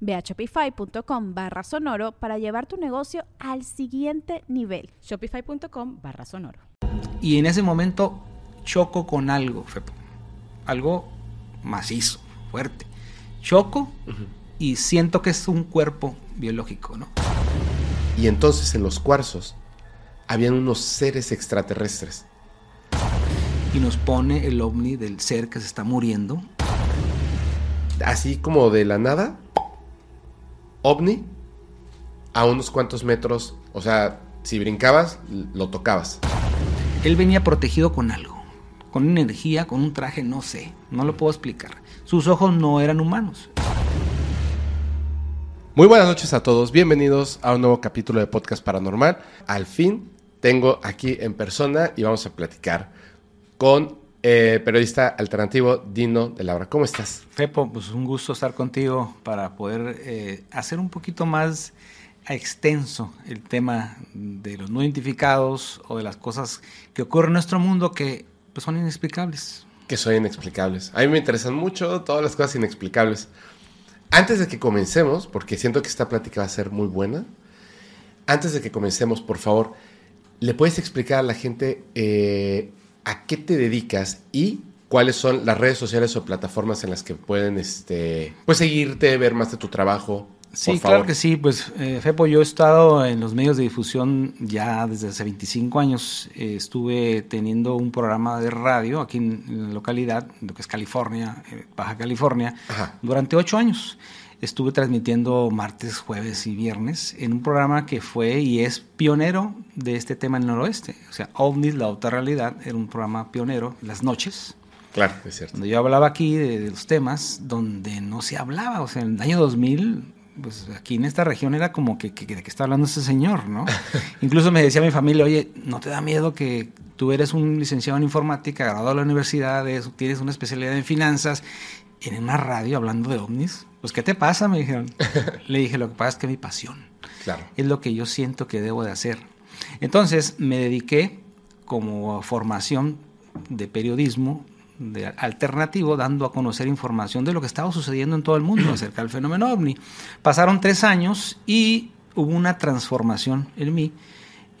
Ve a shopify.com barra sonoro para llevar tu negocio al siguiente nivel. Shopify.com barra sonoro. Y en ese momento choco con algo, Algo macizo, fuerte. Choco y siento que es un cuerpo biológico, ¿no? Y entonces en los cuarzos habían unos seres extraterrestres. Y nos pone el ovni del ser que se está muriendo. Así como de la nada, ovni a unos cuantos metros, o sea, si brincabas, lo tocabas. Él venía protegido con algo, con energía, con un traje, no sé, no lo puedo explicar. Sus ojos no eran humanos. Muy buenas noches a todos, bienvenidos a un nuevo capítulo de Podcast Paranormal. Al fin tengo aquí en persona y vamos a platicar con eh, periodista alternativo Dino de Laura. ¿Cómo estás? Fepo, pues un gusto estar contigo para poder eh, hacer un poquito más extenso el tema de los no identificados o de las cosas que ocurren en nuestro mundo que pues, son inexplicables. Que son inexplicables. A mí me interesan mucho todas las cosas inexplicables. Antes de que comencemos, porque siento que esta plática va a ser muy buena, antes de que comencemos, por favor, ¿le puedes explicar a la gente eh, a qué te dedicas y cuáles son las redes sociales o plataformas en las que pueden este, pues, seguirte, ver más de tu trabajo. Sí, claro que sí. Pues, eh, Fepo, yo he estado en los medios de difusión ya desde hace 25 años. Eh, estuve teniendo un programa de radio aquí en, la localidad, lo que es California, eh, Baja California, durante ocho años estuve transmitiendo martes, jueves y viernes en un programa que fue y es pionero de este tema en el noroeste. O sea, OVNIS, la otra realidad, era un programa pionero, las noches. Claro, es cierto. Donde yo hablaba aquí de, los temas donde no se hablaba. O sea, en el año 2000, pues aquí en esta región era como que, de qué está hablando ese señor, ¿no? Incluso me decía mi familia, oye, ¿no te da miedo que tú eres un licenciado en informática, graduado de la universidad, tienes una especialidad en finanzas, en una radio hablando de ovnis? Pues, ¿qué te pasa? Me dijeron. Le dije, lo que pasa es que mi pasión. Claro. Es lo que yo siento que debo de hacer. Entonces, me dediqué como formación de periodismo de alternativo, dando a conocer información de lo que estaba sucediendo en todo el mundo acerca del fenómeno ovni. Pasaron tres años y hubo una transformación en mí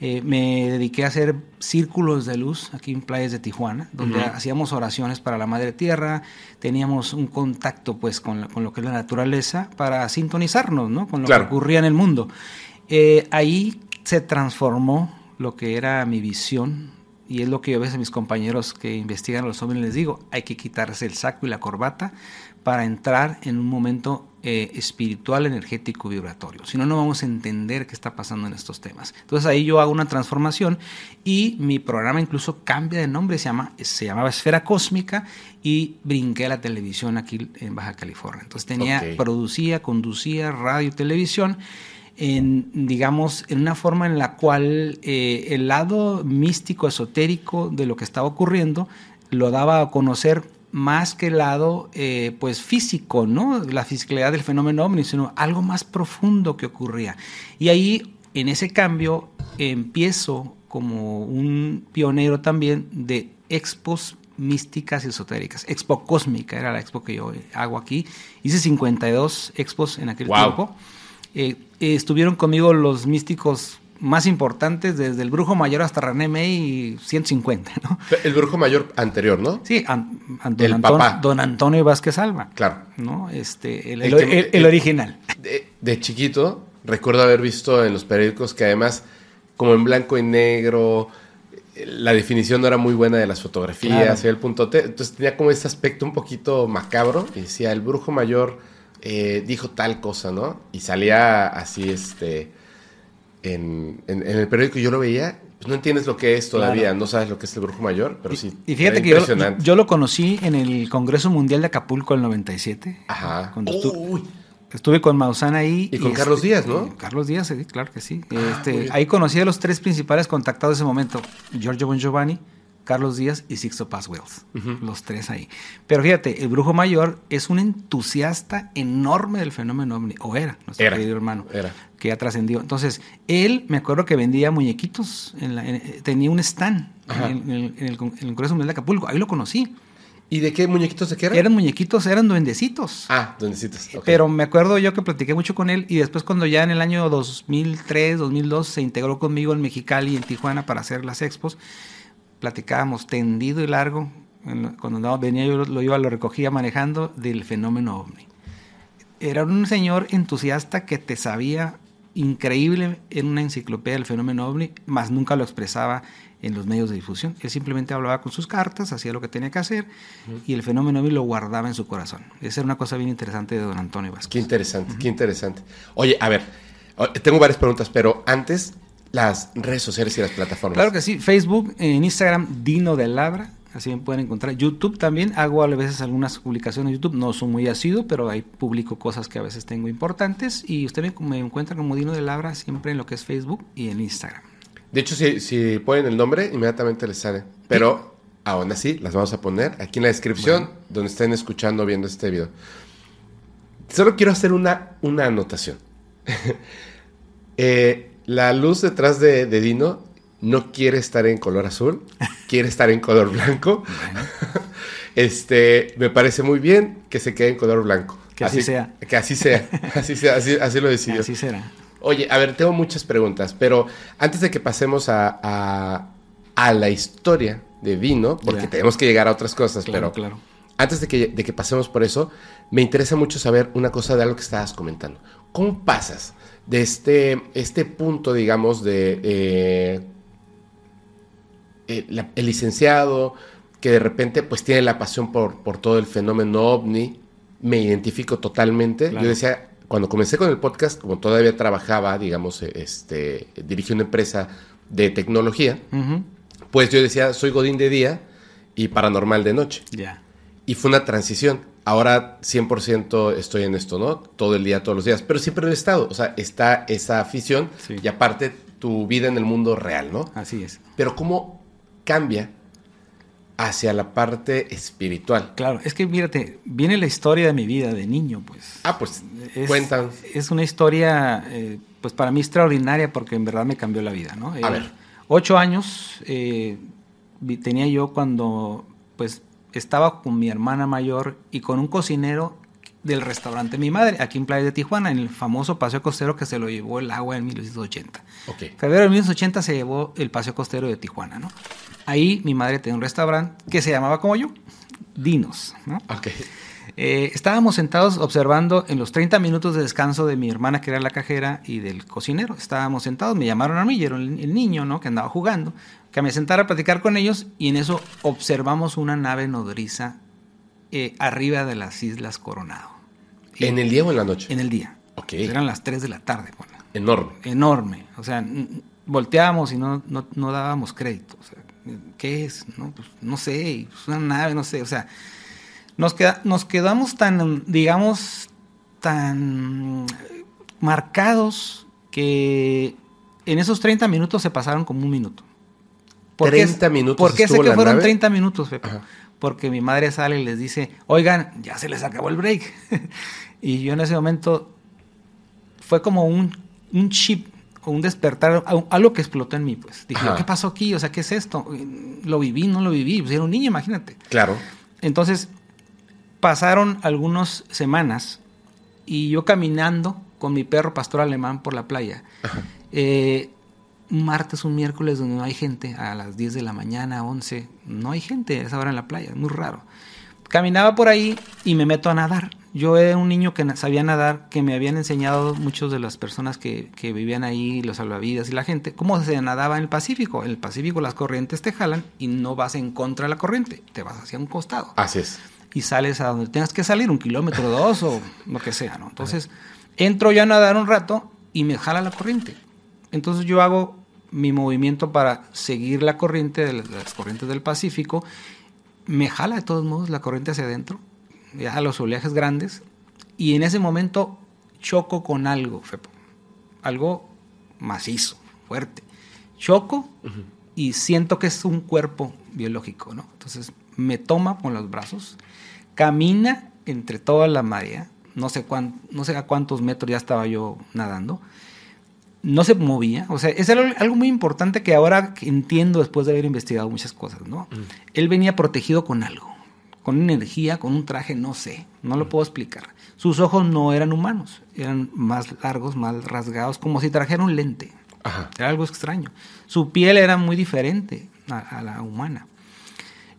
eh, me dediqué a hacer círculos de luz aquí en playas de Tijuana, donde hacíamos oraciones para la Madre Tierra, teníamos un contacto pues con, lo que es la naturaleza para sintonizarnos ¿no? con lo que ocurría en el mundo. Eh, ahí se transformó lo que era mi visión y es lo que yo a veces a mis compañeros que investigan los hombres les digo, hay que quitarse el saco y la corbata para entrar en un momento eh, espiritual, energético, vibratorio. Si no, no vamos a entender qué está pasando en estos temas. Entonces ahí yo hago una transformación y mi programa incluso cambia de nombre, se, llama, se llamaba Esfera Cósmica y brinqué a la televisión aquí en Baja California. Entonces tenía, producía, conducía radio y televisión en, digamos, en una forma en la cual eh, el lado místico, esotérico de lo que estaba ocurriendo lo daba a conocer más que el lado eh, pues físico, ¿no? La fisicalidad del fenómeno ovni, sino algo más profundo que ocurría. Y ahí, en ese cambio, empiezo como un pionero también de expos místicas y esotéricas. Expo Cósmica era la expo que yo hago aquí. Hice 52 expos en aquel tiempo. Eh, estuvieron conmigo los místicos más importantes, desde el Brujo Mayor hasta René May, 150, ¿no? El Brujo Mayor anterior, ¿no? Sí, don, papá. don Antonio Vázquez Alba. Claro. ¿no? Este, el, original. De, chiquito, recuerdo haber visto en los periódicos que además, como en blanco y negro, la definición no era muy buena de las fotografías, Claro. el punto T. Entonces tenía como este aspecto un poquito macabro. Y decía, el brujo mayor eh, dijo tal cosa, ¿no? Y salía así, este, en, en- en el periódico. Yo lo veía, pues no entiendes lo que es todavía, Claro. no sabes lo que es el brujo mayor, pero sí. Y fíjate que yo, lo conocí en el Congreso Mundial de Acapulco del 97. Ajá. Cuando estuve con Maussan ahí. Y con Carlos Díaz, ¿no? Carlos Díaz, sí, claro que sí. Ah, Este, ahí conocí a los tres principales contactados de ese momento: Giorgio Bon Giovanni, Carlos Díaz y Sixto Paz Wells. Ujú. Los tres ahí. Pero fíjate, el brujo mayor es un entusiasta enorme del fenómeno ovni. O era, nuestro Era. querido hermano. Era. Que ya trascendió. Entonces, él, me acuerdo que vendía muñequitos. en la- en- tenía un stand en, el, en el Congreso Mundial de Acapulco. Ahí lo conocí. ¿Y de qué muñequitos de qué eran? Eran muñequitos, eran duendecitos. Ah, duendecitos. Pero me acuerdo yo que platiqué mucho con él y después cuando ya en el año 2003, 2002 se integró conmigo en Mexicali y en Tijuana para hacer las expos, platicábamos tendido y largo, cuando venía yo lo, lo iba, lo recogía manejando del fenómeno ovni. Era un señor entusiasta que te sabía increíble en una enciclopedia del fenómeno ovni, más nunca lo expresaba en los medios de difusión. Él simplemente hablaba con sus cartas, hacía lo que tenía que hacer y el fenómeno ovni lo guardaba en su corazón. Esa era una cosa bien interesante de don Antonio Vázquez. Qué interesante, qué interesante. Oye, a ver, tengo varias preguntas, pero antes, las redes sociales y las plataformas. Claro que sí, Facebook, en Instagram, Dino de Labra, así me pueden encontrar. YouTube también, hago a veces algunas publicaciones en YouTube, no son muy asiduo, pero ahí publico cosas que a veces tengo importantes y usted me, me encuentra como Dino de Labra siempre en lo que es Facebook y en Instagram. De hecho, si, si ponen el nombre, inmediatamente les sale. Pero aún así, las vamos a poner aquí en la descripción, donde estén escuchando viendo este video. Solo quiero hacer una, una anotación. Eh, la luz detrás de, de Dino no quiere estar en color azul, quiere estar en color blanco. Este, me parece muy bien que se quede en color blanco. Que así sea. Que así sea. Así sea, así, así lo decidió. Así será. Oye, a ver, tengo muchas preguntas, pero antes de que pasemos a, a, a la historia de Dino, porque Ya. tenemos que llegar a otras cosas, Claro, pero claro. antes de que, de que pasemos por eso, me interesa mucho saber una cosa de algo que estabas comentando. ¿Cómo pasas de este, este punto, digamos, de eh, eh, la- el licenciado que de repente pues tiene la pasión por, por todo el fenómeno ovni? Me identifico totalmente. Claro. Yo decía, cuando comencé con el podcast, como todavía trabajaba, digamos, este, dirigí una empresa de tecnología, pues yo decía, soy Godín de día y paranormal de noche. Ya. Y fue una transición. Ahora 100% estoy en esto, ¿no? Todo el día, todos los días. Pero siempre lo he estado. O sea, está esa afición Sí. y aparte tu vida en el mundo real, ¿no? Así es. Pero ¿cómo cambia hacia la parte espiritual? Claro, es que mírate, viene la historia de mi vida de niño, pues. Ah, pues Es, cuentan. es una historia, eh, pues para mí extraordinaria porque en verdad me cambió la vida, ¿no? A ver. Ocho años eh, tenía yo cuando, pues, estaba con mi hermana mayor y con un cocinero del restaurante de mi madre, aquí en Playa de Tijuana, en el famoso paseo costero que se lo llevó el agua en 1980. Ok. En febrero de 1980 se llevó el paseo costero de Tijuana, ¿no? Ahí mi madre tenía un restaurante que se llamaba como yo, Dinos, ¿no? Eh, estábamos sentados observando en los 30 minutos de descanso de mi hermana, que era la cajera, y del cocinero. Estábamos sentados, me llamaron a mí, yo era el, el niño, ¿no? Que andaba jugando, que me sentara a platicar con ellos, y en eso observamos una nave nodriza eh, arriba de las Islas Coronado. ¿En el día o en la noche? En el día. Ok. Eran las 3 de la tarde. Enorme. Enorme. O sea, volteábamos y no, no, no dábamos crédito. O sea, ¿qué es? No, pues, no sé, es una nave, no sé. O sea, nos, queda, nos quedamos tan, digamos, tan marcados que en esos 30 minutos se pasaron como un minuto. 30 minutos ¿Por qué sé que fueron nave? 30 minutos, Pepe? Porque mi madre sale y les dice, oigan, ya se les acabó el break. y yo en ese momento fue como un, un chip o un despertar, algo que explotó en mí, pues. Dije, Ajá. ¿qué pasó aquí? O sea, ¿qué es esto? Lo viví, no lo viví. Pues era un niño, imagínate. Claro. Entonces, pasaron algunas semanas y yo caminando con mi perro pastor alemán por la playa. Eh, un martes, un miércoles donde no hay gente, a las 10 de la mañana, 11, no hay gente a esa hora en la playa, es muy raro. Caminaba por ahí y me meto a nadar. Yo era un niño que sabía nadar, que me habían enseñado muchas de las personas que, que, vivían ahí, los salvavidas y la gente, cómo se nadaba en el Pacífico. En el Pacífico las corrientes te jalan y no vas en contra de la corriente, te vas hacia un costado. Así es. Y sales a donde tengas que salir, un kilómetro, dos o lo que sea, ¿no? Entonces, entro ya a nadar un rato y me jala la corriente. Entonces yo hago mi movimiento para seguir la corriente de las corrientes del Pacífico. Me jala de todos modos la corriente hacia adentro a los oleajes grandes, y en ese momento choco con algo, algo macizo, fuerte. Choco y siento que es un cuerpo biológico, ¿no? Entonces me toma con los brazos, camina entre toda la marea, no sé, no sé a cuántos metros ya estaba yo nadando, no se movía, o sea, es algo, muy importante que ahora entiendo después de haber investigado muchas cosas, ¿no? Él venía protegido con algo con energía, con un traje, no sé, no lo puedo explicar. Sus ojos no eran humanos, eran más largos, más rasgados, como si trajera un lente. Era algo extraño. Su piel era muy diferente a, la humana.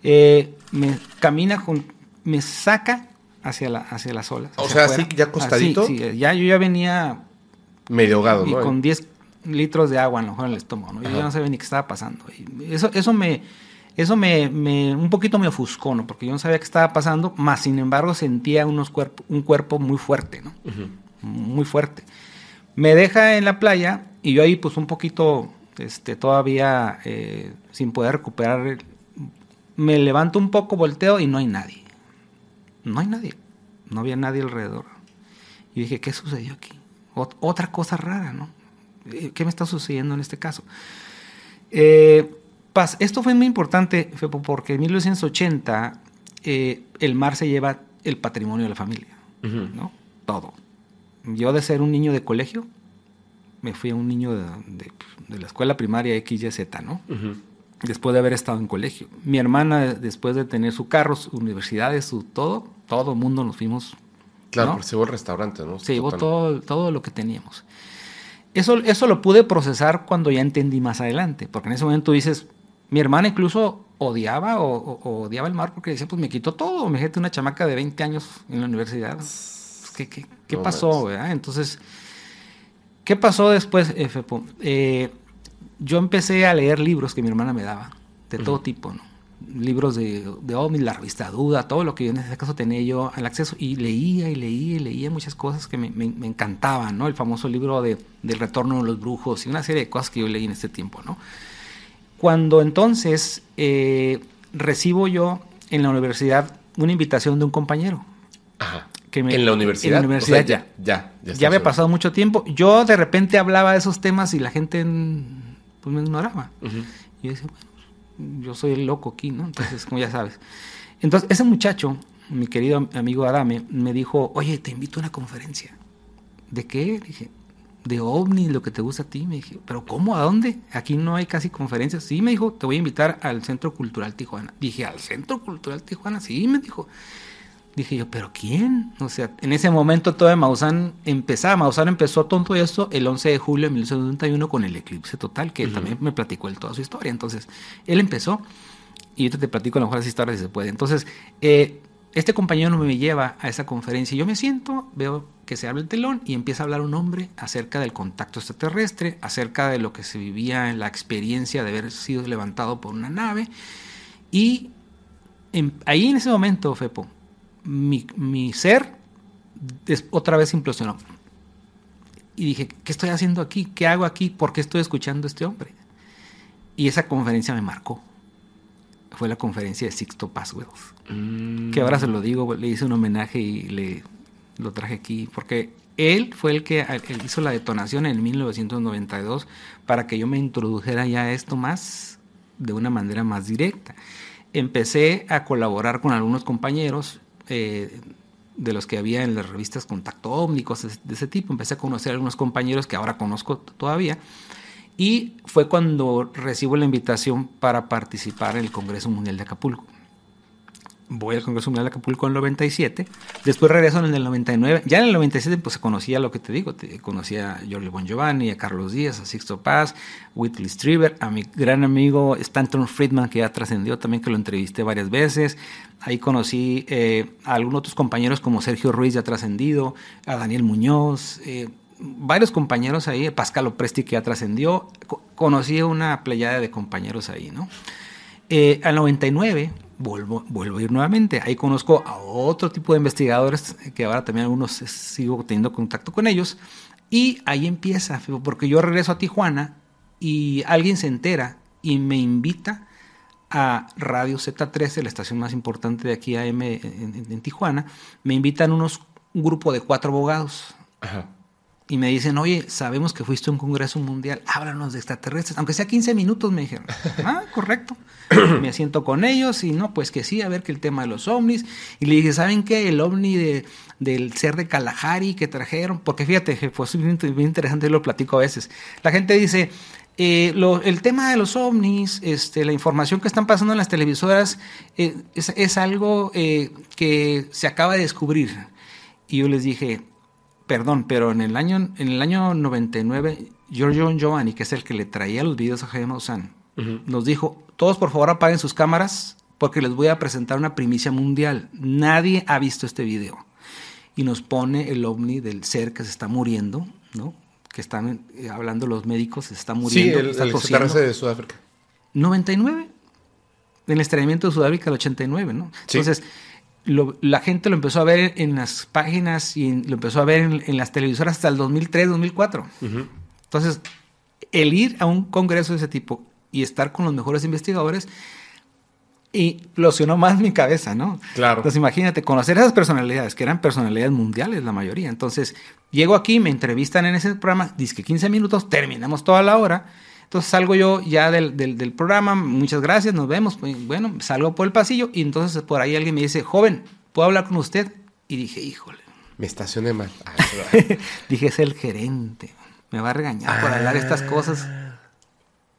Eh, me camina con, me saca hacia, la, hacia las olas. O sea, así ya acostadito. sí, ya, yo ya venía medio ahogado, y con 10 litros de agua a lo mejor en el estómago, ¿no? Yo ya no sabía ni qué estaba pasando. Y eso, eso me, eso me, me, un poquito me ofuscó, ¿no? Porque yo no sabía qué estaba pasando, más sin embargo sentía unos un cuerpo muy fuerte, ¿no? Muy fuerte. Me deja en la playa y yo ahí pues un poquito este, todavía eh, sin poder recuperar. Me levanto un poco, volteo y no hay nadie. No hay nadie. No había nadie alrededor. Y dije, ¿qué sucedió aquí? otra cosa rara, ¿no? Eh, ¿Qué me está sucediendo en este caso? Eh, esto fue muy importante porque en 1980 eh, el mar se lleva el patrimonio de la familia, ¿no? Todo. Yo de ser un niño de colegio, me fui a un niño de, la escuela primaria XYZ, ¿no? Después de haber estado en colegio. Mi hermana, después de tener su carro, su universidad, su todo, todo mundo nos fuimos. Claro, se llevó el restaurante, ¿no? Se llevó todo, todo lo que teníamos. Eso, eso lo pude procesar cuando ya entendí más adelante, porque en ese momento dices, mi hermana incluso odiaba o, odiaba el mar porque decía, pues me quitó todo, me gente una chamaca de 20 años en la universidad. Pues, ¿Qué, qué, qué pasó? Entonces, ¿qué pasó después, Fepo? Eh, yo empecé a leer libros que mi hermana me daba, de todo tipo, ¿no? Libros de, de OVNI, la revista Duda, todo lo que yo en ese caso tenía yo al acceso, y leía y leía y leía muchas cosas que me, me, me encantaban, ¿no? El famoso libro de, del retorno de los brujos y una serie de cosas que yo leí en ese tiempo, ¿no? Cuando entonces eh, recibo yo en la universidad una invitación de un compañero. Ajá. Que en la universidad. En la universidad ya. Ya, ya, ya había pasado mucho tiempo. Yo de repente hablaba de esos temas y la gente pues, me ignoraba. Y yo decía, bueno, yo soy el loco aquí, ¿no? Entonces, como ya sabes. Entonces, ese muchacho, mi querido amigo Adame, me dijo, oye, te invito a una conferencia. ¿De qué? Dije, de ovni, lo que te gusta a ti. Me dije, ¿pero cómo? ¿A dónde? Aquí no hay casi conferencias. Sí, me dijo, te voy a invitar al Centro Cultural Tijuana. Dije, ¿al Centro Cultural Tijuana? Sí, me dijo. Dije yo, ¿pero quién? O sea, en ese momento todo de Maussan empezaba. Maussan empezó todo esto el 11 de julio de 1991 con el eclipse total, que él también me platicó él toda su historia. Entonces, él empezó, y ahorita te platico a lo mejor las historias si se puede. Entonces, eh, este compañero me lleva a esa conferencia y yo me siento, veo que se abre el telón y empieza a hablar un hombre acerca del contacto extraterrestre, acerca de lo que se vivía en la experiencia de haber sido levantado por una nave. Y ahí en ese momento, Fepo, mi, mi ser otra vez implosionó. Y dije, ¿qué estoy haciendo aquí? ¿Qué hago aquí? ¿Por qué estoy escuchando a este hombre? Y esa conferencia me marcó fue la conferencia de Sixto Paswell. Mm. Que ahora se lo digo, le hice un homenaje y le lo traje aquí, porque él fue el que hizo la detonación en 1992 para que yo me introdujera ya a esto más de una manera más directa. Empecé a colaborar con algunos compañeros eh, de los que había en las revistas Contacto Ómnicos, de ese tipo. Empecé a conocer a algunos compañeros que ahora conozco todavía y fue cuando recibo la invitación para participar en el Congreso Mundial de Acapulco. voy al Congreso Mundial de Acapulco en el 97, después regreso en el 99, ya en el 97 pues conocía lo que te digo, conocía a Jorge Bon Giovanni, a Carlos Díaz, a Sixto Paz, Whitley Strieber, a mi gran amigo Stanton Friedman que ya trascendió también, que lo entrevisté varias veces, ahí conocí eh, a algunos otros compañeros como Sergio Ruiz ya trascendido, a Daniel Muñoz, eh, varios compañeros ahí, Pascal Opresti que ya trascendió, conocí una playada de compañeros ahí, ¿no? Eh, al 99 vuelvo, vuelvo a ir nuevamente. Ahí conozco a otro tipo de investigadores que ahora también algunos sigo teniendo contacto con ellos. Y ahí empieza, porque yo regreso a Tijuana y alguien se entera y me invita a Radio Z13, la estación más importante de aquí AM en, en, Tijuana. Me invitan unos, un grupo de cuatro abogados. Ajá y me dicen, oye, sabemos que fuiste a un congreso mundial, háblanos de extraterrestres, aunque sea 15 minutos, me dijeron. Ah, correcto. me siento con ellos y no, pues que sí, a ver que el tema de los ovnis. Y le dije, ¿saben qué? El ovni de, del ser de Kalahari que trajeron, porque fíjate, fue bien, interesante, yo lo platico a veces. La gente dice, eh, lo, el tema de los ovnis, este, la información que están pasando en las televisoras, eh, es, es, algo eh, que se acaba de descubrir. Y yo les dije, perdón, pero en el año, en el año 99, Giorgio Giovanni, que es el que le traía los videos a Jaime Maussan, nos dijo, todos por favor apaguen sus cámaras porque les voy a presentar una primicia mundial. Nadie ha visto este video. Y nos pone el ovni del ser que se está muriendo, ¿no? Que están eh, hablando los médicos, se está muriendo. Sí, el, está el de Sudáfrica. 99. En el estrenamiento de Sudáfrica, el 89, ¿no? Entonces la gente lo empezó a ver en las páginas y lo empezó a ver en, las televisoras hasta el 2003, 2004. Entonces, el ir a un congreso de ese tipo y estar con los mejores investigadores y locionó más mi cabeza, ¿no? Claro. Entonces, imagínate, conocer esas personalidades, que eran personalidades mundiales la mayoría. Entonces, llego aquí, me entrevistan en ese programa, dice que 15 minutos, terminamos toda la hora entonces salgo yo ya del, del, programa, muchas gracias, nos vemos. Pues, bueno, salgo por el pasillo y entonces por ahí alguien me dice, joven, ¿puedo hablar con usted? Y dije, híjole. Me estacioné mal. Ah, dije, es el gerente. Me va a regañar por hablar estas cosas.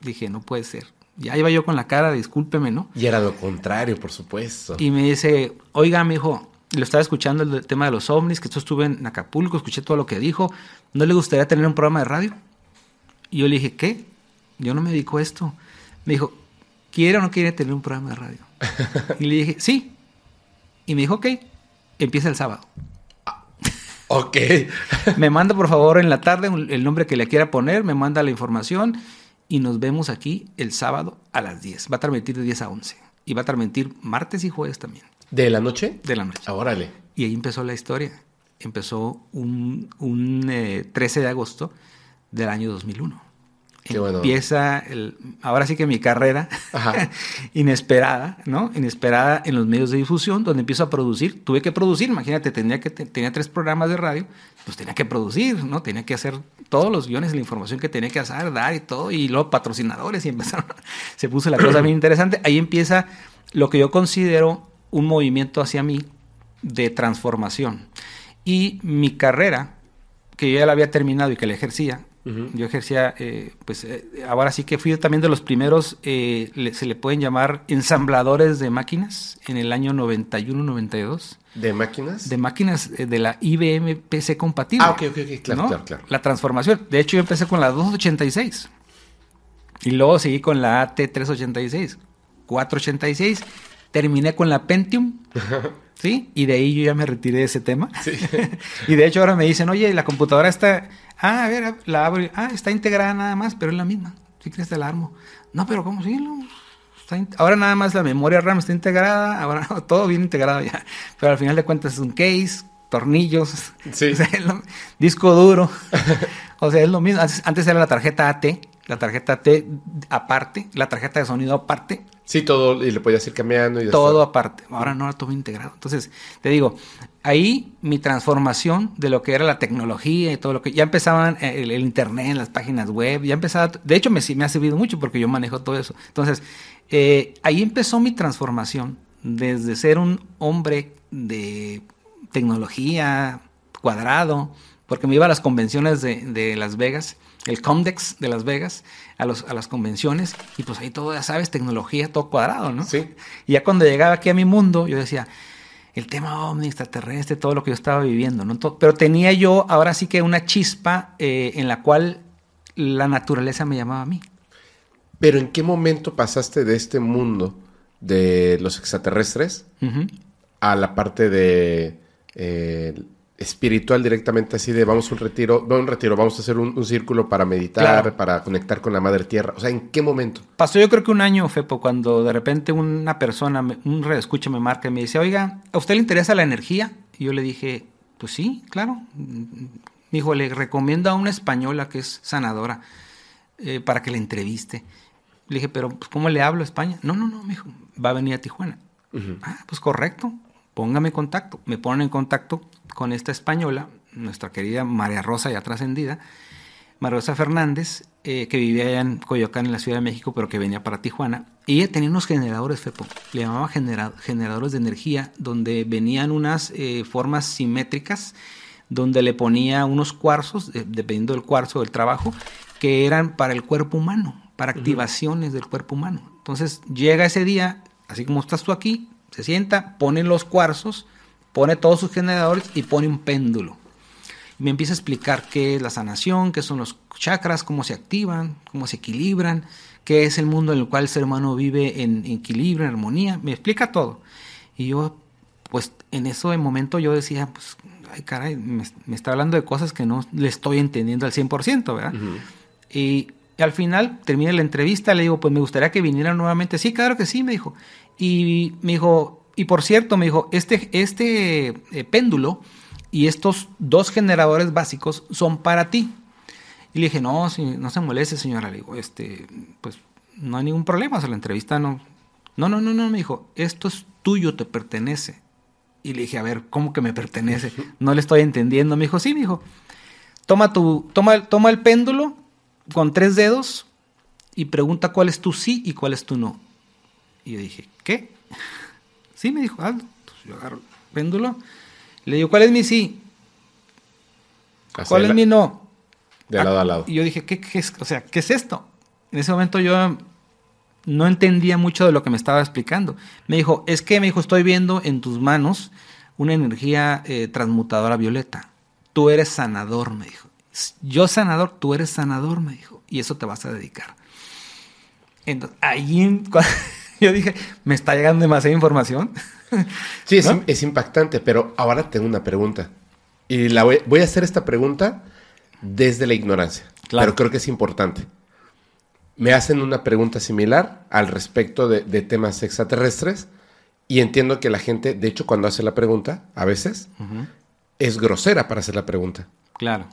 Dije, no puede ser. Ya iba yo con la cara, discúlpeme, ¿no? Y era lo contrario, por supuesto. Y me dice, oiga, me dijo, lo estaba escuchando el tema de los ovnis, que yo estuve en Acapulco, escuché todo lo que dijo. ¿No le gustaría tener un programa de radio? Y yo le dije, ¿qué? Yo no me dedico a esto. Me dijo, ¿quiere o no quiere tener un programa de radio? y le dije, sí. Y me dijo, ok, empieza el sábado. ok. me manda por favor en la tarde el nombre que le quiera poner, me manda la información y nos vemos aquí el sábado a las 10. Va a transmitir de 10 a 11. Y va a transmitir martes y jueves también. ¿De la noche? De la noche. Ah, órale. Y ahí empezó la historia. Empezó un, 13 eh, de agosto del año 2001 empieza el, ahora sí que mi carrera inesperada, ¿no? Inesperada en los medios de difusión, donde empiezo a producir. Tuve que producir, imagínate, tenía, que, tenía tres programas de radio, pues tenía que producir, ¿no? Tenía que hacer todos los guiones, la información que tenía que hacer, dar y todo, y luego patrocinadores, y empezaron, se puso la cosa bien interesante. Ahí empieza lo que yo considero un movimiento hacia mí de transformación. Y mi carrera, que yo ya la había terminado y que la ejercía, yo ejercía, eh, pues eh, ahora sí que fui también de los primeros, eh, se le pueden llamar ensambladores de máquinas en el año 91-92. ¿De máquinas? De máquinas de la IBM PC compatible. Ah, ok, ok, ok, claro, claro, claro. La transformación. De hecho, yo empecé con la 286 y luego seguí con la AT386, 486, terminé con la Pentium. ¿Sí? Y de ahí yo ya me retiré de ese tema. Sí. y de hecho ahora me dicen, oye, la computadora está Ah, a ver, la abro. Ah, está integrada nada más, pero es la misma. Si quieres te la armo. No, pero ¿cómo sí? ahora nada más la memoria RAM está integrada, ahora todo bien integrado ya. Pero al final de cuentas es un case, tornillos, disco duro. o sea, es lo mismo. Antes, era la tarjeta AT, la tarjeta AT aparte, la tarjeta de sonido aparte. Sí, todo, y le podías ir cambiando. Y todo aparte. Ahora no, todo integrado. Entonces, te digo, ahí mi transformación de lo que era la tecnología y todo lo que ya empezaban eh, el, internet, las páginas web, ya empezaba, de hecho me, me, ha servido mucho porque yo manejo todo eso. Entonces, eh, ahí empezó mi transformación desde ser un hombre de tecnología cuadrado, porque me iba a las convenciones de, de Las Vegas, el Comdex de Las Vegas, a, los, a las convenciones, y pues ahí todo, ya sabes, tecnología, todo cuadrado, ¿no? Sí. Y ya cuando llegaba aquí a mi mundo, yo decía, el tema ovni, extraterrestre, todo lo que yo estaba viviendo, ¿no? Pero tenía yo ahora sí que una chispa eh, en la cual la naturaleza me llamaba a mí. Pero ¿en qué momento pasaste de este mundo de los extraterrestres a la parte de eh, espiritual directamente así de vamos a un retiro, no un retiro, vamos a hacer un, un círculo para meditar, Claro. para conectar con la madre tierra? O sea, ¿en qué momento? Pasó yo creo que un año, Fepo, cuando de repente una persona, me- un redescucha me marca y me dice, oiga, ¿a usted le interesa la energía? Y yo le dije, pues sí, claro. Me dijo, le recomiendo a una española que es sanadora eh, para que la entreviste. Le dije, pero pues, ¿cómo le hablo a España? No, no, no, me dijo, va a venir a Tijuana. Ah, pues correcto, póngame en contacto. Me ponen en contacto con esta española, nuestra querida María Rosa ya trascendida, María Rosa Fernández, eh, que vivía allá en Coyoacán, en la Ciudad de México, pero que venía para Tijuana. Y ella tenía unos generadores, Fepo, le llamaba genera- generadores de energía, donde venían unas eh, formas simétricas, donde le ponía unos cuarzos, eh, dependiendo del cuarzo del trabajo, que eran para el cuerpo humano, para activaciones del cuerpo humano. Entonces llega ese día, así como estás tú aquí, se sienta, pone los cuarzos, pone todos sus generadores y pone un péndulo. Y me empieza a explicar qué es la sanación, qué son los chakras, cómo se activan, cómo se equilibran, qué es el mundo en el cual el ser humano vive en, equilibrio, en armonía. Me explica todo. Y yo, pues en ese momento yo decía, pues, ay caray, me, me está hablando de cosas que no le estoy entendiendo al 100%, ¿verdad? Y al final terminé la entrevista, le digo, pues me gustaría que viniera nuevamente. Sí, claro que sí, me dijo. Y me dijo, y por cierto, me dijo, este, este eh, péndulo y estos dos generadores básicos son para ti. Y le dije, no, si, no se moleste, señora. Le digo, este, pues no hay ningún problema, o sea, la entrevista no. No, no, no, no, me dijo, esto es tuyo, te pertenece. Y le dije, a ver, ¿cómo que me pertenece? No le estoy entendiendo. Me dijo, sí, me dijo, toma tu, toma, toma el péndulo con tres dedos y pregunta cuál es tu sí y cuál es tu no. Y yo dije, ¿qué? Sí, me dijo, Aldo. Entonces yo agarro el péndulo. Le digo, ¿cuál es mi sí? ¿Cuál es la- mi no? De lado a lado. Y yo dije, ¿qué, qué es? O sea, ¿qué es esto? En ese momento yo no entendía mucho de lo que me estaba explicando. Me dijo, es que, me dijo, estoy viendo en tus manos una energía eh, transmutadora violeta. Tú eres sanador, me dijo. Yo sanador, tú eres sanador, me dijo. Y eso te vas a dedicar. Entonces, ahí yo dije, me está llegando demasiada información. Sí, es, ¿No? es impactante, pero ahora tengo una pregunta. Y la voy, voy a hacer esta pregunta desde la ignorancia, Claro. pero creo que es importante. Me hacen una pregunta similar al respecto de, de temas extraterrestres y entiendo que la gente, de hecho, cuando hace la pregunta, a veces, es grosera para hacer la pregunta. Claro.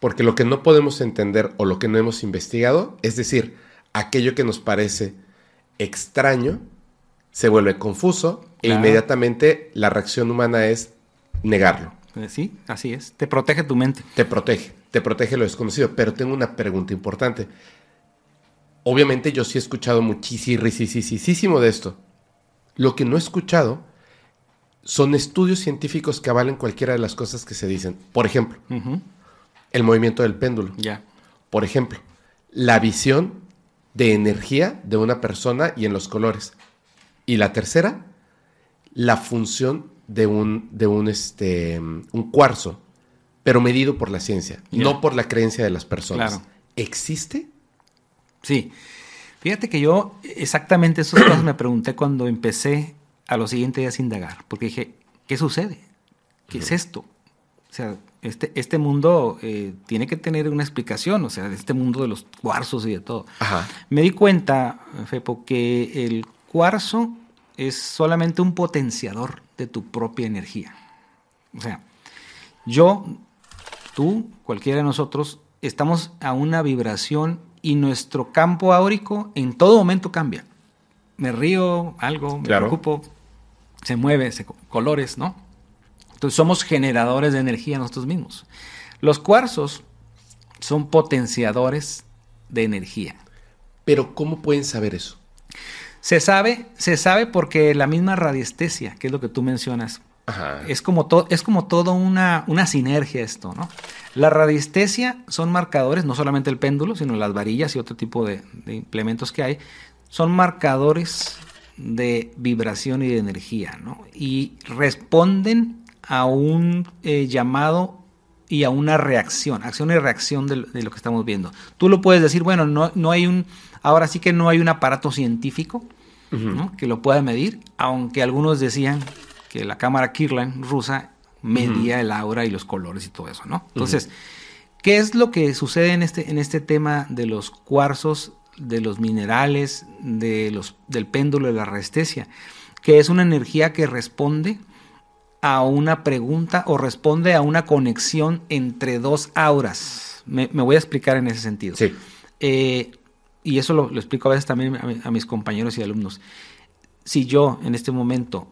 Porque lo que no podemos entender o lo que no hemos investigado, es decir, aquello que nos parece extraño, se vuelve confuso e inmediatamente la reacción humana es negarlo. Eh, Sí, así es. Te protege tu mente. Te protege, te protege lo desconocido. Pero tengo una pregunta importante. Obviamente yo sí he escuchado muchísimo de esto. Lo que no he escuchado son estudios científicos que avalen cualquiera de las cosas que se dicen. Por ejemplo, el movimiento del péndulo. Ya. Por ejemplo, la visión de energía de una persona y en los colores. Y la tercera, la función de un, de un, este, un cuarzo, pero medido por la ciencia, no por la creencia de las personas. Claro. ¿Existe? Sí. Fíjate que yo exactamente esas cosas me pregunté cuando empecé a los siguientes días a indagar, porque dije, ¿qué sucede? ¿Qué es esto? O sea, este, este mundo eh, tiene que tener una explicación, o sea, este mundo de los cuarzos y de todo. Ajá. Me di cuenta, Fepo, que el cuarzo es solamente un potenciador de tu propia energía. O sea, yo, tú, cualquiera de nosotros, estamos a una vibración y nuestro campo áurico en todo momento cambia. Me río, algo, me Claro. preocupo, se mueve, se, colores, ¿no? Entonces somos generadores de energía nosotros mismos. Los cuarzos son potenciadores de energía. Pero ¿cómo pueden saber eso? Se sabe, se sabe porque la misma radiestesia, que es lo que tú mencionas, Ajá. Es como, to- es como todo una, una sinergia esto, ¿no? La radiestesia son marcadores, no solamente el péndulo, sino las varillas y otro tipo de, de implementos que hay, son marcadores de vibración y de energía, ¿no? Y responden a un eh, llamado y a una reacción, acción y reacción de, lo- de lo que estamos viendo. Tú lo puedes decir, bueno, no, no hay un, ahora sí que no hay un aparato científico ¿no? que lo pueda medir, aunque algunos decían que la cámara Kirlian rusa medía el aura y los colores y todo eso, ¿no? Entonces, ¿qué es lo que sucede en este, en este tema de los cuarzos, de los minerales, de los, del péndulo de la restesia? Que es una energía que responde a una pregunta o responde a una conexión entre dos auras. Me, me voy a explicar en ese sentido. Sí. Eh, y eso lo, lo explico a veces también a, mi- a mis compañeros y alumnos. Si yo en este momento,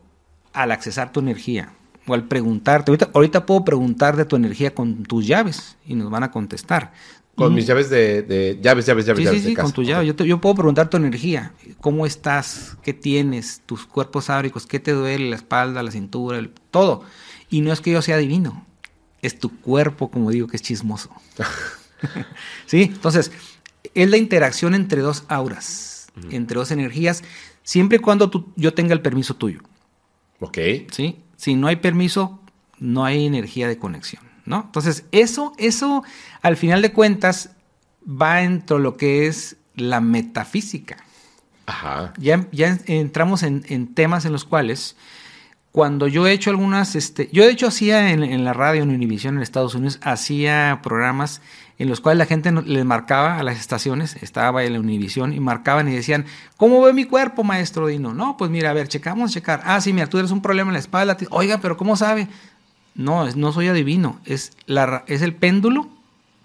al accesar tu energía, o al preguntarte, ahorita, ahorita puedo preguntar de tu energía con tus llaves y nos van a contestar. Con Mm, mis llaves de, de- llaves, llaves, llaves, Sí, llaves sí, de sí, casa. con tu llave. Yo, te- yo puedo preguntar tu energía. ¿Cómo estás? ¿Qué tienes? Tus cuerpos áuricos. ¿Qué te duele? La espalda, la cintura, el- todo. Y no es que yo sea divino. Es tu cuerpo, como digo, que es chismoso. sí, entonces, es la interacción entre dos auras, entre dos energías, siempre y cuando tú- yo tenga el permiso tuyo. Ok. ¿sí? Si no hay permiso, no hay energía de conexión, ¿no? Entonces, eso, eso, al final de cuentas, va dentro de lo que es la metafísica. Ajá. Ya, ya en- entramos en, en temas en los cuales, cuando yo he hecho algunas, este, yo de hecho hacía en, en la radio, en Univision, en Estados Unidos, hacía programas en los cuales la gente les marcaba a las estaciones, estaba en la Univision, y marcaban y decían, ¿cómo ve mi cuerpo, maestro Dino? No, pues mira, a ver, checamos, checar. Ah, sí, mira, tú eres un problema en la espalda. Oiga, pero ¿cómo sabe? No, no soy adivino, es, la, es el péndulo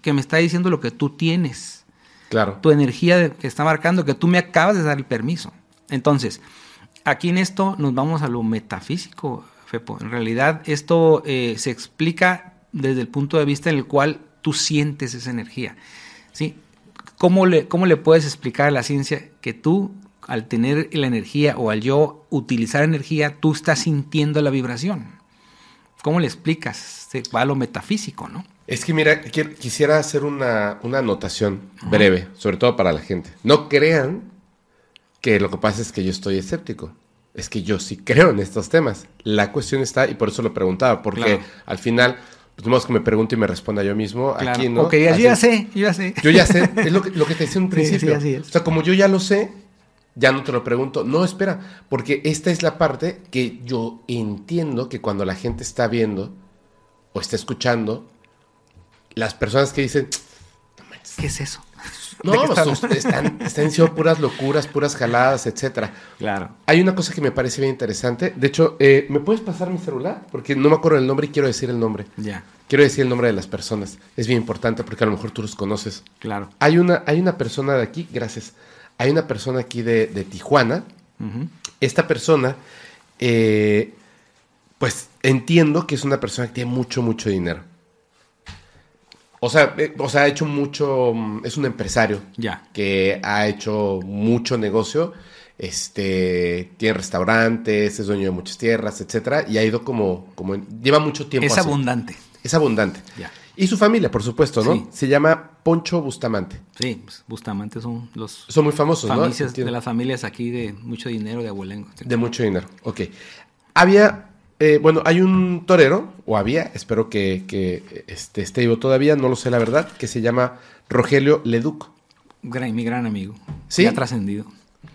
que me está diciendo lo que tú tienes Claro. tu energía que está marcando que tú me acabas de dar el permiso. Entonces, aquí en esto nos vamos a lo metafísico, Fepo. En realidad, esto eh, se explica desde el punto de vista en el cual tú sientes esa energía. ¿sí? ¿Cómo, le, ¿Cómo le puedes explicar a la ciencia que tú, al tener la energía o al yo utilizar energía, tú estás sintiendo la vibración? ¿Cómo le explicas? Se va a lo metafísico, ¿no? Es que mira, quisiera hacer una, una anotación breve, sobre todo para la gente. No crean que lo que pasa es que yo estoy escéptico. Es que yo sí creo en estos temas. La cuestión está, y por eso lo preguntaba, porque Claro. al final, pues que me pregunte y me responda yo mismo. Claro. Aquí, ¿no? Ok, yo ya sé, yo ya sé. Yo ya sé, es lo que, lo que te decía en un Sí, principio. sí, así es. O sea, como yo ya lo sé, ya no te lo pregunto. No, espera, porque esta es la parte que yo entiendo que cuando la gente está viendo o está escuchando, las personas que dicen, ¿Qué es eso? no, están, están diciendo puras locuras, puras jaladas, etcétera. Claro. Hay una cosa que me parece bien interesante. De hecho, eh, ¿me puedes pasar mi celular? Porque no me acuerdo el nombre y quiero decir el nombre. Ya, Quiero decir el nombre de las personas. Es bien importante porque a lo mejor tú los conoces. claro. Hay una, hay una persona de aquí, gracias. Hay una persona aquí de, de Tijuana. Esta persona, eh, pues entiendo que es una persona que tiene mucho, mucho dinero. O sea, eh, o sea, ha hecho mucho, mm, es un empresario Ya. que ha hecho mucho negocio. Este, tiene restaurantes, es dueño de muchas tierras, etcétera, y ha ido como, como lleva mucho tiempo. Es así. abundante. Es abundante. Ya. Y su familia, por supuesto, ¿no? Sí. Se llama Poncho Bustamante. Sí, pues, Bustamante son los Son muy famosos, ¿no? de las familias aquí de mucho dinero, de abuelengo. De mucho dinero, ok. Había, eh, bueno, hay un torero, o había, espero que, que, este, esté vivo todavía, no lo sé la verdad, que se llama Rogelio Leduc. Gran- mi gran amigo. ¿Sí? Ya ha trascendido.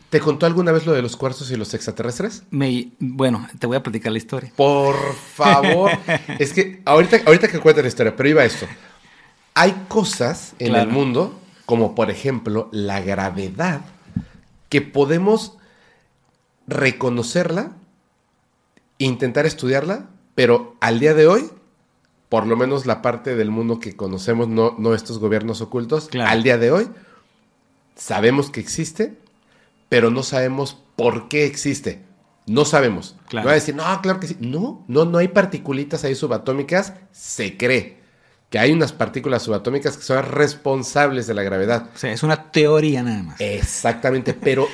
¿Te contó alguna vez lo de los cuarzos y los extraterrestres? Me, bueno, te voy a platicar la historia. Por favor. es que ahorita, ahorita que cuente la historia, pero iba a esto. Hay cosas en Claro. el mundo, como por ejemplo la gravedad, que podemos reconocerla, intentar estudiarla, pero al día de hoy, por lo menos la parte del mundo que conocemos, no, no estos gobiernos ocultos, Claro. al día de hoy, sabemos que existe, pero no sabemos por qué existe. No sabemos. Claro. No va a decir, no, claro que sí. No, no, no hay particulitas ahí subatómicas. Se cree que hay unas partículas subatómicas que son responsables de la gravedad. O sea, es una teoría nada más. Exactamente, pero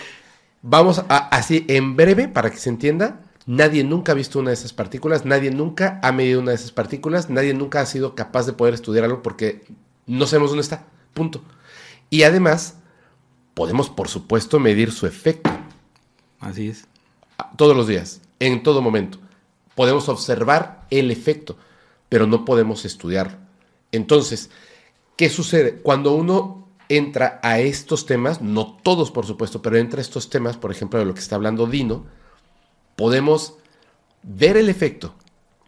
vamos a, así en breve, para que se entienda, Nadie nunca ha visto una de esas partículas, nadie nunca ha medido una de esas partículas, nadie nunca ha sido capaz de poder estudiar algo porque no sabemos dónde está. Punto. Y además, podemos, por supuesto, medir su efecto. Así es. Todos los días, en todo momento. Podemos observar el efecto, pero no podemos estudiarlo. Entonces, ¿qué sucede? Cuando uno entra a estos temas, no todos por supuesto, pero entra a estos temas, por ejemplo, de lo que está hablando Dino, podemos ver el efecto,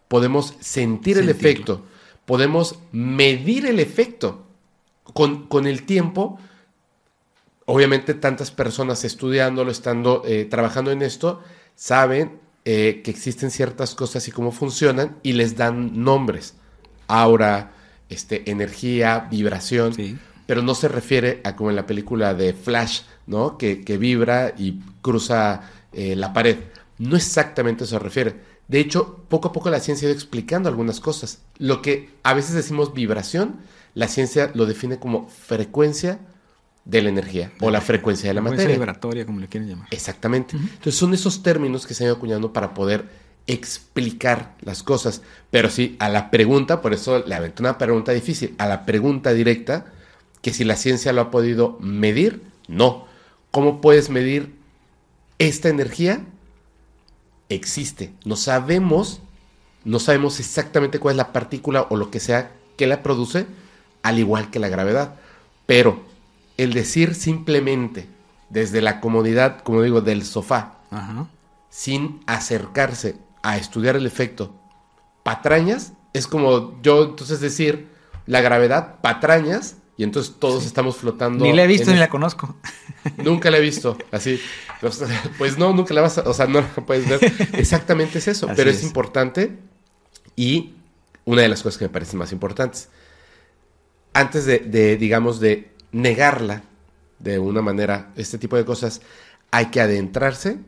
podemos sentir el efecto, podemos medir el efecto. Con, con el tiempo, obviamente tantas personas estudiándolo, estando eh, trabajando en esto, saben eh, que existen ciertas cosas y cómo funcionan y les dan nombres. Aura, este, energía, vibración. Sí. Pero no se refiere a como en la película de Flash, ¿no? Que, que vibra y cruza eh, la pared. No exactamente se refiere. De hecho, poco a poco la ciencia ha ido explicando algunas cosas. Lo que a veces decimos vibración, la ciencia lo define como frecuencia de la energía o la frecuencia de la Frecuencia materia. vibratoria, como le quieren llamar. Exactamente. Entonces son esos términos que se han ido acuñando para poder explicar las cosas. Pero sí, a la pregunta, por eso le aventé una pregunta difícil, a la pregunta directa, que si la ciencia lo ha podido medir, no. ¿Cómo puedes medir esta energía? Existe. No sabemos, no sabemos exactamente cuál es la partícula o lo que sea que la produce, al igual que la gravedad. Pero el decir simplemente desde la comodidad, como digo, del sofá, Ajá. sin acercarse a estudiar el efecto patrañas, es como yo entonces decir la gravedad patrañas y entonces todos estamos flotando. Ni la he visto ni la conozco. Nunca la he visto, así. Pues, pues no, nunca la vas a, o sea, no la puedes ver. Exactamente es eso, Así pero es. es. importante y una de las cosas que me parecen más importantes. Antes de, de, digamos, de negarla de una manera, este tipo de cosas, hay que adentrarse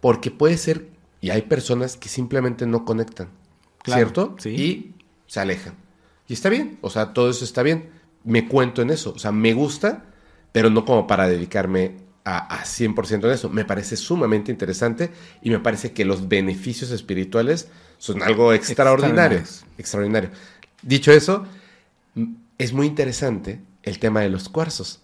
porque puede ser, y hay personas que simplemente no conectan, Claro, ¿cierto? sí. Y se alejan. Y está bien, o sea, todo eso está bien. Me cuento en eso, o sea, me gusta, pero no como para dedicarme a, a 100% en eso. Me parece sumamente interesante y me parece que los beneficios espirituales son algo extraordinario. Extraordinarios. Extraordinario. Dicho eso, es muy interesante el tema de los cuarzos.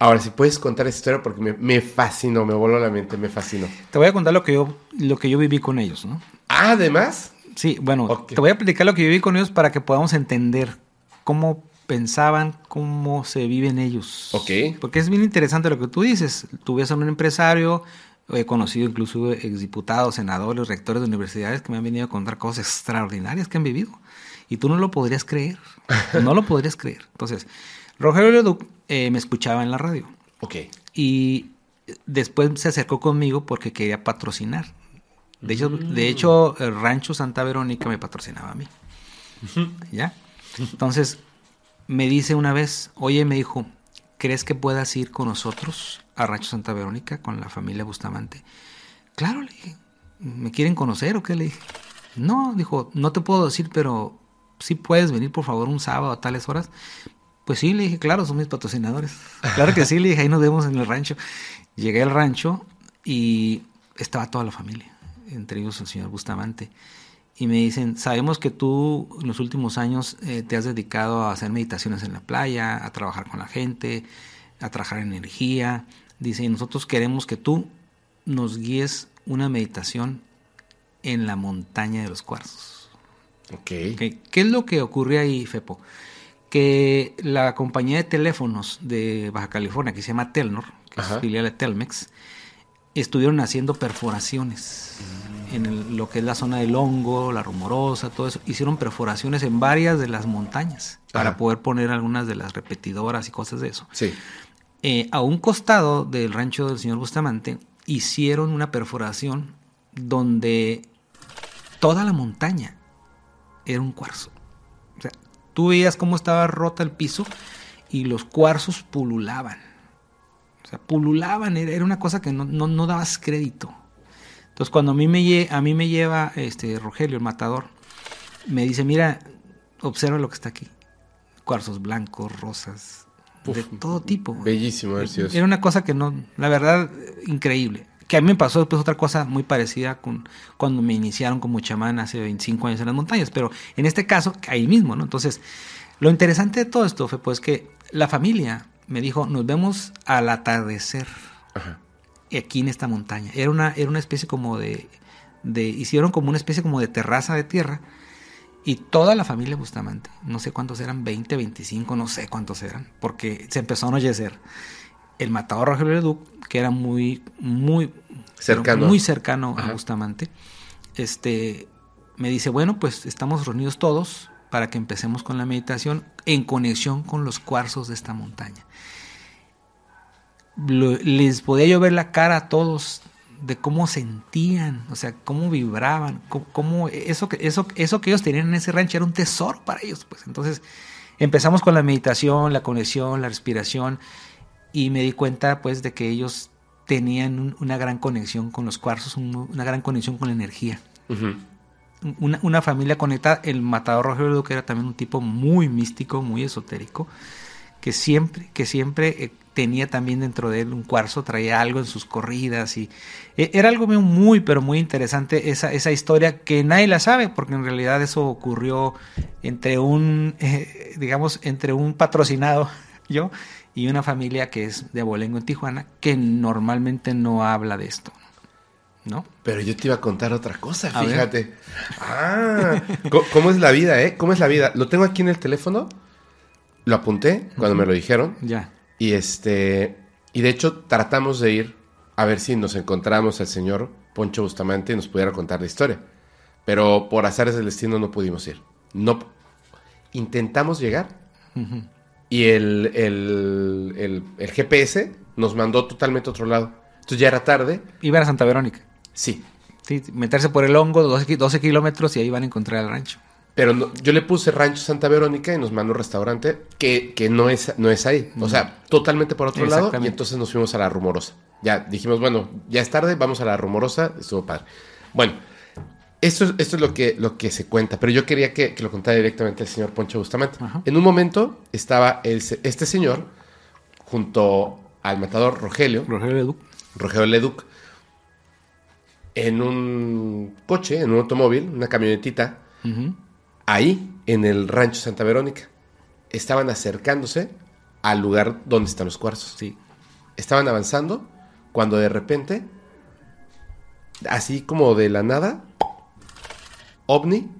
Ahora, si puedes contar esa historia porque me, me fascinó, me voló la mente, me fascinó. Te voy a contar lo que yo, lo que yo viví con ellos, ¿no? Ah, además, Sí, bueno, Ok. te voy a platicar lo que yo viví con ellos para que podamos entender cómo pensaban, cómo se viven ellos. Ok. Porque es bien interesante lo que tú dices. Tú ves a un empresario, he conocido incluso exdiputados, senadores, rectores de universidades que me han venido a contar cosas extraordinarias que han vivido. Y tú no lo podrías creer. No lo podrías creer. Entonces, Rogelio Leduc eh, me escuchaba en la radio. ok. Y después se acercó conmigo porque quería patrocinar. De hecho, de hecho, el Rancho Santa Verónica me patrocinaba a mí. ¿Ya? Entonces, me dice una vez, oye, me dijo, ¿crees que puedas ir con nosotros a Rancho Santa Verónica con la familia Bustamante? Claro, le dije, ¿me quieren conocer o qué? Le dije, no, dijo, no te puedo decir, pero sí puedes venir por favor un sábado a tales horas. Pues sí, le dije, claro, son mis patrocinadores. Claro que sí, le dije, ahí nos vemos en el rancho. Llegué al rancho y estaba toda la familia, entre ellos el señor Bustamante. Y me dicen, sabemos que tú en los últimos años eh, te has dedicado a hacer meditaciones en la playa, a trabajar con la gente, a trabajar en energía. Dice, y nosotros queremos que tú nos guíes una meditación en la montaña de los cuarzos. Ok. Ok, ¿Qué es lo que ocurre ahí, Fepo? Que la compañía de teléfonos de Baja California, que se llama Telnor, que Ajá. es filial de Telmex, estuvieron haciendo perforaciones en el- lo que es la zona del hongo, la rumorosa, todo eso. Hicieron perforaciones en varias de las montañas para poder poner algunas de las repetidoras y cosas de eso. Sí. Eh, a un costado del rancho del señor Bustamante hicieron una perforación donde toda la montaña era un cuarzo. O sea, tú veías cómo estaba rota el piso y los cuarzos pululaban. O sea, pululaban, era, era una cosa que no, no, no dabas crédito. Entonces, cuando a mí me, lle- a mí me lleva este Rogelio, el matador, me dice, mira, observa lo que está aquí. Cuarzos blancos, rosas, de todo tipo. Bellísimo. Era una cosa que no, la verdad, increíble. Que a mí me pasó después otra cosa muy parecida con cuando me iniciaron como chamán hace 25 años en las montañas, pero en este caso ahí mismo, ¿no? Entonces, lo interesante de todo esto fue pues que la familia me dijo, nos vemos al atardecer Ajá. aquí en esta montaña. Era una, era una especie como de, de, hicieron como una especie como de terraza de tierra y toda la familia Bustamante, no sé cuántos eran, 20, 25, no sé cuántos eran, porque se empezó a anochecer. El matador Rogelio Leduc, que era muy, muy Cercano. muy cercano Ajá. a Bustamante, este, me dice, bueno, pues estamos reunidos todos para que empecemos con la meditación en conexión con los cuarzos de esta montaña. Lo- les podía yo ver la cara a todos de cómo sentían, o sea, cómo vibraban, cómo, cómo- eso, que, eso, eso que ellos tenían en ese rancho era un tesoro para ellos. Pues entonces empezamos con la meditación, la conexión, la respiración, y me di cuenta pues de que ellos tenían un- una gran conexión con los cuarzos, un- una gran conexión con la energía una, una familia conectada. El matador Rogelio Leduc era también un tipo muy místico, muy esotérico, que siempre, que siempre eh, tenía también dentro de él un cuarzo, traía algo en sus corridas y eh, era algo muy, muy, pero muy interesante esa, esa historia que nadie la sabe, porque en realidad eso ocurrió entre un, eh, digamos, entre un patrocinado, yo, y una familia que es de Abolengo en Tijuana, que normalmente no habla de esto, ¿no? Pero yo te iba a contar otra cosa, A ver. fíjate. Ah, ¿cómo es la vida, eh? ¿Cómo es la vida? Lo tengo aquí en el teléfono. Lo apunté cuando me lo dijeron. Ya. Y este. Y de hecho, tratamos de ir a ver si nos encontramos al señor Poncho Bustamante y nos pudiera contar la historia. Pero por azares del destino no pudimos ir. No. Intentamos llegar. Ujú. Y el, el, el- el GPS nos mandó totalmente a otro lado. Entonces ya era tarde. Iban a Santa Verónica. Sí. Sí, meterse por el hongo, 12, ki- 12 kilómetros y ahí van a encontrar el rancho. Pero no- yo le puse Rancho Santa Verónica y nos mandó un restaurante que, que no, es, no es ahí. O sea, totalmente por otro lado. Y entonces nos fuimos a la rumorosa. Ya dijimos, bueno, ya es tarde, vamos a la rumorosa. Estuvo padre. Bueno, esto, es- esto es lo que, lo que se cuenta. Pero yo quería que, que lo contara directamente el señor Poncho Bustamante. Ajá. En un momento estaba el este señor junto al matador Rogelio, Rogelio Leduc. Rogelio Leduc, en un coche, en un automóvil, una camionetita ahí en el rancho Santa Verónica. Estaban acercándose al lugar donde están los cuarzos. Sí. Estaban avanzando cuando de repente, así como de la nada, ovni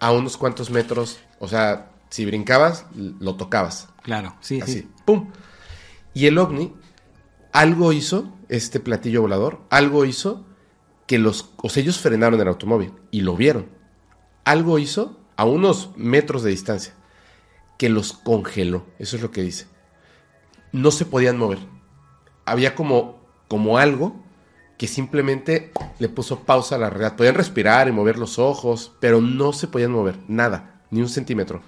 a unos cuantos metros, o sea, si brincabas, lo tocabas. Claro, sí, Así, sí. ¡pum! Y el ovni, algo hizo, este platillo volador, algo hizo que los, o sea, ellos frenaron el automóvil y lo vieron. Algo hizo a unos metros de distancia que los congeló. Eso es lo que dice. No se podían mover. Había como, como algo que simplemente le puso pausa a la realidad. Podían respirar y mover los ojos, pero no se podían mover, nada, ni un centímetro.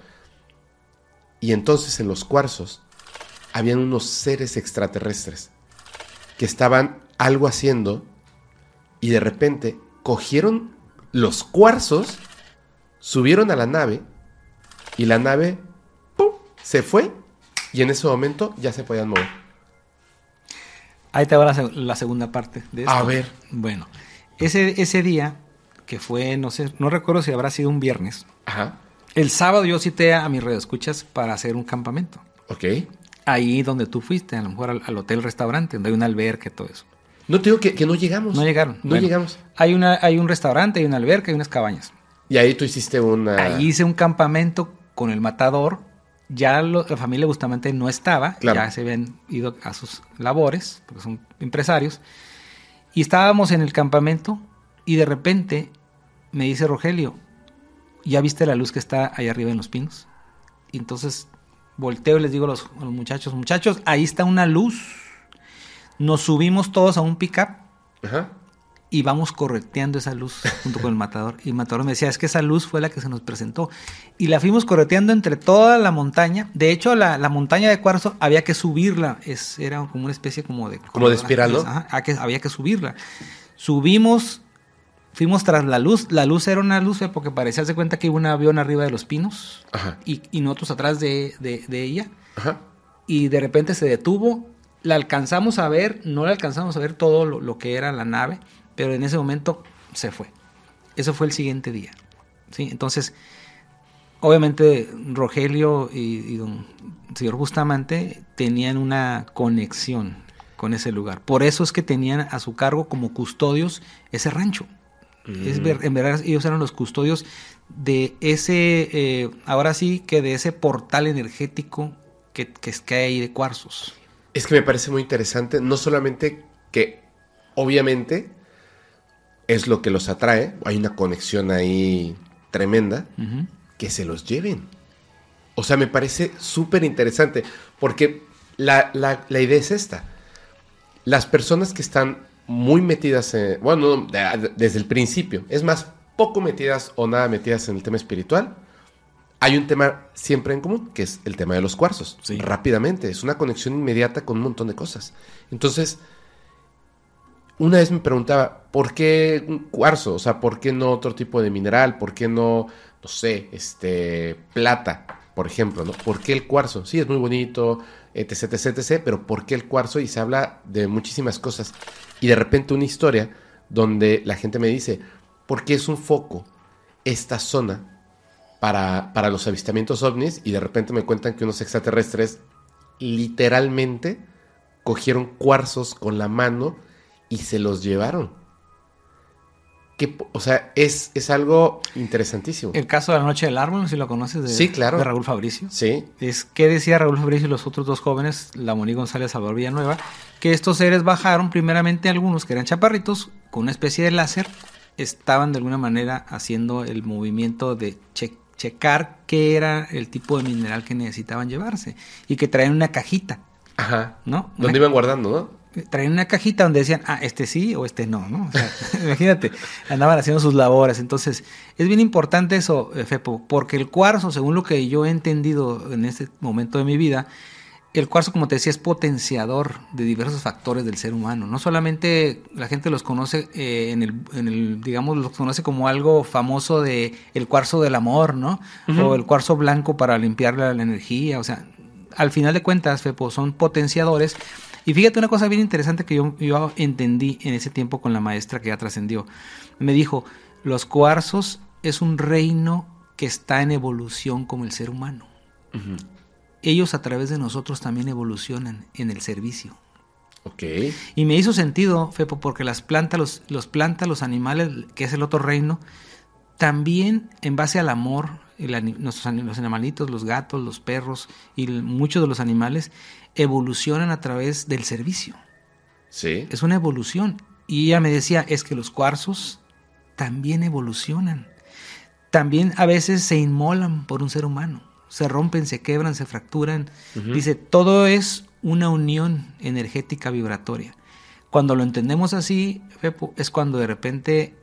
Y entonces en los cuarzos habían unos seres extraterrestres que estaban algo haciendo y de repente cogieron los cuarzos, subieron a la nave y la nave se fue y en ese momento ya se podían mover. Ahí te va la, la segunda parte de esto. A ver. Bueno, ese, ese día, que fue, no sé, no recuerdo si habrá sido un viernes. Ajá. El sábado yo cité a mis radioescuchas para hacer un campamento. Ok. Ahí donde tú fuiste, a lo mejor al, al hotel restaurante, donde hay una alberca y todo eso. No te digo que, que no llegamos. No llegaron. No Bueno, llegamos. Hay, una, hay un restaurante, hay una alberca y unas cabañas. Y ahí tú hiciste una... Ahí hice un campamento con el matador. Ya lo- la familia Bustamante no estaba, Claro. ya se habían ido a sus labores, porque son empresarios. Y estábamos en el campamento y de repente me dice Rogelio, ¿ya viste la luz que está ahí arriba en los pinos? Y entonces volteo y les digo a los, a los muchachos, muchachos, ahí está una luz. Nos subimos todos a un pickup Ajá. Y vamos correteando esa luz junto con el matador. Y el matador me decía, es que esa luz fue la que se nos presentó. Y la fuimos correteando entre toda la montaña. De hecho, la, la montaña de cuarzo había que subirla. Es, era como una especie como de... Como de espiral, ¿no? Ajá, que, había que subirla. Subimos, fuimos tras la luz. La luz era una luz porque parecía, hace cuenta que iba un avión arriba de los pinos Ajá. y, y nosotros atrás de, de- de ella Ajá. y de repente se detuvo la alcanzamos a ver, no la alcanzamos a ver todo lo, lo que era la nave, pero en ese momento se fue. Eso fue el siguiente día. ¿sí? Entonces, obviamente Rogelio y, y don señor Bustamante tenían una conexión con ese lugar. Por eso es que tenían a su cargo como custodios ese rancho. Es ver- en verdad ellos eran los custodios de ese, eh, ahora sí que de ese portal energético que, que, que hay de cuarzos. Es que me parece muy interesante, no solamente que obviamente es lo que los atrae, hay una conexión ahí tremenda, que se los lleven. O sea, me parece súper interesante, porque la, la- la idea es esta. Las personas que están muy metidas, en, bueno, no, de- desde el principio, es más, poco metidas o nada metidas en el tema espiritual, hay un tema siempre en común, que es el tema de los cuarzos. Sí. Rápidamente, es una conexión inmediata con un montón de cosas. Entonces, una vez me preguntaba, ¿por qué un cuarzo? O sea, ¿por qué no otro tipo de mineral? ¿Por qué no, no sé, este, plata, por ejemplo, ¿no? ¿Por qué el cuarzo? Sí, es muy bonito, etc, etc, etc, pero ¿por qué el cuarzo? Y se habla de muchísimas cosas. Y de repente una historia donde la gente me dice, ¿por qué es un foco esta zona para, para los avistamientos ovnis? Y de repente me cuentan que unos extraterrestres literalmente cogieron cuarzos con la mano y se los llevaron. Que, o sea, es, es algo interesantísimo. El caso de la noche del árbol, si lo conoces, de, Sí, claro. de Raúl Fabricio. Sí, Es que decía Raúl Fabricio y los otros dos jóvenes, la Moni González Salvador Villanueva, que estos seres bajaron primeramente algunos que eran chaparritos con una especie de láser, estaban de alguna manera haciendo el movimiento de che- checar qué era el tipo de mineral que necesitaban llevarse y que traían una cajita, ajá. ¿no? ¿Dónde Una- iban guardando, no? Traían una cajita donde decían, ah, este sí o este no, ¿no? O sea, imagínate, andaban haciendo sus labores. Entonces, es bien importante eso, eh, Fepo, porque el cuarzo, según lo que yo he entendido en este momento de mi vida, el cuarzo, como te decía, es potenciador de diversos factores del ser humano. No solamente la gente los conoce eh, en, el, en el, digamos, los conoce como algo famoso de el cuarzo del amor, ¿no? O el cuarzo blanco para limpiar la, la energía. O sea, al final de cuentas, Fepo, son potenciadores. Y fíjate una cosa bien interesante que yo, yo entendí en ese tiempo con la maestra que ya trascendió. Me dijo, los cuarzos es un reino que está en evolución como el ser humano. Ellos a través de nosotros también evolucionan en el servicio. Y me hizo sentido, Fepo, porque las plantas, los, los plantas, los animales, que es el otro reino, también en base al amor, el ani- los animalitos, los gatos, los perros y muchos de los animales evolucionan a través del servicio. Sí. Es una evolución. Y ella me decía, es que los cuarzos también evolucionan. También a veces se inmolan por un ser humano. Se rompen, se quebran, se fracturan. Dice, todo es una unión energética vibratoria. Cuando lo entendemos así, Fepo, es cuando de repente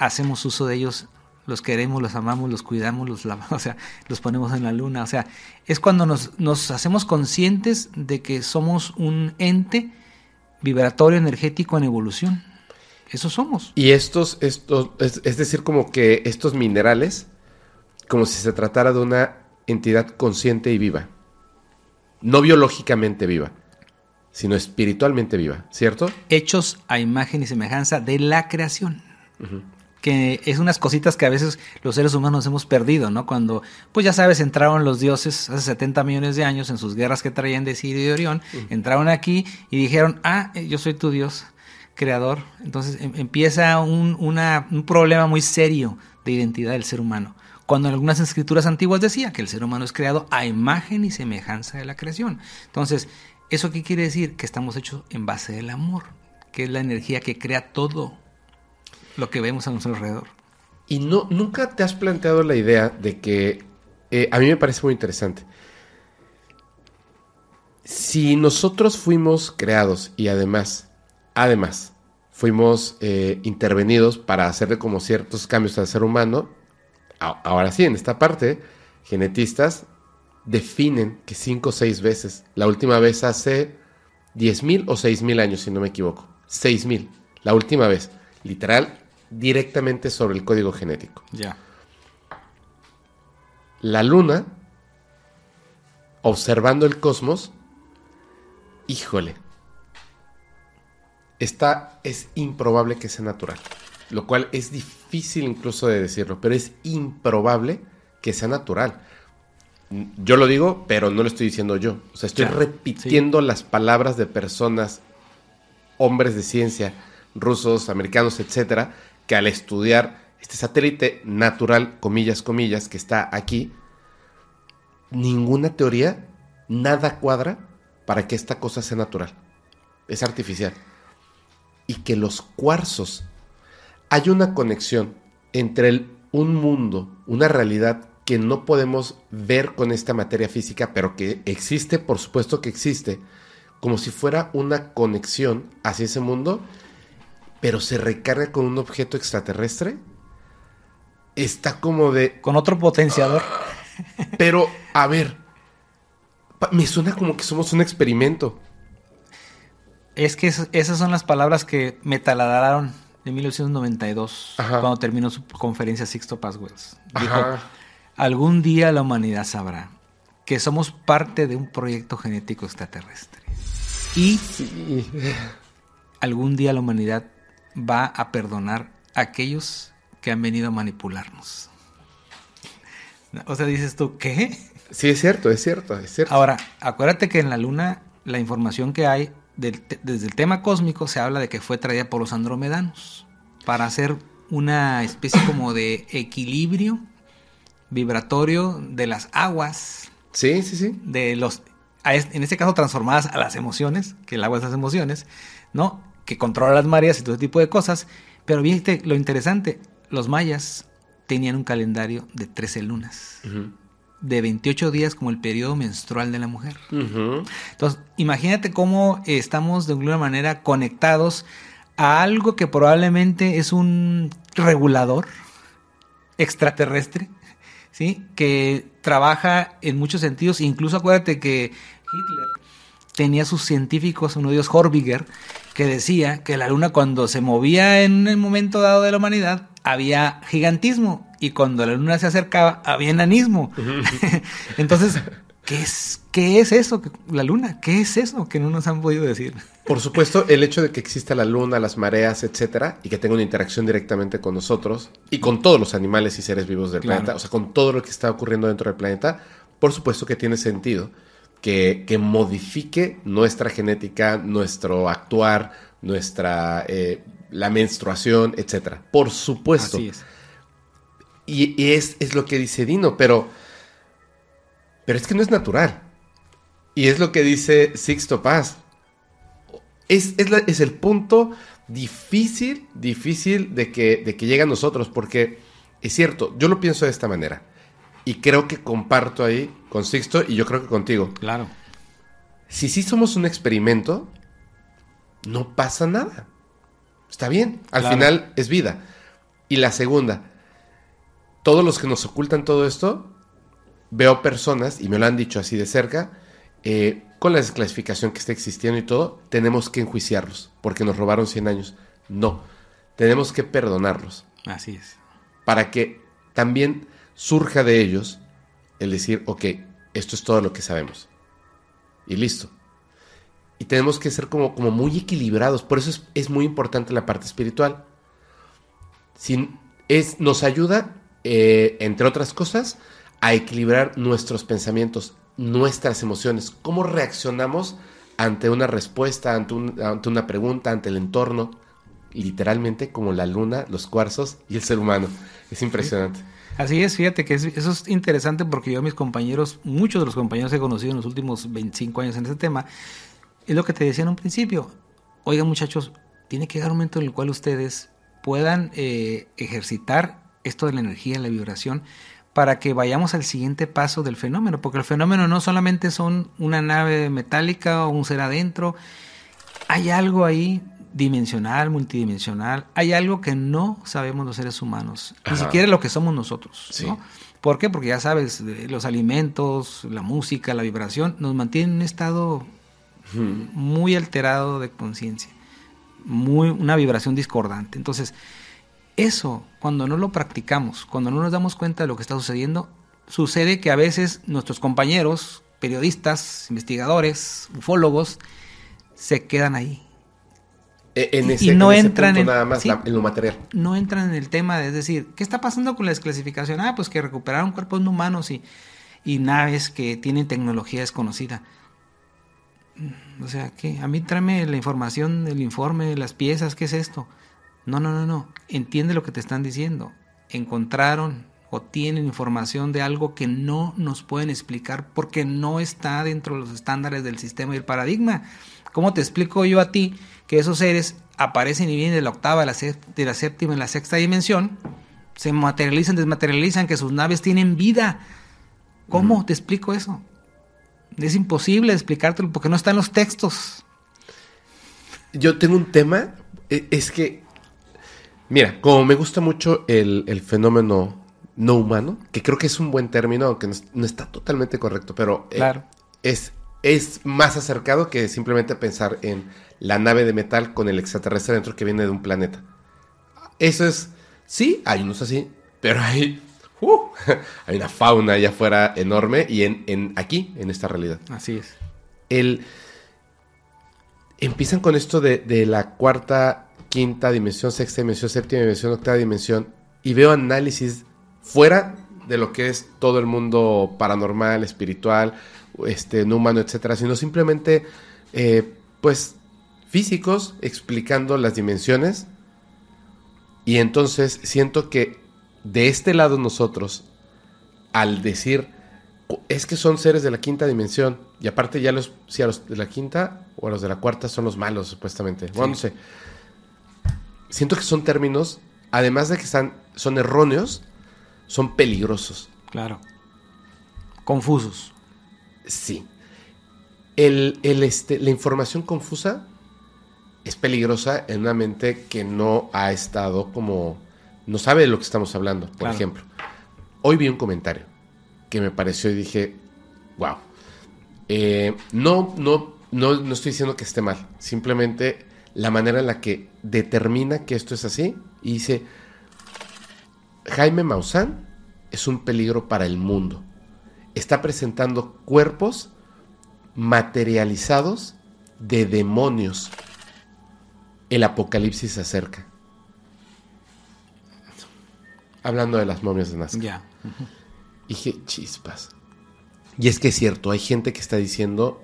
hacemos uso de ellos, los queremos, los amamos, los cuidamos, los lavamos, o sea, los ponemos en la luna. O sea, es cuando nos, nos hacemos conscientes de que somos un ente vibratorio energético en evolución. Eso somos. Y estos, estos, es, es decir, como que estos minerales, como si se tratara de una entidad consciente y viva. No biológicamente viva, sino espiritualmente viva, ¿cierto? Hechos a imagen y semejanza de la creación. Que es unas cositas que a veces los seres humanos hemos perdido, ¿no? Cuando, pues ya sabes, entraron los dioses hace 70 millones de años en sus guerras que traían de Sirio y de Orión, entraron aquí y dijeron, ah, eh, yo soy tu dios creador. Entonces em- empieza un, una- un problema muy serio de identidad del ser humano. Cuando en algunas escrituras antiguas decía que el ser humano es creado a imagen y semejanza de la creación. Entonces, ¿eso qué quiere decir? Que estamos hechos en base del amor, que es la energía que crea todo lo que vemos a nuestro alrededor. Y no, nunca te has planteado la idea de que eh, a mí me parece muy interesante. Si nosotros fuimos creados y además, además, fuimos eh, intervenidos para hacerle como ciertos cambios al ser humano, ahora sí, en esta parte, genetistas definen que cinco o seis veces, la última vez hace 10.000 o 6.000 años, si no me equivoco, 6.000, la última vez, literal, directamente sobre el código genético. Ya. La luna, observando el cosmos, híjole, está, es improbable que sea natural. Lo cual es difícil incluso de decirlo, pero es improbable que sea natural. Yo lo digo, pero no lo estoy diciendo yo. O sea, estoy repitiendo las palabras de personas, hombres de ciencia, rusos, americanos, etcétera, que al estudiar este satélite natural, comillas, comillas, que está aquí, ninguna teoría, nada cuadra para que esta cosa sea natural. Es artificial. Y que los cuarzos, hay una conexión entre un mundo, una realidad que no podemos ver con esta materia física, pero que existe, por supuesto que existe, como si fuera una conexión hacia ese mundo, pero se recarga con un objeto extraterrestre. Está como de, Con otro potenciador. pero, a ver, me suena como que somos un experimento. Es que es- esas son las palabras que me taladraron en 1992, Ajá. cuando terminó su conferencia Sixto Paz Wells. Dijo, Ajá. algún día la humanidad sabrá que somos parte de un proyecto genético extraterrestre. Y Sí. algún día la humanidad va a perdonar a aquellos que han venido a manipularnos. O sea, dices tú, ¿qué? Sí, es cierto, es cierto, es cierto. Ahora, acuérdate que en la Luna la información que hay del desde el tema cósmico se habla de que fue traída por los andromedanos para hacer una especie como de equilibrio vibratorio de las aguas, Sí, sí, sí. de los, en este caso transformadas a las emociones, que el agua es las emociones, ¿no? Que controla las mareas y todo ese tipo de cosas. Pero viste lo interesante, los mayas tenían un calendario de 13 lunas, de 28 días como el periodo menstrual de la mujer. Entonces, imagínate cómo estamos de alguna manera conectados a algo que probablemente es un regulador extraterrestre, ¿sí? Que trabaja en muchos sentidos. Incluso acuérdate que Hitler tenía sus científicos, uno de ellos Horbiger, que decía que la luna cuando se movía en el momento dado de la humanidad había gigantismo y cuando la luna se acercaba había enanismo. Entonces, ¿qué es, ¿qué es eso? La luna, ¿qué es eso que no nos han podido decir? Por supuesto, el hecho de que exista la luna, las mareas, etcétera, y que tenga una interacción directamente con nosotros y con todos los animales y seres vivos del Claro. planeta, o sea, con todo lo que está ocurriendo dentro del planeta, por supuesto que tiene sentido que, que modifique nuestra genética, nuestro actuar, nuestra eh, la menstruación, etcétera. Por supuesto. Así es. Y, y es, es lo que dice Dino, pero. Pero es que no es natural. Y es lo que dice Sixto Paz. Es, es, la- es el punto difícil, difícil de que, de que llegue a nosotros, porque es cierto, yo lo pienso de esta manera. Y creo que comparto ahí con Sixto y yo creo que contigo. Claro. Si sí somos un experimento, no pasa nada. Está bien. Al Claro. final es vida. Y la segunda, todos los que nos ocultan todo esto, veo personas, y me lo han dicho así de cerca, eh, con la desclasificación que está existiendo y todo, tenemos que enjuiciarlos porque nos robaron 100 años. No, tenemos que perdonarlos Así es. para que también surja de ellos el decir, ok, esto es todo lo que sabemos. Y listo. Y tenemos que ser como, como muy equilibrados. Por eso es, es muy importante la parte espiritual. Sin, es, nos ayuda, eh, entre otras cosas, a equilibrar nuestros pensamientos, nuestras emociones. Cómo reaccionamos ante una respuesta, ante, un- ante una pregunta, ante el entorno. Literalmente como la luna, los cuarzos y el ser humano. Es impresionante. Así es, fíjate que es- eso es interesante porque yo a mis compañeros, muchos de los compañeros que he conocido en los últimos 25 años en este tema, es lo que te decía en un principio. Oigan muchachos, tiene que llegar un momento en el cual ustedes puedan eh, ejercitar esto de la energía, la vibración, para que vayamos al siguiente paso del fenómeno, porque el fenómeno no solamente son una nave metálica o un ser adentro, hay algo ahí dimensional, multidimensional, hay algo que no sabemos los seres humanos, ni siquiera lo que somos nosotros. Sí. ¿no? ¿Por qué? Porque ya sabes, los alimentos, la música, la vibración, nos mantienen en un estado muy alterado de conciencia, muy una vibración discordante. Entonces, eso, cuando no lo practicamos, cuando no nos damos cuenta de lo que está sucediendo, sucede que a veces nuestros compañeros, periodistas, investigadores, ufólogos, se quedan ahí. E- En ese, y no en ese entran punto en- nada más sí. la- en lo material. no entran en el tema de, es decir, ¿qué está pasando con la desclasificación? Ah, pues que recuperaron cuerpos no humanos y, y naves que tienen tecnología desconocida. Mm, O sea, ¿qué? A mí tráeme la información, el informe, las piezas, ¿qué es esto? No, no, no, no. Entiende lo que te están diciendo. Encontraron o tienen información de algo que no nos pueden explicar porque no está dentro de los estándares del sistema y el paradigma. ¿Cómo te explico yo a ti que esos seres aparecen y vienen de la octava, de la, séptima, en la sexta dimensión? Se materializan, desmaterializan, que sus naves tienen vida. ¿Cómo te explico eso? Es imposible explicártelo porque no están los textos. Yo tengo un tema, e- es que, mira, como me gusta mucho el, el fenómeno no humano, que creo que es un buen término, aunque no, es- no está totalmente correcto, pero eh, es más acercado que simplemente pensar en la nave de metal con el extraterrestre dentro que viene de un planeta. Eso es, sí, hay unos así, pero hay, uh, hay una fauna allá afuera enorme y en, en aquí, en esta realidad Así es. el empiezan con esto de, de la cuarta, quinta dimensión, sexta dimensión, séptima dimensión, octava dimensión, y veo análisis fuera de lo que es todo el mundo paranormal, espiritual, este, no humano, etcétera, sino simplemente, eh, pues, físicos explicando las dimensiones. Y entonces siento que de este lado nosotros, al decir, es que son seres de la quinta dimensión. Y aparte ya los, si a los de la quinta o a los de la cuarta son los malos, supuestamente. Bueno, no sé. Siento que son términos, además de que están, son erróneos, son peligrosos. Claro. Confusos. Sí. El, el, este, la información confusa es peligrosa en una mente que no ha estado como... No sabe de lo que estamos hablando. Por Claro. ejemplo, hoy vi un comentario que me pareció y dije, wow. Eh, no, no, no, no estoy diciendo que esté mal. Simplemente la manera en la que determina que esto es así. Y dice, Jaime Maussan es un peligro para el mundo. Está presentando cuerpos materializados de demonios. El apocalipsis se acerca. Hablando de las momias de Nazca. Ya. Dije, chispas. Y es que es cierto, hay gente que está diciendo,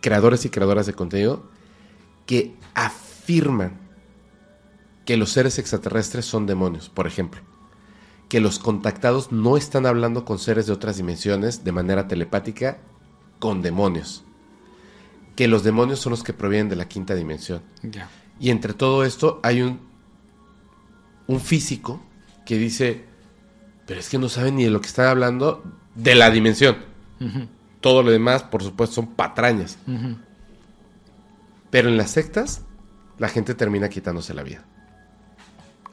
creadores y creadoras de contenido, que afirman que los seres extraterrestres son demonios, por ejemplo. Que los contactados no están hablando con seres de otras dimensiones de manera telepática con demonios. Que los demonios son los que provienen de la quinta dimensión. Y entre todo esto hay un, un físico que dice, pero es que no saben ni de lo que están hablando de la dimensión. Todo lo demás, por supuesto, son patrañas. Pero en las sectas, la gente termina quitándose la vida.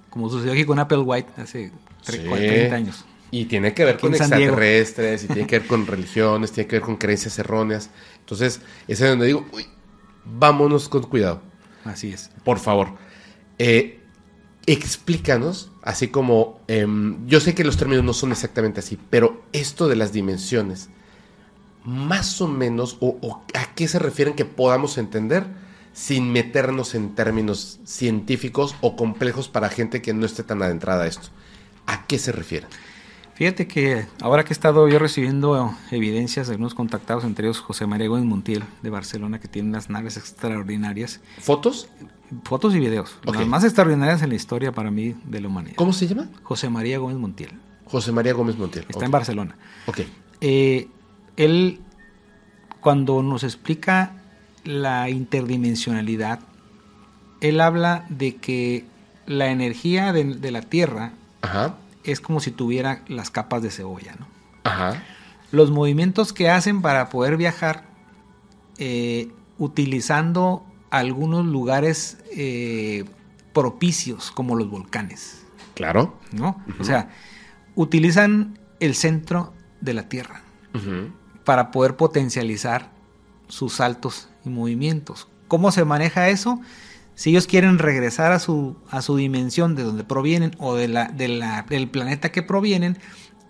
Como sucedió aquí con Apple White hace tre- Sí. 30 años. Y tiene que ver Aquí con extraterrestres, y tiene que ver con religiones, tiene que ver con creencias erróneas. Entonces, es ahí donde digo, uy, vámonos con cuidado. Así es. Por favor, eh, explícanos, así como em, yo sé que los términos no son exactamente así, pero esto de las dimensiones, más o menos, o, o a qué se refieren que podamos entender sin meternos en términos científicos o complejos para gente que no esté tan adentrada a esto. ¿A qué se refieren? Fíjate que ahora que he estado yo recibiendo evidencias de unos contactados, entre ellos José María Gómez Montiel de Barcelona, que tiene unas naves extraordinarias, ¿Fotos? fotos y videos, las más extraordinarias en la historia para mí de la humanidad. ¿Cómo se llama? José María Gómez Montiel, José María Gómez Montiel. está en Barcelona. Ok. Eh, él, cuando nos explica la interdimensionalidad, él habla de que la energía de, de la Tierra Ajá. Es como si tuviera las capas de cebolla, ¿no? Ajá. Los movimientos que hacen para poder viajar eh, utilizando algunos lugares eh, propicios como los volcanes, Claro. ¿no? O sea, utilizan el centro de la Tierra para poder potencializar sus saltos y movimientos. ¿Cómo se maneja eso? Si ellos quieren regresar a su, a su dimensión de donde provienen o de la, de la- del planeta que provienen,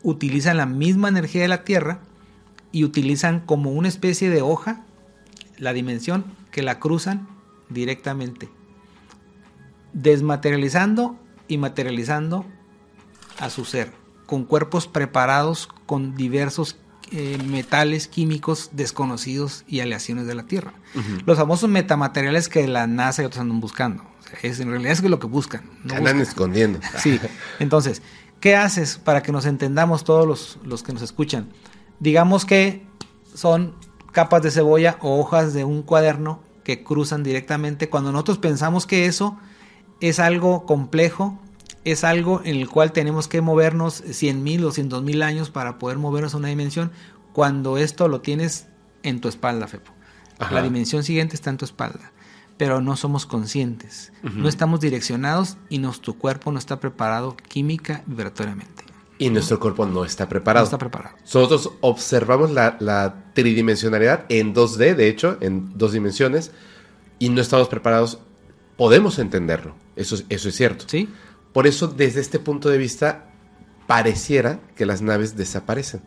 utilizan la misma energía de la Tierra y utilizan como una especie de hoja la dimensión que la cruzan directamente, desmaterializando y materializando a su ser, con cuerpos preparados con diversos eh, metales químicos desconocidos y aleaciones de la Tierra. Los famosos metamateriales que la NASA y otros andan buscando. O sea, es, en realidad es lo que buscan. no Andan buscan- escondiendo. Sí, entonces, ¿qué haces para que nos entendamos todos los, los que nos escuchan? Digamos que son capas de cebolla o hojas de un cuaderno que cruzan directamente. Cuando nosotros pensamos que eso es algo complejo, es algo en el cual tenemos que movernos 100 mil o 200 mil años para poder movernos a una dimensión, cuando esto lo tienes en tu espalda, Fepo. Ajá. La dimensión siguiente está en tu espalda, pero no somos conscientes, no estamos direccionados y nuestro cuerpo no está preparado química y vibratoriamente. Y nuestro cuerpo no está No preparado. está preparado. Nosotros observamos la, la tridimensionalidad en 2D, de hecho, en dos dimensiones, y no estamos preparados. Podemos entenderlo, eso, es- eso es cierto. ¿Sí? Por eso, desde este punto de vista, pareciera que las naves desaparecen,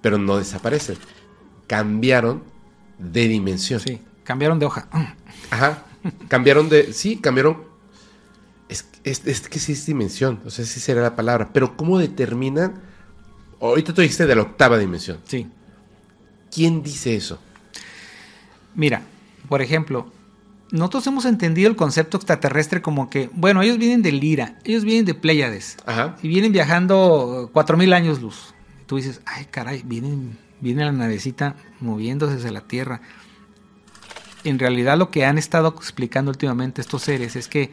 pero no desaparecen. Cambiaron de dimensión. Sí. Cambiaron de hoja. Ajá. Cambiaron de. Sí, cambiaron. Es, es, es que sí es dimensión. O sea, sí sería la palabra. Pero, ¿cómo determinan? Ahorita tú dijiste de la octava dimensión. Sí. ¿Quién dice eso? Mira, por ejemplo, nosotros hemos entendido el concepto extraterrestre como que, bueno, ellos vienen de Lira, ellos vienen de Pléyades, Ajá. y vienen viajando 4000 años luz. Tú dices, ay, caray, vienen, viene la navecita moviéndose desde la Tierra. En realidad, lo que han estado explicando últimamente estos seres es que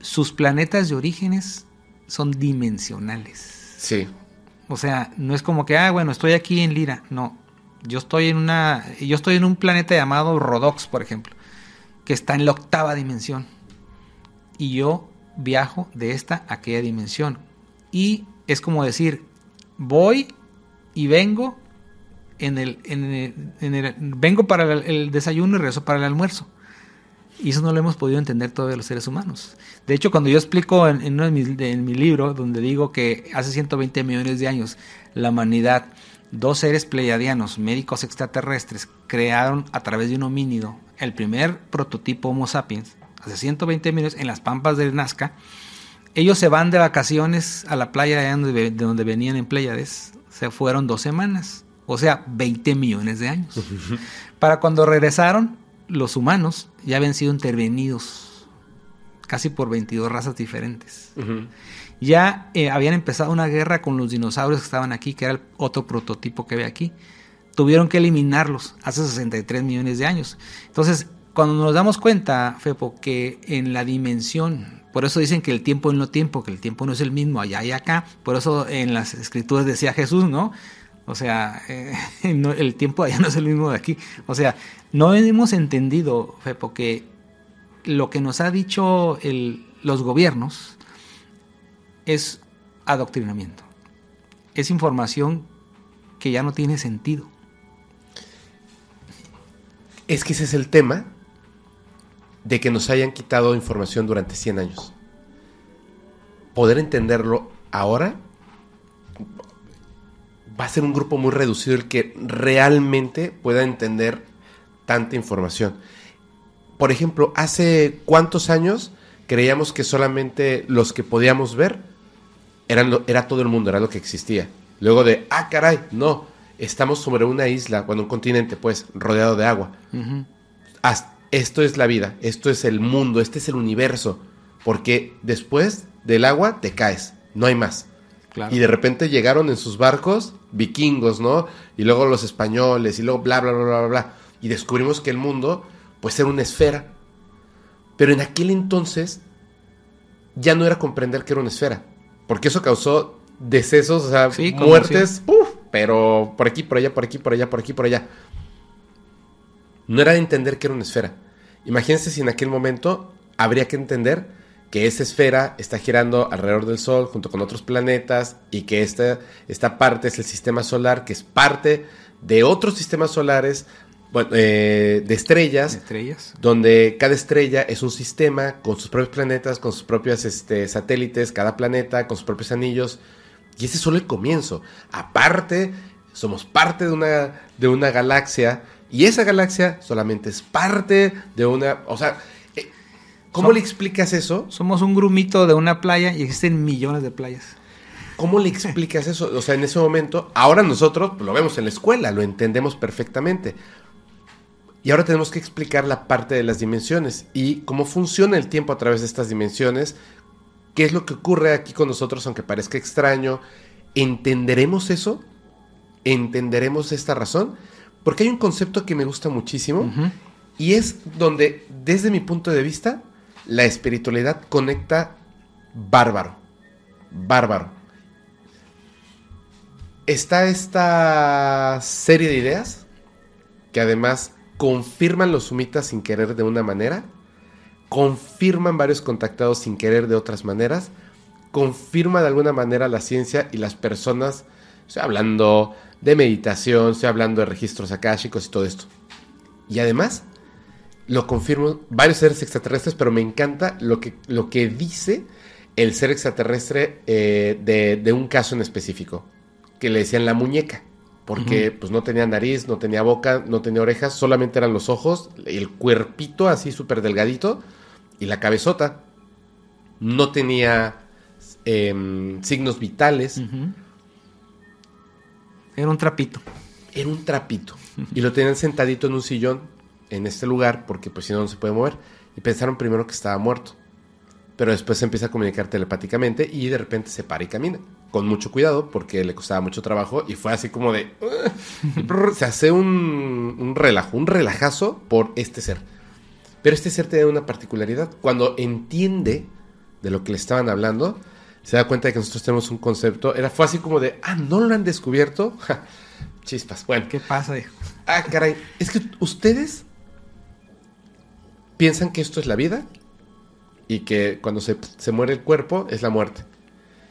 sus planetas de orígenes son dimensionales. Sí. O sea, no es como que, ah, bueno, estoy aquí en Lira. No, yo estoy en una, yo estoy en un planeta llamado Rodox, por ejemplo, que está en la octava dimensión. Y yo viajo de esta a aquella dimensión. Y es como decir, voy y vengo en el, en el- en el- vengo para el, el desayuno y regreso para el almuerzo. Y eso no lo hemos podido entender todavía los seres humanos. De hecho, cuando yo explico en, en uno de mis- de- en mi libro, donde digo que hace 120 millones de años la humanidad, dos seres pleiadianos, médicos extraterrestres, crearon a través de un homínido el primer prototipo Homo sapiens, hace 120 millones, en las pampas de Nazca, ellos se van de vacaciones a la playa de donde, de donde venían en Pléyades, se fueron dos semanas, o sea, 20 millones de años. Para cuando regresaron, los humanos ya habían sido intervenidos casi por 22 razas diferentes. Ya eh, habían empezado una guerra con los dinosaurios que estaban aquí, que era el otro prototipo que ve aquí. Tuvieron que eliminarlos hace 63 millones de años. Entonces, cuando nos damos cuenta, Fepo, que en la dimensión, por eso dicen que el tiempo es no tiempo, que el tiempo no es el mismo allá y acá, por eso en las escrituras decía Jesús, ¿no? O sea, eh, el tiempo allá no es el mismo de aquí. O sea, no hemos entendido, Fepo, que lo que nos ha dicho los gobiernos es adoctrinamiento. Es información que ya no tiene sentido. Es que ese es el tema de que nos hayan quitado información durante 100 años. Poder entenderlo ahora va a ser un grupo muy reducido el que realmente pueda entender tanta información. Por ejemplo, hace cuántos años creíamos que solamente los que podíamos ver eran era todo el mundo, era lo que existía. Luego de, ah, caray, no, estamos sobre una isla, bueno, un continente, pues, rodeado de agua. Esto es la vida, esto es el mundo, este es el universo. Porque después del agua te caes, no hay más. Claro. Y de repente llegaron en sus barcos vikingos, ¿no? Y luego los españoles, y luego bla, bla, bla, bla, bla, bla. Y descubrimos que el mundo, pues, era una esfera. Pero en aquel entonces ya no era comprender que era una esfera. Porque eso causó decesos, o sea, Sí, muertes, ¡puf! Pero por aquí, por allá, por aquí, por allá, por aquí, por allá. No era entender que era una esfera. Imagínense si en aquel momento habría que entender que esa esfera está girando alrededor del Sol junto con otros planetas y que esta, esta parte es el sistema solar, que es parte de otros sistemas solares, bueno, eh, de estrellas, Estrellas. donde cada estrella es un sistema con sus propios planetas, con sus propios este, satélites, cada planeta con sus propios anillos. Y ese es solo el comienzo. Aparte, somos parte de una, de una galaxia Y esa galaxia solamente es parte de una... O sea, eh, ¿cómo le explicas eso? Somos un grumito de una playa y existen millones de playas. ¿Cómo le explicas eso? O sea, en ese momento, ahora nosotros lo vemos en la escuela, lo entendemos perfectamente. Y ahora tenemos que explicar la parte de las dimensiones y cómo funciona el tiempo a través de estas dimensiones, qué es lo que ocurre aquí con nosotros, aunque parezca extraño. ¿Entenderemos eso? ¿Entenderemos esta razón? Porque hay un concepto que me gusta muchísimo y es donde, desde mi punto de vista, la espiritualidad conecta bárbaro. Bárbaro. Está esta serie de ideas que además confirman los sumitas sin querer de una manera, confirman varios contactados sin querer de otras maneras, confirma de alguna manera la ciencia y las personas, estoy hablando de meditación, estoy hablando de registros akáshicos y todo esto. Y además, lo confirman varios seres extraterrestres, pero me encanta lo que, lo que dice el ser extraterrestre eh, de, de un caso en específico, que le decían la muñeca, porque pues no tenía nariz, no tenía boca, no tenía orejas, solamente eran los ojos, el cuerpito así súper delgadito y la cabezota. No tenía em, signos vitales. Era un trapito. era un trapito. Y lo tenían sentadito en un sillón en este lugar, porque pues si no, no se puede mover. Y pensaron primero que estaba muerto. Pero después se empieza a comunicar telepáticamente y de repente se para y camina. Con mucho cuidado, porque le costaba mucho trabajo. Y fue así como de... Se hace un, un relajo, un relajazo por este ser. Pero este ser tiene una particularidad. Cuando entiende de lo que le estaban hablando, se da cuenta de que nosotros tenemos un concepto. Era, fue así como de, ah, ¿no lo han descubierto? Ja, Chispas. Bueno, ¿Qué pasa? Ah, caray. Es que ustedes piensan que esto es la vida y que cuando se, se muere el cuerpo es la muerte.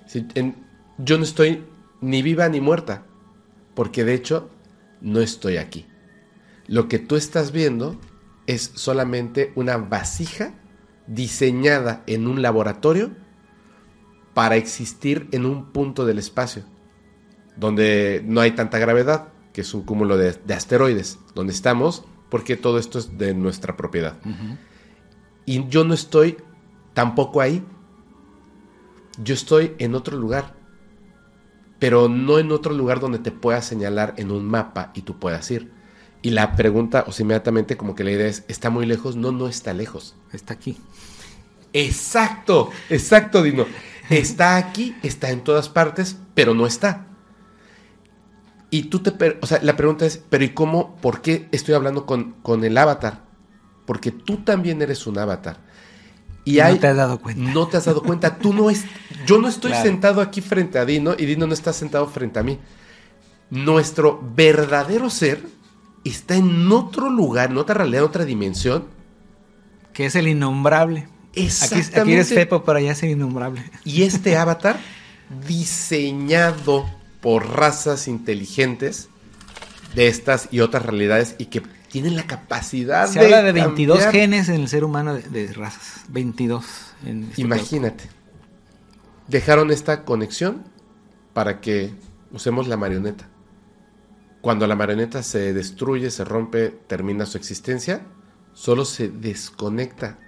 Si- en- yo no estoy ni viva ni muerta, porque de hecho no estoy aquí. Lo que tú estás viendo es solamente una vasija diseñada en un laboratorio para existir en un punto del espacio donde no hay tanta gravedad, que es un cúmulo de, de asteroides, donde estamos, porque todo esto es de nuestra propiedad. Y yo no estoy tampoco ahí. Yo estoy en otro lugar. Pero no en otro lugar donde te pueda señalar en un mapa y tú puedas ir. Y la pregunta, o sea, inmediatamente como que la idea es, ¿está muy lejos? No, no está lejos. Está aquí. Exacto, exacto, Dino. Está aquí, está en todas partes, pero no está. Y tú te... O sea, la pregunta es, pero ¿y cómo? ¿Por qué estoy hablando con, con el avatar? Porque tú también eres un avatar. Y No te has dado cuenta. No te has dado cuenta. Tú no es... Yo no estoy Claro. sentado aquí frente a Dino y Dino no está sentado frente a mí. Nuestro verdadero ser está en otro lugar, en otra realidad, en otra dimensión. Que es el innombrable. Exactamente. aquí eres Pepo, pero allá es el innombrable. Y este avatar, diseñado por razas inteligentes de estas y otras realidades y que tienen la capacidad Se habla de 22 cambiar. genes en el ser humano de, de razas. 22. En este Imagínate. Dejaron esta conexión para que usemos la marioneta. Cuando la marioneta se destruye, se rompe, termina su existencia, solo se desconecta.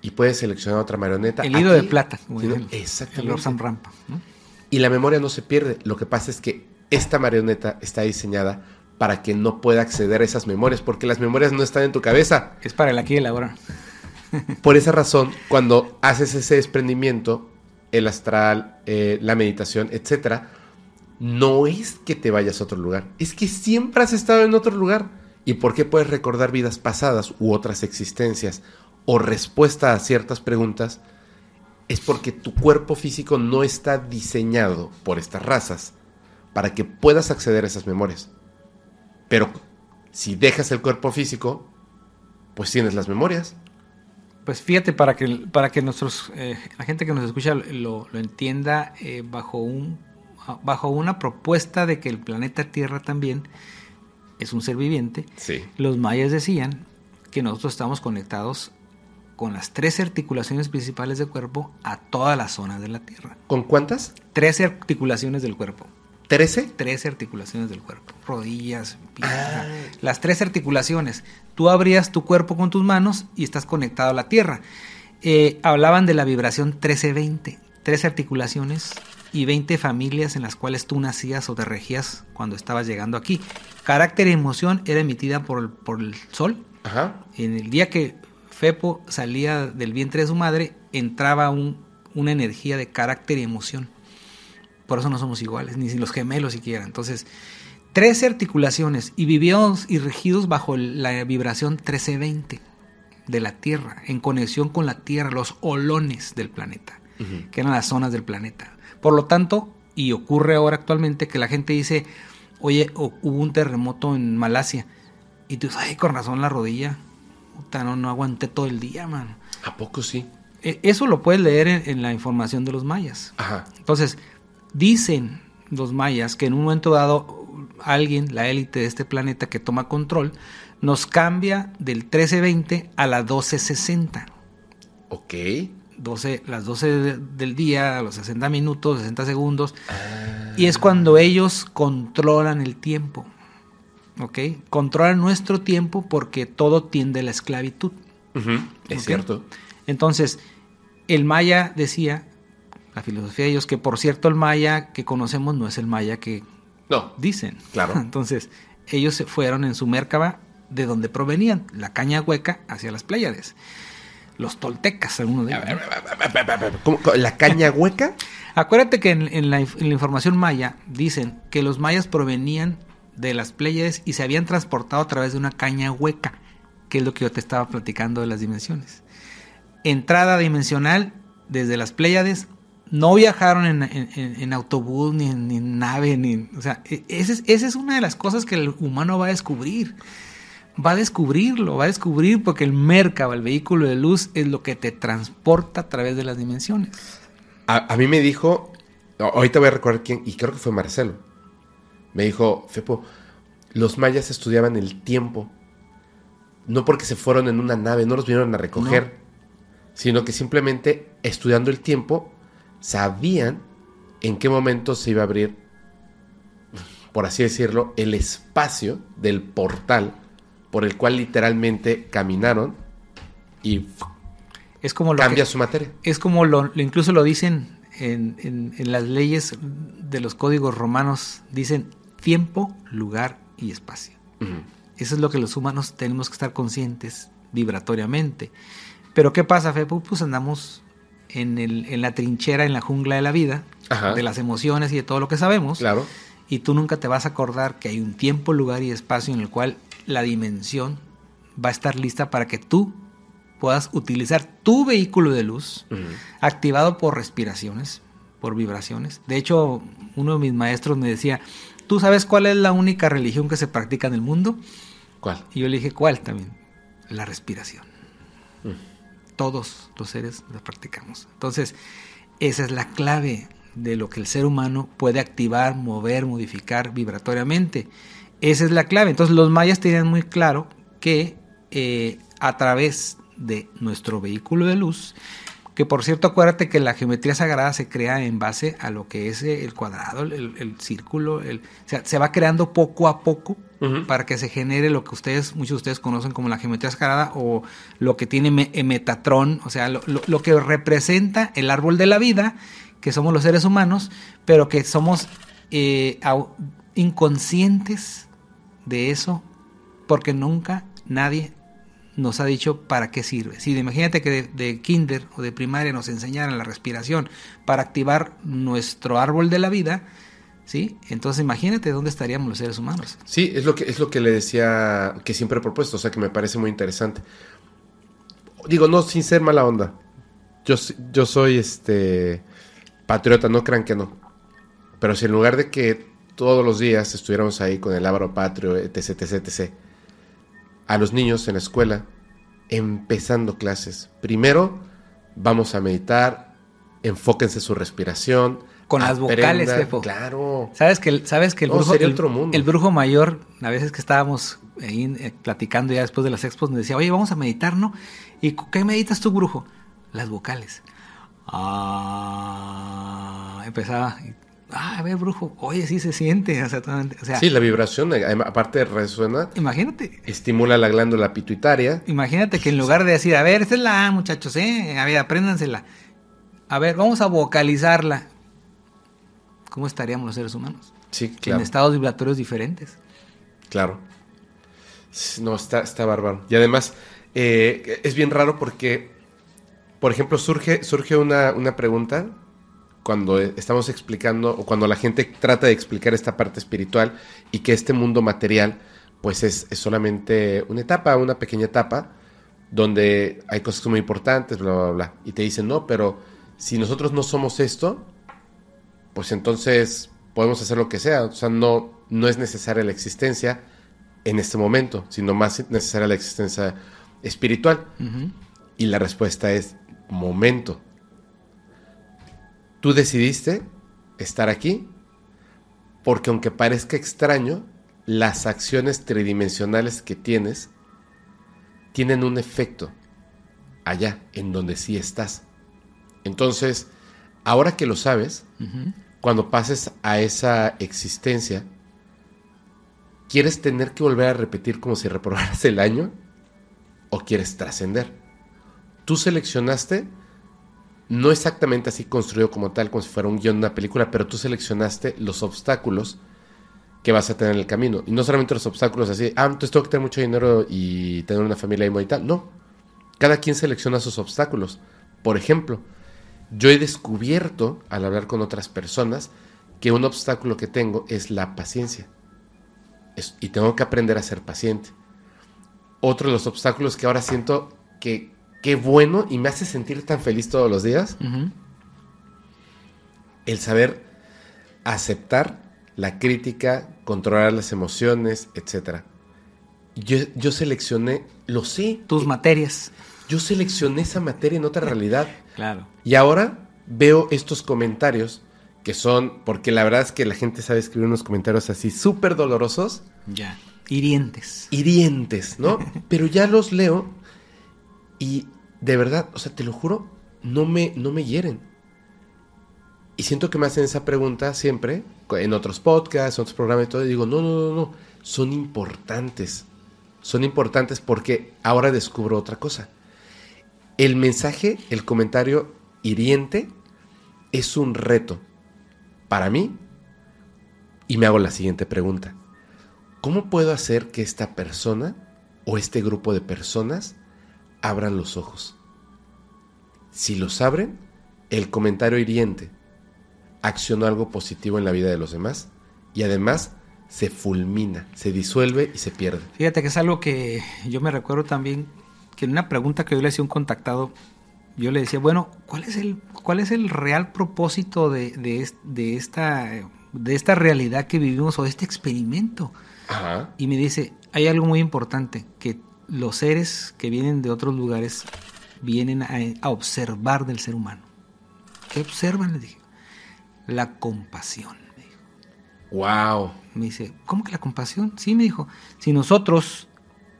Y puedes seleccionar otra marioneta. El hilo de plata. como Sí, dice ¿no? el- Exactamente. El Rampa. ¿no? Y la memoria no se pierde. Lo que pasa es que esta marioneta está diseñada para que no pueda acceder a esas memorias, porque las memorias no están en tu cabeza. Es para el aquí y el ahora. Por esa razón, cuando haces ese desprendimiento, el astral, eh, la meditación, etcétera, no es que te vayas a otro lugar, es que siempre has estado en otro lugar. ¿Y por qué puedes recordar vidas pasadas u otras existencias o respuesta a ciertas preguntas? Es porque tu cuerpo físico no está diseñado por estas razas para que puedas acceder a esas memorias. Pero si dejas el cuerpo físico, pues tienes las memorias. Pues fíjate, para que, para que nuestros, eh, la gente que nos escucha lo, lo entienda eh, bajo, un, bajo una propuesta de que el planeta Tierra también es un ser viviente, Sí. los mayas decían que nosotros estamos conectados con las tres articulaciones principales del cuerpo a todas las zonas de la Tierra. ¿Con cuántas? Tres articulaciones del cuerpo. ¿13? 13 articulaciones del cuerpo, rodillas, piernas, Ah. las tres articulaciones. Tú abrías tu cuerpo con tus manos y estás conectado a la tierra. Eh, hablaban de la vibración 13-20, 13 articulaciones y 20 familias en las cuales tú nacías o te regías cuando estabas llegando aquí. Carácter y emoción era emitida por, el- por el sol. Ajá. En el día que Fepo salía del vientre de su madre, entraba un- una energía de carácter y emoción. Por eso no somos iguales, ni los gemelos siquiera. Entonces, 13 articulaciones y vivíamos y regidos bajo la vibración 1320 de la Tierra, en conexión con la Tierra, los olones del planeta, Ujú. que eran las zonas del planeta. Por lo tanto, y ocurre ahora actualmente que la gente dice, oye, hu- hubo un terremoto en Malasia, y tú dices, ay, con razón la rodilla, puta, no, no aguanté todo el día, man. ¿A poco sí? E- Eso lo puedes leer en, en la información de los mayas. Ajá. Entonces, dicen los mayas que en un momento dado alguien, la élite de este planeta que toma control, nos cambia del 1320 a la 1260. Ok. 12, las 12 de- del día, a los 60 minutos, 60 segundos. Ah. Y es cuando ellos controlan el tiempo. ¿Ok? Controlan nuestro tiempo porque todo tiende a la esclavitud. Es cierto. Entonces, el maya decía, la filosofía de ellos, que por cierto el maya que conocemos no es el maya que No. dicen. Claro. Entonces, ellos se fueron en su Mércaba de donde provenían, la caña hueca hacia las Pléyades. Los toltecas, algunos de ellos. ¿no? ¿Cómo- cómo- ¿La caña hueca? Acuérdate que en, en la, inf- en la información maya dicen que los mayas provenían de las Pléyades y se habían transportado a través de una caña hueca, que es lo que yo te estaba platicando de las dimensiones. Entrada dimensional desde las Pléyades, no viajaron en, autobús, ni en, nave, ni... O sea, e- es- esa es una de las cosas que el humano va a descubrir. Va a descubrirlo, va a descubrir porque el Merkaba, el vehículo de luz, es lo que te transporta a través de las dimensiones. A, a mí me dijo, ahorita voy a recordar quién, y creo que fue Marcelo. Me dijo, Fepo, los mayas estudiaban el tiempo. No porque se fueron en una nave, no los vinieron a recoger, sino que simplemente estudiando el tiempo sabían en qué momento se iba a abrir, por así decirlo, el espacio del portal por el cual literalmente caminaron y Es como lo cambia que- su materia. Es como lo, incluso lo dicen en, en- en las leyes de los códigos romanos, dicen tiempo, lugar y espacio. Eso es lo que los humanos tenemos que estar conscientes vibratoriamente. Pero ¿qué pasa, Fepo? Pues andamos en, el- en la trinchera, en la jungla de la vida, Ajá. de las emociones y de todo lo que sabemos. Claro. Y tú nunca te vas a acordar que hay un tiempo, lugar y espacio en el cual la dimensión va a estar lista para que tú puedas utilizar tu vehículo de luz activado por respiraciones, por vibraciones. De hecho, uno de mis maestros me decía, ¿tú sabes cuál es la única religión que se practica en el mundo? ¿Cuál? Y yo le dije, ¿cuál también? La respiración. Todos los seres la practicamos. Entonces, esa es la clave de lo que el ser humano puede activar, mover, modificar vibratoriamente. Esa es la clave. Entonces, los mayas tenían muy claro que eh, a través de nuestro vehículo de luz, que por cierto, acuérdate que la geometría sagrada se crea en base a lo que es eh, el cuadrado, el, el círculo, el, o sea, se va creando poco a poco para que se genere lo que ustedes, muchos de ustedes conocen como la geometría sagrada o lo que tiene me- Metatrón, o sea, lo, lo- lo que representa el árbol de la vida, que somos los seres humanos, pero que somos eh, inconscientes de eso porque nunca nadie nos ha dicho para qué sirve. Si imagínate que de, de kinder o de primaria nos enseñaran la respiración para activar nuestro árbol de la vida, ¿sí? Entonces imagínate dónde estaríamos los seres humanos. Sí, es lo que es lo que le decía que siempre he propuesto, o sea que me parece muy interesante. Digo, no sin ser mala onda. Yo, yo soy este patriota, no crean que no. Pero si en lugar de que todos los días estuviéramos ahí con el ábaro patrio, etc, etc, etc, a los niños en la escuela, empezando clases, primero vamos a meditar, enfóquense su respiración. Con las vocales, Pepo. Claro. ¿Sabes que, sabes que el, No, brujo, el- otro mundo. el brujo mayor, a veces que estábamos ahí eh, platicando ya después de las expos, nos decía, oye, vamos a meditar, ¿no? ¿Y qué meditas tú, brujo? Las vocales. Ah, empezaba. Ah, a ver, brujo, oye, sí se siente. O sea, o sea sí, la vibración, eh, aparte resuena. Imagínate. Estimula la glándula pituitaria. Imagínate que en lugar de decir, a ver, esta es la A, muchachos, ¿eh? A ver, apréndansela. A ver, vamos a vocalizarla. ¿Cómo estaríamos los seres humanos? Sí, claro. En estados vibratorios diferentes. Claro. No, está, está bárbaro. Y además, eh, es bien raro porque, por ejemplo, surge, surge una, una pregunta cuando estamos explicando o cuando la gente trata de explicar esta parte espiritual y que este mundo material pues es, solamente una etapa, una pequeña etapa donde hay cosas muy importantes, bla, bla, bla. Y te dicen, no, pero si nosotros no somos esto, pues entonces podemos hacer lo que sea. O sea, no, no es necesaria la existencia en este momento, sino más necesaria la existencia espiritual. Y la respuesta es momento. Tú decidiste estar aquí porque aunque parezca extraño, las acciones tridimensionales que tienes tienen un efecto allá, en donde sí estás. Entonces, ahora que lo sabes, cuando pases a esa existencia, ¿quieres tener que volver a repetir como si reprobaras el año? ¿O quieres trascender? Tú seleccionaste no exactamente así construido como tal, como si fuera un guion de una película, pero tú seleccionaste los obstáculos que vas a tener en el camino. Y no solamente los obstáculos así, ah, entonces tengo que tener mucho dinero y tener una familia y tal. No. Cada quien selecciona sus obstáculos. Por ejemplo, yo he descubierto al hablar con otras personas que un obstáculo que tengo es la paciencia. y tengo que aprender a ser paciente. Otro de los obstáculos que ahora siento que qué bueno y me hace sentir tan feliz todos los días. El saber aceptar la crítica, controlar las emociones, etc. Yo, yo seleccioné, lo sé. Tus materias. Yo seleccioné esa materia en otra realidad. claro. Y ahora veo estos comentarios que son, porque la verdad es que la gente sabe escribir unos comentarios así súper dolorosos. Ya. Hirientes. Hirientes, ¿no? Pero ya los leo y de verdad, o sea, te lo juro, no me, no me hieren. Y siento que me hacen esa pregunta siempre, en otros podcasts, en otros programas y todo, y digo, no, no, no, no, son importantes. Son importantes porque ahora descubro otra cosa. El mensaje, el comentario hiriente, es un reto para mí. Y me hago la siguiente pregunta. ¿Cómo puedo hacer que esta persona o este grupo de personas abran los ojos. Si los abren, el comentario hiriente accionó algo positivo en la vida de los demás y además se fulmina, se disuelve y se pierde. Fíjate que es algo que yo me recuerdo también, que en una pregunta que yo le hacía a un contactado, yo le decía, bueno, ¿cuál es el, cuál es el real propósito de, de, esta, de esta realidad que vivimos o de este experimento? Y me dice, hay algo muy importante, que los seres que vienen de otros lugares vienen a, observar del ser humano. ¿Qué observan? Le dije. La compasión. Me dijo. Wow. Me dice, ¿cómo que la compasión? Sí, me dijo. Si nosotros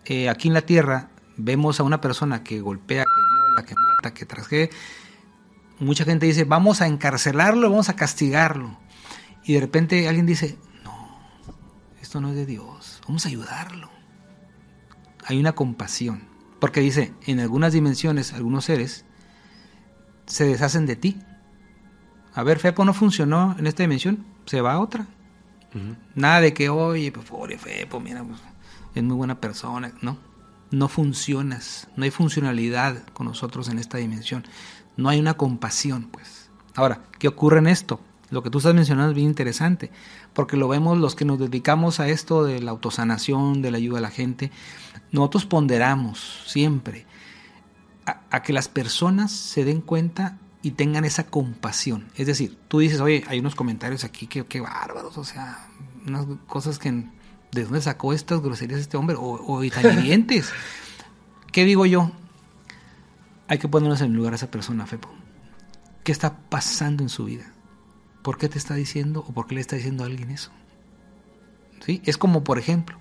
eh, aquí en la tierra vemos a una persona que golpea, que viola, que mata, que trasgue, mucha gente dice, vamos a encarcelarlo, vamos a castigarlo. Y de repente alguien dice, no, esto no es de Dios, vamos a ayudarlo hay una compasión. Porque dice, en algunas dimensiones, algunos seres se deshacen de ti. A ver, Fepo no funcionó en esta dimensión, se va a otra. Nada de que, oye, pues, pobre Fepo, mira, pues, es muy buena persona. No, no funcionas, no hay funcionalidad con nosotros en esta dimensión. No hay una compasión, pues. Ahora, ¿qué ocurre en esto? Lo que tú estás mencionando es bien interesante, porque lo vemos los que nos dedicamos a esto de la autosanación, de la ayuda a la gente, nosotros ponderamos siempre a, que las personas se den cuenta y tengan esa compasión. Es decir, tú dices, oye, hay unos comentarios aquí que, qué bárbaros, o sea, unas cosas que, ¿de dónde sacó estas groserías este hombre? O, o tan ¿Qué digo yo? Hay que ponernos en el lugar a esa persona, Fepo. ¿Qué está pasando en su vida? ¿Por qué te está diciendo o por qué le está diciendo a alguien eso? ¿Sí? Es como, por ejemplo,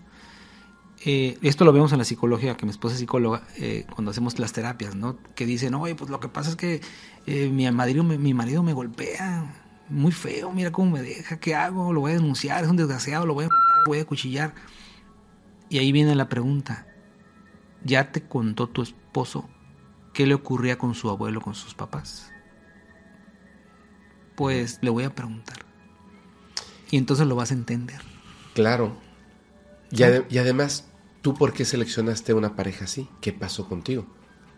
eh, esto lo vemos en la psicología, que mi esposa es psicóloga, eh, cuando hacemos las terapias, ¿no? Que dicen, oye, pues lo que pasa es que eh, mi, marido, mi marido me golpea, muy feo, mira cómo me deja, ¿qué hago? Lo voy a denunciar, es un desgraciado, lo voy a matar, voy a cuchillar. Y ahí viene la pregunta, ¿ya te contó tu esposo qué le ocurría con su abuelo, con sus papás? Pues le voy a preguntar. Y entonces lo vas a entender. Claro. Y además, ¿tú por qué seleccionaste una pareja así? ¿Qué pasó contigo?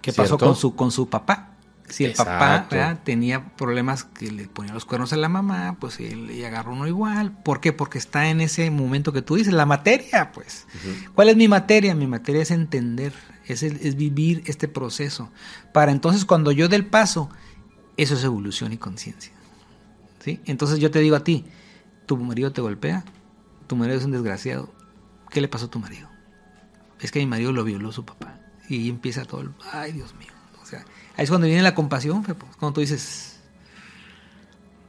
¿Qué pasó con su, con su papá? Si el papá tenía problemas que le ponía los cuernos a la mamá, pues él le agarró uno igual. ¿Por qué? Porque está en ese momento que tú dices, la materia, pues. ¿Cuál es mi materia? Mi materia es entender, es, es vivir este proceso. Para entonces cuando yo dé el paso, eso es evolución y conciencia. ¿Sí? Entonces yo te digo a ti, tu marido te golpea, tu marido es un desgraciado. ¿Qué le pasó a tu marido? Es que mi marido lo violó su papá. Y empieza todo el, ay Dios mío. O sea, ahí es cuando viene la compasión, Fepo. Cuando tú dices,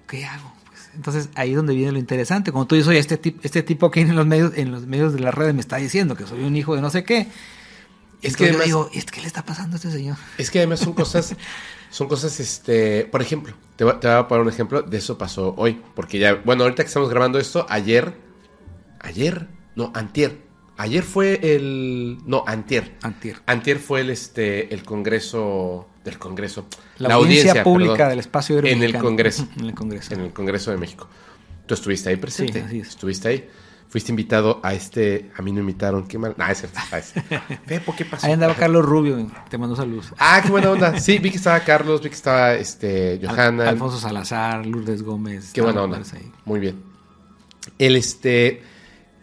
¿qué hago? Pues, entonces ahí es donde viene lo interesante. Cuando tú dices, oye, este, tip- este tipo que en los medios, en los medios de las redes me está diciendo que soy un hijo de no sé qué. Es que que yo además- digo, ¿y es ¿qué le está pasando a este señor? Es que además son cosas, son cosas, este, por ejemplo, te voy, te voy a poner un ejemplo, de eso pasó hoy, porque ya, bueno, ahorita que estamos grabando esto, ayer, ayer, no, antier, ayer fue el, no, antier, Antier. antier fue el, este, el congreso, del congreso, La, audiencia, pública perdón, del espacio en el congreso, En el congreso. en el congreso de México. Tú estuviste ahí presente, Sí, así es. estuviste ahí. Fuiste invitado a este, a mí no invitaron, qué mal. Ah, es cierto. ah, Fepo, ¿qué pasó? Ahí andaba Carlos Rubio, te mando saludos. Ah, qué buena onda. Sí, vi que estaba Carlos, vi que estaba este, Al- Johanna. Alfonso Salazar, Lourdes Gómez. Qué buena onda. ahí. Muy bien. El este.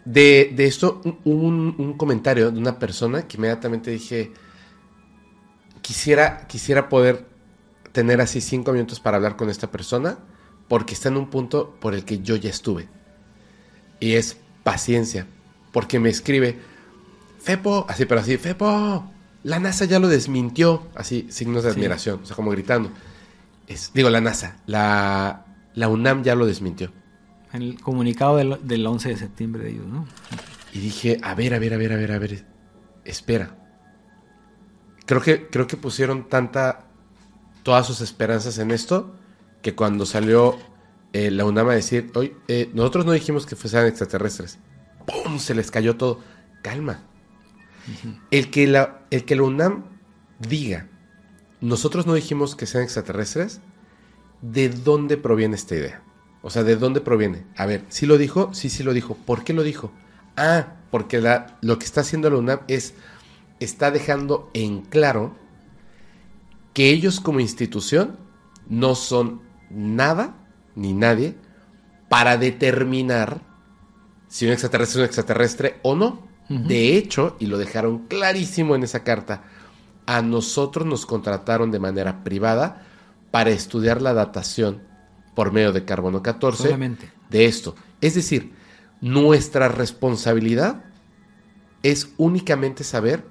De, de esto, un- un, un comentario de una persona que inmediatamente dije. Quisiera, quisiera poder tener así cinco minutos para hablar con esta persona. Porque está en un punto por el que yo ya estuve. Y es paciencia. Porque me escribe. Fepo, así, pero así, Fepo, la NASA ya lo desmintió. Así, signos de Sí. admiración, o sea, como gritando. Es, digo, la NASA, la, la UNAM ya lo desmintió. En el comunicado del, del 11 de septiembre de ellos, ¿no? Y dije, a ver, a ver, a ver, a ver, a ver, espera. Creo que, creo que pusieron tanta, todas sus esperanzas en esto, que cuando salió eh, la UNAM a decir, hoy nosotros no dijimos que fueran extraterrestres. ¡Pum! Se les cayó todo. Calma. el, que la, el que la UNAM diga, nosotros no dijimos que sean extraterrestres, ¿de dónde proviene esta idea? O sea, ¿de dónde proviene? A ver, ¿sí lo dijo? Sí, sí lo dijo. ¿Por qué lo dijo? Ah, porque la- lo que está haciendo la UNAM es, está dejando en claro que ellos como institución no son nada ni nadie para determinar si un extraterrestre es un extraterrestre o no. De hecho, y lo dejaron clarísimo en esa carta, a nosotros nos contrataron de manera privada para estudiar la datación por medio de carbono 14 Solamente. de esto. Es decir, nuestra responsabilidad es únicamente saber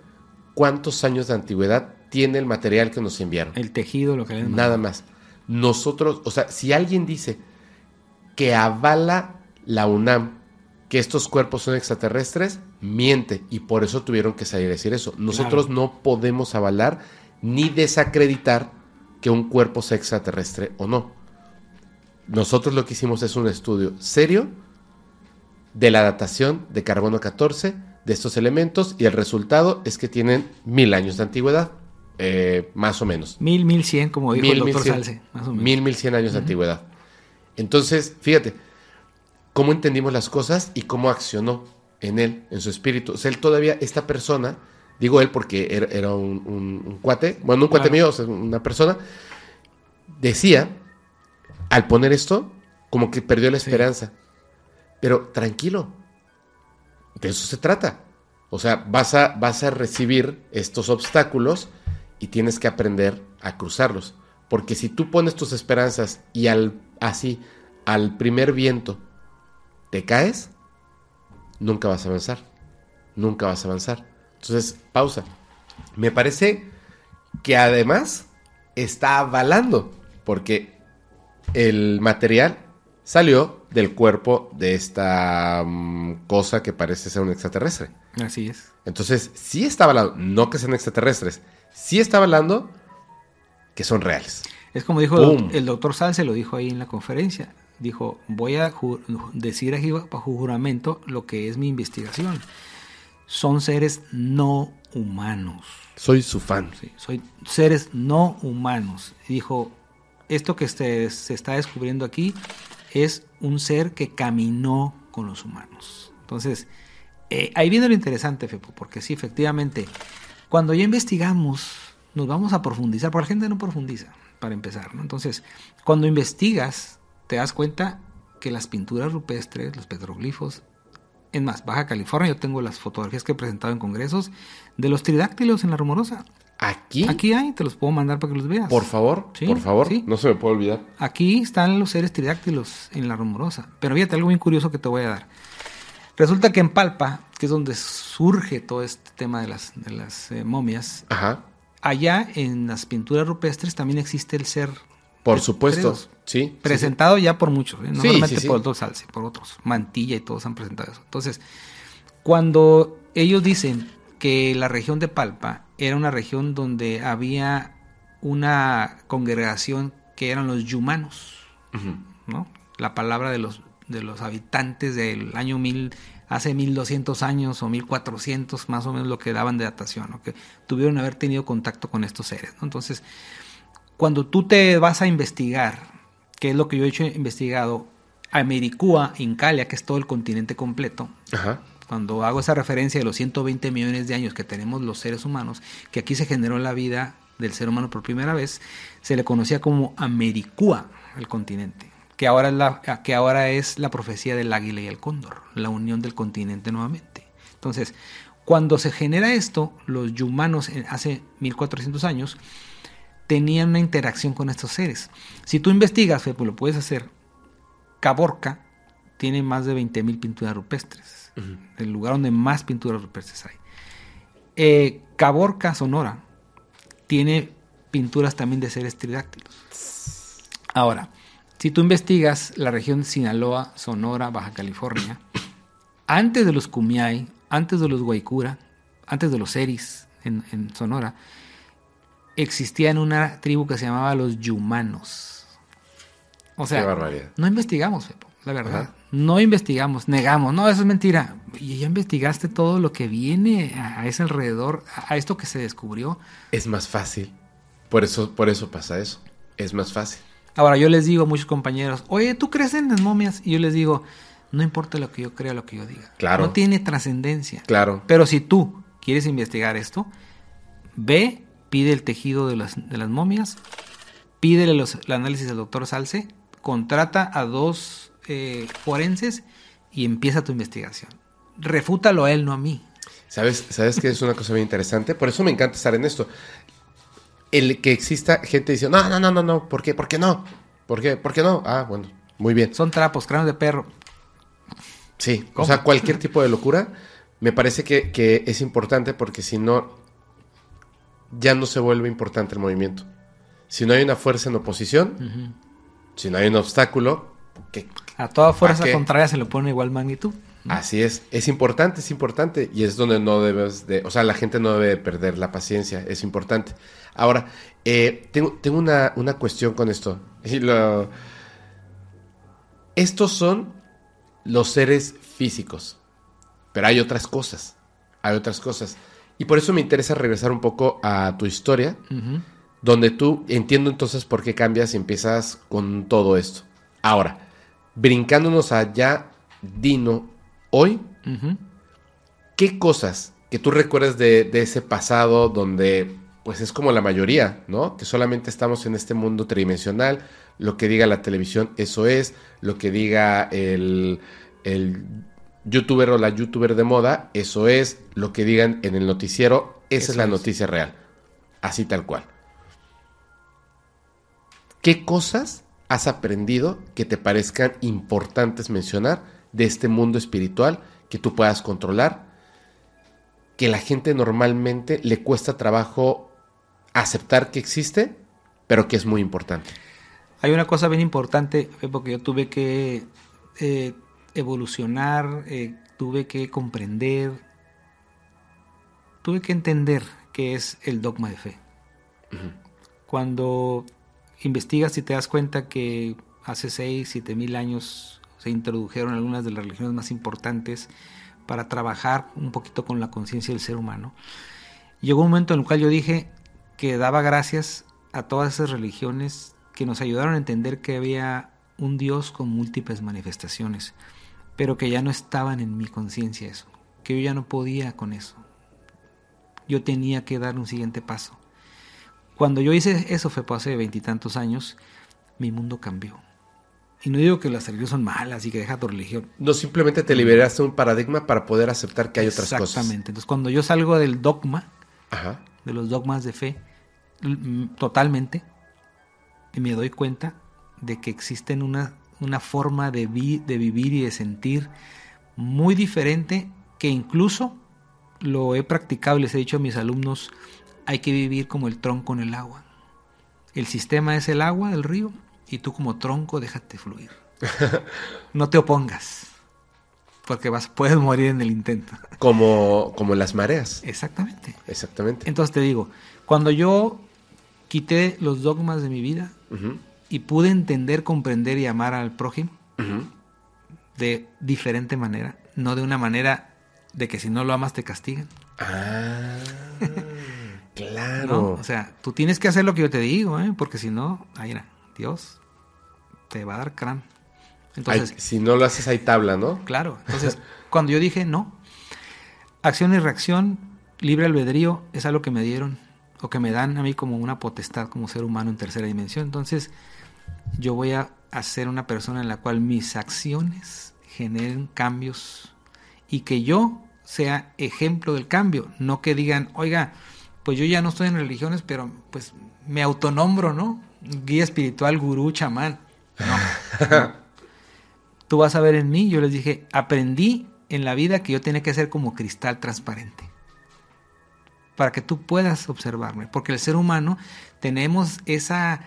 cuántos años de antigüedad tiene el material que nos enviaron. El tejido, lo que le Nada más. Nosotros, o sea, si alguien dice que avala la UNAM que estos cuerpos son extraterrestres, miente y por eso tuvieron que salir a decir eso. Nosotros no podemos avalar ni desacreditar que un cuerpo sea extraterrestre o no. Nosotros lo que hicimos es un estudio serio de la datación de carbono 14 de estos elementos y el resultado es que tienen mil años de antigüedad, eh, más o menos. Mil, mil cien, como dijo Mil, el mil doctor cien. Salce, más o menos. Mil, mil cien años de antigüedad. Entonces, fíjate, cómo entendimos las cosas y cómo accionó en él, en su espíritu. O sea, él todavía, esta persona, digo él porque era, era un, un- un cuate, bueno, un cuate mío, o sea, una persona, decía, al poner esto, como que perdió la Sí. esperanza. Pero tranquilo, de eso se trata. O sea, vas a, vas a recibir estos obstáculos y tienes que aprender a cruzarlos. Porque si tú pones tus esperanzas y al, así, al primer viento, te caes, nunca vas a avanzar. Nunca vas a avanzar. Entonces, pausa. Me parece que además está avalando, porque el material salió del cuerpo de esta mm, cosa que parece ser un extraterrestre. Así es. Entonces, sí está avalando, no que sean extraterrestres, sí está avalando que son reales. Es como dijo el, doctor Salce, lo dijo ahí en la conferencia. dijo, voy a decir aquí bajo juramento lo que es mi investigación. Son seres no humanos. Soy su fan. Sí, soy seres no humanos. Dijo, esto que se, está descubriendo aquí es un ser que caminó con los humanos. Entonces, eh, ahí viene lo interesante, Fepo, porque sí, efectivamente, cuando ya investigamos, nos vamos a profundizar, porque la gente no profundiza, para empezar, ¿no? Entonces, cuando investigas, te das cuenta que las pinturas rupestres, los petroglifos, en más, Baja California, yo tengo las fotografías que he presentado en congresos de los tridáctilos en la rumorosa. Aquí, Aquí hay, te los puedo mandar para que los veas. por favor, Sí, por favor, sí. no se me puede olvidar. Aquí están los seres tridáctilos en la rumorosa. Pero fíjate algo muy curioso que te voy a dar. Resulta que en Palpa, que es donde surge todo este tema de las, de las eh, momias, Ajá, allá en las pinturas rupestres también existe el ser por supuesto. Sí, sí, presentado ya por muchos, ¿eh? no solamente por Salce, por otros. Mantilla y todos han presentado eso. Entonces, cuando ellos dicen que la región de Palpa era una región donde había una congregación que eran los yumanos. ¿no? La palabra de los, de los habitantes del año 1000, hace 1200 años o 1400, más o menos lo que daban de datación, ¿no? que tuvieron haber tenido contacto con estos seres. ¿no? Entonces, cuando tú te vas a investigar, que es lo que yo he hecho investigado, Americúa, Incalia, que es todo el continente completo, Ajá. Cuando hago esa referencia de los 120 millones de años que tenemos los seres humanos, que aquí se generó la vida del ser humano por primera vez, se le conocía como Americúa, el continente, que ahora es la, que ahora es la profecía del águila y el cóndor, la unión del continente nuevamente. Entonces, cuando se genera esto, los yumanos hace 1400 años tenían una interacción con estos seres. Si tú investigas, Fepo, lo puedes hacer, Caborca tiene más de 20.000 pinturas rupestres El lugar donde más pinturas rupestres hay. Eh, Caborca, Sonora, tiene pinturas también de seres tridáctilos. Ahora, si tú investigas la región Sinaloa, Sonora, Baja California, antes de los Kumiai, antes de los Guaycura, antes de los Seris en, en Sonora, existían una tribu que se llamaba los Yumanos. O sea, Qué barbaridad. no investigamos, Fepo, la verdad. No investigamos, negamos. No, eso es mentira. Y ya investigaste todo lo que viene a, ese alrededor, a, a esto que se descubrió. Es más fácil. Por eso, por eso pasa eso. Es más fácil. Ahora, yo les digo a muchos compañeros, oye, ¿tú crees en las momias? Y yo les digo, no importa lo que yo crea, lo que yo diga. Claro. No tiene trascendencia. Claro. Pero si tú quieres investigar esto, ve, pide el tejido de las, de las momias, pídele los, el análisis del doctor Salce, contrata a dos eh, forenses y empieza tu investigación. Refútalo a él, no a mí. ¿Sabes, ¿Sabes que es una cosa bien interesante? Por eso me encanta estar en esto. El que exista gente diciendo, no, no, no, no, no, ¿por qué? ¿Por qué no? ¿Por qué? ¿Por qué no? Ah, bueno, muy bien. Son trapos, cráneos de perro. Sí, ¿Cómo? o sea, cualquier tipo de locura me parece que, que es importante porque si no, ya no se vuelve importante el movimiento. Si no hay una fuerza en oposición, si no hay un obstáculo, que A toda fuerza contraria se le pone igual magnitud. Así es, es importante, es importante y es donde no debes de, o sea, la gente no debe de perder la paciencia, es importante. Ahora, eh, tengo, tengo una, una cuestión con esto. Y lo- Estos son los seres físicos, pero hay otras cosas, hay otras cosas. Y por eso me interesa regresar un poco a tu historia, donde tú entiendo entonces por qué cambias y empiezas con todo esto. Ahora, brincándonos allá, Dino, hoy. ¿qué cosas que tú recuerdas de, de ese pasado donde pues es como la mayoría, ¿no? Que solamente estamos en este mundo tridimensional, lo que diga la televisión, eso es, lo que diga el, el youtuber o la youtuber de moda, eso es, lo que digan en el noticiero, esa Eso es la es. noticia real, así tal cual. ¿Qué cosas has aprendido que te parezcan importantes mencionar de este mundo espiritual que tú puedas controlar? Que la gente normalmente le cuesta trabajo aceptar que existe, pero que es muy importante. Hay una cosa bien importante, porque yo tuve que eh, evolucionar, eh, tuve que comprender, tuve que entender qué es el dogma de fe. Cuando investigas y te das cuenta que hace 6, 7 mil años se introdujeron algunas de las religiones más importantes para trabajar un poquito con la conciencia del ser humano. Llegó un momento en el cual yo dije que daba gracias a todas esas religiones que nos ayudaron a entender que había un Dios con múltiples manifestaciones, pero que ya no estaban en mi conciencia eso, que yo ya no podía con eso. Yo tenía que dar un siguiente paso. Cuando yo hice eso fue hace veintitantos años, mi mundo cambió. Y no digo que las religiones son malas y que deja tu religión. No, simplemente te liberaste de un paradigma para poder aceptar que hay otras cosas. Exactamente. Entonces, cuando yo salgo del dogma, Ajá. de los dogmas de fe, totalmente, y me doy cuenta de que existen una, una forma de, vi- de vivir y de sentir muy diferente que incluso lo he practicado y les he dicho a mis alumnos, hay que vivir como el tronco en el agua. El sistema es el agua del río y tú como tronco déjate fluir. No te opongas, porque vas, puedes morir en el intento. Como, como las mareas. Exactamente. Exactamente. Entonces te digo, cuando yo quité los dogmas de mi vida y pude entender, comprender y amar al prójimo de diferente manera, no de una manera de que si no lo amas te castigan. Ah, ¿no? claro. O sea, tú tienes que hacer lo que yo te digo, ¿eh? porque si no, ahí Dios te va a dar crán. Entonces, si no lo haces, hay tabla, ¿no? Claro. Entonces, cuando yo dije no, acción y reacción, libre albedrío, es algo que me dieron o que me dan a mí como una potestad como ser humano en tercera dimensión. Entonces, yo voy a ser una persona en la cual mis acciones generen cambios y que yo sea ejemplo del cambio, no que digan, oiga, pues yo ya no estoy en religiones, pero pues me autonombro, ¿no? Guía espiritual, gurú, chamán. No, no. Tú vas a ver en mí, yo les dije, aprendí en la vida que yo tenía que ser como cristal transparente. Para que tú puedas observarme. Porque el ser humano tenemos esa,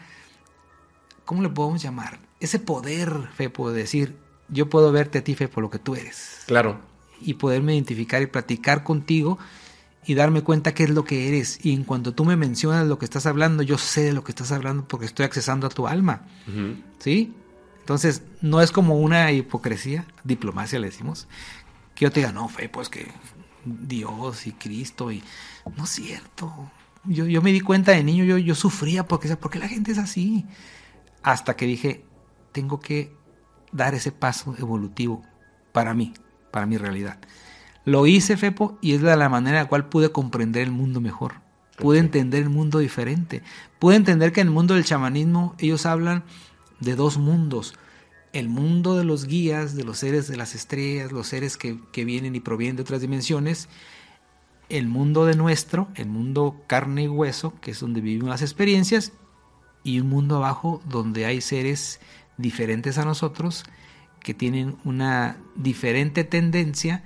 ¿cómo le podemos llamar? Ese poder, Fepo, de decir, yo puedo verte a ti, Fepo, lo que tú eres. Claro. Y poderme identificar y platicar contigo y darme cuenta qué es lo que eres. Y en cuanto tú me mencionas lo que estás hablando, yo sé de lo que estás hablando porque estoy accesando a tu alma. ¿Sí? Entonces, no es como una hipocresía, diplomacia le decimos, que yo te diga, no, fe, pues que Dios y Cristo y... No es cierto. Yo, yo me di cuenta de niño, yo, yo sufría porque, decía, ¿por qué la gente es así? Hasta que dije, tengo que dar ese paso evolutivo para mí, para mi realidad. Lo hice, Fepo, y es la manera en la cual pude comprender el mundo mejor. Pude entender el mundo diferente. Pude entender que en el mundo del chamanismo ellos hablan de dos mundos. El mundo de los guías, de los seres de las estrellas, los seres que, que vienen y provienen de otras dimensiones. El mundo de nuestro, el mundo carne y hueso, que es donde vivimos las experiencias. Y un mundo abajo donde hay seres diferentes a nosotros, que tienen una diferente tendencia,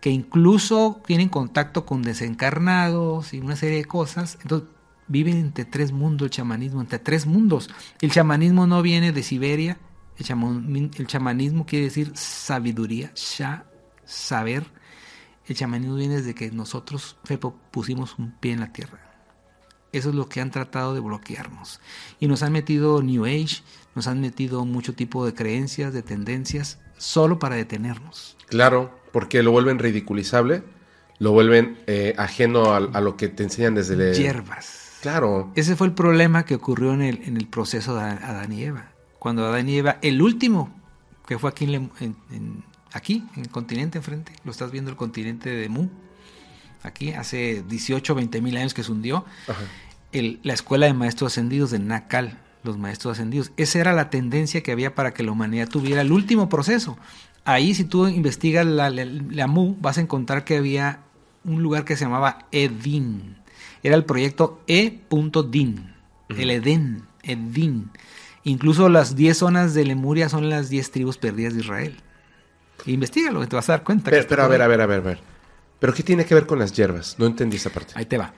que incluso tienen contacto con desencarnados y una serie de cosas. Entonces, viven entre tres mundos el chamanismo, entre tres mundos. El chamanismo no viene de Siberia, el, el chamanismo quiere decir sabiduría, sha, saber. El chamanismo viene desde que nosotros pusimos un pie en la tierra. Eso es lo que han tratado de bloquearnos. Y nos han metido New Age, nos han metido mucho tipo de creencias, de tendencias, solo para detenernos. Claro, porque lo vuelven ridiculizable, lo vuelven eh, ajeno a, a lo que te enseñan desde el... Hierbas. Claro. Ese fue el problema que ocurrió en el, en el proceso de Adán y Eva. Cuando Adán y Eva, el último, que fue aquí en, en- aquí, en el continente enfrente, lo estás viendo el continente de Mu, aquí hace 18, 20 mil años que se hundió, el- la escuela de maestros ascendidos de Nakal, los maestros ascendidos. Esa era la tendencia que había para que la humanidad tuviera el último proceso. Ahí si tú investigas la, la- la Mu, vas a encontrar que había un lugar que se llamaba Edin. Era el proyecto E.Din, el Edén, Edin. Incluso las 10 zonas de Lemuria son las 10 tribus perdidas de Israel. Investígalo, te vas a dar cuenta. Pero, pero a ver, a ver, a ver, a ver. ¿Pero qué tiene que ver con las hierbas? No entendí esa parte. Ahí te va.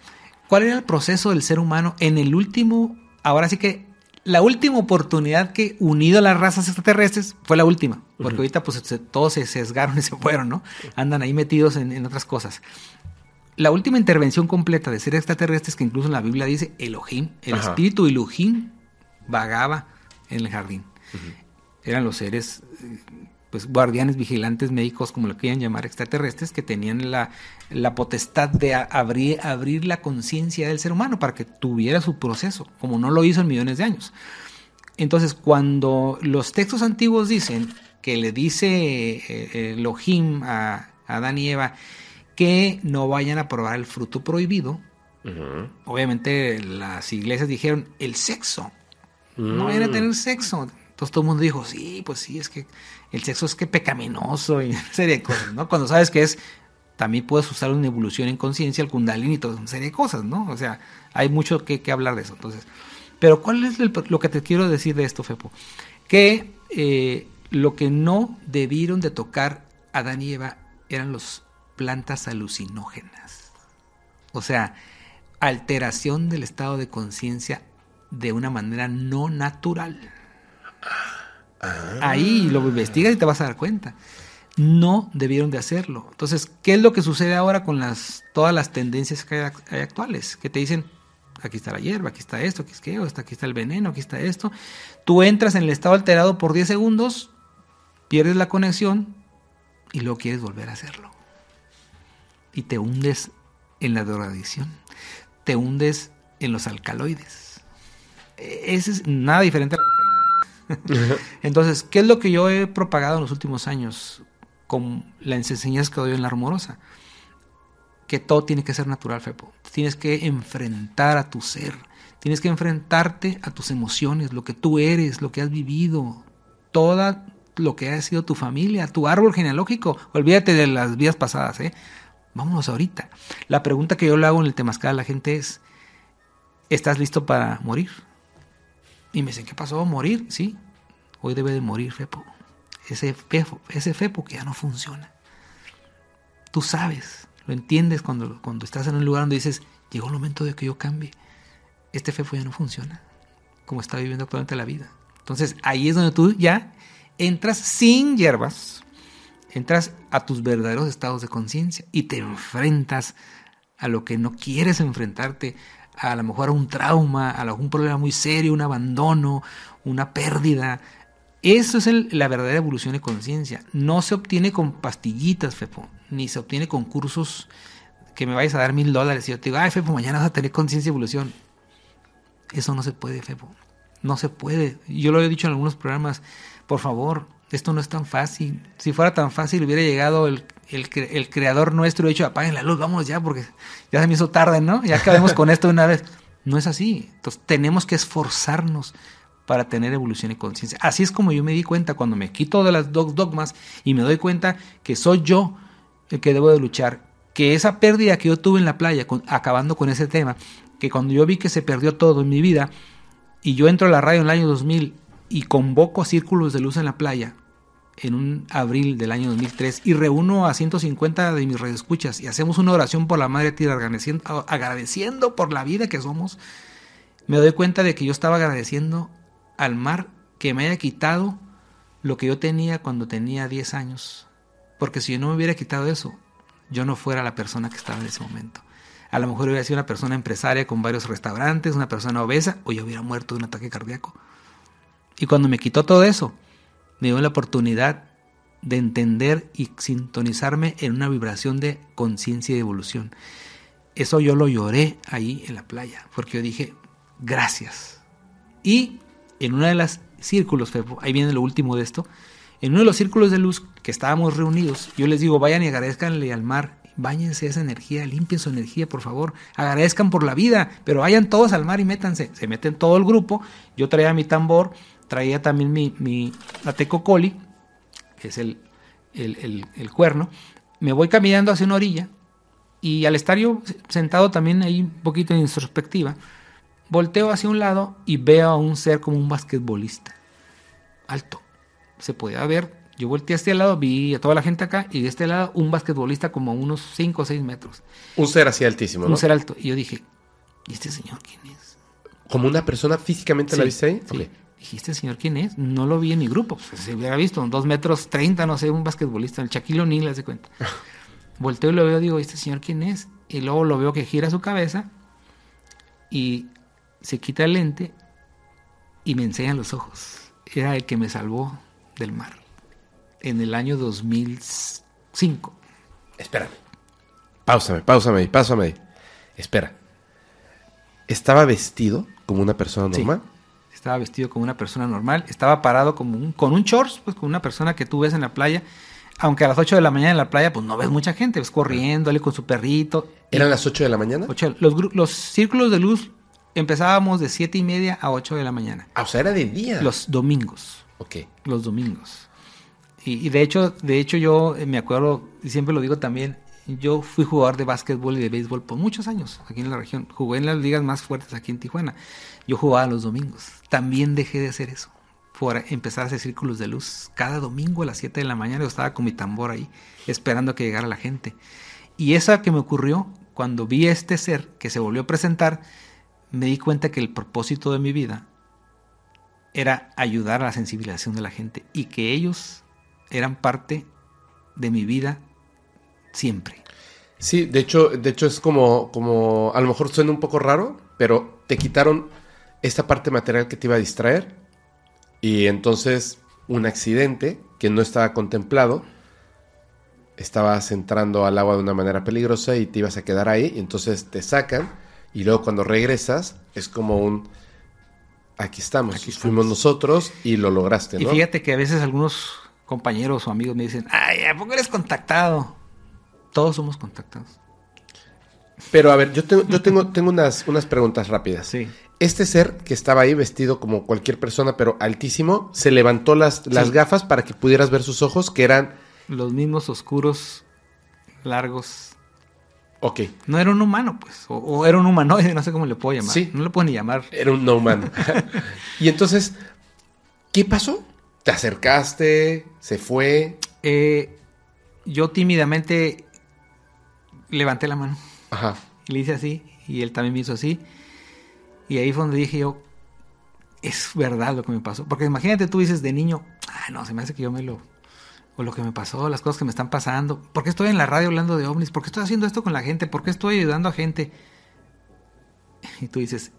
¿Cuál era el proceso del ser humano en el último, ahora sí que la última oportunidad que unido a las razas extraterrestres fue la última? Porque ahorita pues se- todos se sesgaron y se fueron, ¿no? Andan ahí metidos en, en otras cosas. La última intervención completa de seres extraterrestres que incluso en la Biblia dice Elohim, el Ajá. espíritu Elohim vagaba en el jardín. eran los seres eh, pues guardianes, vigilantes, médicos, como lo quieran llamar, extraterrestres, que tenían la, la potestad de abrir, abrir la conciencia del ser humano para que tuviera su proceso, como no lo hizo en millones de años. Entonces, cuando los textos antiguos dicen que le dice eh, Elohim a, Adán y Eva que no vayan a probar el fruto prohibido, obviamente las iglesias dijeron el sexo, no vayan a Mm. tener sexo. Entonces todo el mundo dijo, sí, pues sí, es que el sexo es que pecaminoso y una serie de cosas, ¿no? Cuando sabes que es, también puedes usar una evolución en conciencia, el kundalini y toda una serie de cosas, ¿no? O sea, hay mucho que, que hablar de eso. Entonces, pero ¿cuál es lo que te quiero decir de esto, Fepo? Que eh, lo que no debieron de tocar Adán y Eva eran las plantas alucinógenas. O sea, alteración del estado de conciencia de una manera no natural. Ahí lo investigas y te vas a dar cuenta. No debieron de hacerlo. Entonces, ¿qué es lo que sucede ahora con las, todas las tendencias que hay, ac- hay actuales? Que te dicen, aquí está la hierba, aquí está esto, aquí, es que, aquí está el veneno, aquí está esto. Tú entras en el estado alterado por 10 segundos, pierdes la conexión y luego quieres volver a hacerlo. Y te hundes en la drogadicción. Te hundes en los alcaloides. E- Ese es nada diferente a. Entonces, ¿qué es lo que yo he propagado en los últimos años con las enseñanzas que doy en la rumorosa? Que todo tiene que ser natural, Fepo. Tienes que enfrentar a tu ser. Tienes que enfrentarte a tus emociones, lo que tú eres, lo que has vivido, toda lo que ha sido tu familia, tu árbol genealógico. Olvídate de las vidas pasadas, ¿eh? Vámonos ahorita. La pregunta que yo le hago en el Temazcal a la gente es, ¿estás listo para morir? Y me dicen, ¿qué pasó? ¿Morir? Sí. Hoy debe de morir Fepo. Ese Fepo, ese Fepo que ya no funciona. Tú sabes, lo entiendes cuando, cuando estás en un lugar donde dices, llegó el momento de que yo cambie. Este Fepo ya no funciona, como está viviendo actualmente la vida. Entonces ahí es donde tú ya entras sin hierbas, entras a tus verdaderos estados de conciencia y te enfrentas a lo que no quieres enfrentarte, a lo mejor a un trauma, a un problema muy serio, un abandono, una pérdida. Eso es la verdadera evolución de conciencia. No se obtiene con pastillitas, Fepo, ni se obtiene con cursos que me vayas a dar mil dólares y yo te digo, ay, Fepo, mañana vas a tener conciencia y evolución. Eso no se puede, Fepo. No se puede. Yo lo he dicho en algunos programas. Por favor, esto no es tan fácil. Si fuera tan fácil, hubiera llegado el, el, el creador nuestro y dicho, apaguen la luz, vámonos ya, porque ya se me hizo tarde, ¿no? Ya acabemos con esto de una vez. No es así. Entonces, tenemos que esforzarnos para tener evolución y conciencia. Así es como yo me di cuenta cuando me quito de las dogmas y me doy cuenta que soy yo el que debo de luchar. Que esa pérdida que yo tuve en la playa, acabando con ese tema, que cuando yo vi que se perdió todo en mi vida, y yo entro a la radio en el año 2000 y convoco círculos de luz en la playa en un abril del año 2003 y reúno a 150 de mis radioescuchas y hacemos una oración por la Madre Tierra agradeciendo, agradeciendo por la vida que somos, me doy cuenta de que yo estaba agradeciendo al mar que me haya quitado lo que yo tenía cuando tenía 10 años. Porque si yo no me hubiera quitado eso, yo no fuera la persona que estaba en ese momento. A lo mejor hubiera sido una persona empresaria con varios restaurantes, una persona obesa, o yo hubiera muerto de un ataque cardíaco. Y cuando me quitó todo eso, me dio la oportunidad de entender y sintonizarme en una vibración de conciencia y de evolución. Eso yo lo lloré ahí en la playa, porque yo dije, gracias. Y en una de las círculos, ahí viene lo último de esto, en uno de los círculos de luz que estábamos reunidos, yo les digo, vayan y agradezcanle al mar, báñense esa energía, limpien su energía, por favor, agradezcan por la vida, pero vayan todos al mar y métanse. Se meten todo el grupo, yo traía mi tambor, traía también mi, mi atecocoli, que es el, el, el, el cuerno, me voy caminando hacia una orilla y al estar yo sentado también ahí un poquito en introspectiva, volteo hacia un lado y veo a un ser como un basquetbolista, alto. Se podía ver, yo volteé hacia el lado, vi a toda la gente acá y de este lado un basquetbolista como a unos 5 o 6 metros, Un ser así altísimo, ¿no? un ser alto. Y yo dije, ¿y este señor quién es? ¿Como una persona físicamente la Sí, viste ahí? sí. Dije, ¿este señor quién es? No lo vi en mi grupo. Pues, se hubiera visto, dos metros 30, no sé, un basquetbolista, el Shaquille O'Neal, haz de cuenta. Volteo y lo veo, digo, ¿este señor quién es? Y luego lo veo que gira su cabeza y se quita el lente y me enseña los ojos. Era el que me salvó del mar en el año 2005. Espérame. Páusame, páusame páusame. Espera. ¿Estaba vestido como una persona Sí. Estaba vestido como una persona normal, estaba parado como un, con un shorts, pues con una persona que tú ves en la playa. Aunque a las 8 de la mañana en la playa, pues no ves mucha gente, ves corriendo, con su perrito. ¿Eran las 8 de la mañana? Los, los círculos de luz empezábamos de 7 y media a 8 de la mañana. Ah, o sea, era de día. Los domingos. Ok. Los domingos. Y, y de hecho, de hecho yo eh, me acuerdo, y siempre lo digo también, yo fui jugador de básquetbol y de béisbol por muchos años aquí en la región. Jugué en las ligas más fuertes aquí en Tijuana. Yo jugaba los domingos. También dejé de hacer eso. Por empezar a hacer círculos de luz. Cada domingo a las 7 de la mañana yo estaba con mi tambor ahí, esperando que llegara la gente. Y eso que me ocurrió cuando vi a este ser que se volvió a presentar, me di cuenta que el propósito de mi vida era ayudar a la sensibilización de la gente y que ellos eran parte de mi vida siempre. Sí, de hecho, de hecho es como, como, a lo mejor suena un poco raro, pero te quitaron esta parte material que te iba a distraer y entonces un accidente que no estaba contemplado, estabas entrando al agua de una manera peligrosa y te ibas a quedar ahí y entonces te sacan y luego cuando regresas es como un, aquí estamos, Aquí fuimos nosotros y lo lograste, Y ¿no? fíjate que a veces algunos compañeros o amigos me dicen, ay, ¿a poco eres contactado? Todos somos contactados. Pero a ver, yo tengo, yo tengo, tengo unas, unas preguntas rápidas. Sí. Este ser que estaba ahí vestido como cualquier persona, pero altísimo, se levantó las, las Sí. gafas para que pudieras ver sus ojos, que eran... Los mismos oscuros, largos. Ok, No era un humano, pues. O, o era un humanoide, no sé cómo le puedo llamar. Sí. No le puedo ni llamar. era un no humano. y entonces, ¿qué pasó? ¿Te acercaste? ¿Se fue? Eh, yo tímidamente levanté la mano. Ajá. Y le hice así, y él también me hizo así. Y ahí fue donde dije yo, es verdad lo que me pasó. Porque imagínate, tú dices de niño, ah, no, se me hace que yo me lo... O lo que me pasó, las cosas que me están pasando. ¿Por qué estoy en la radio hablando de ovnis? ¿Por qué estoy haciendo esto con la gente? ¿Por qué estoy ayudando a gente? Y tú dices,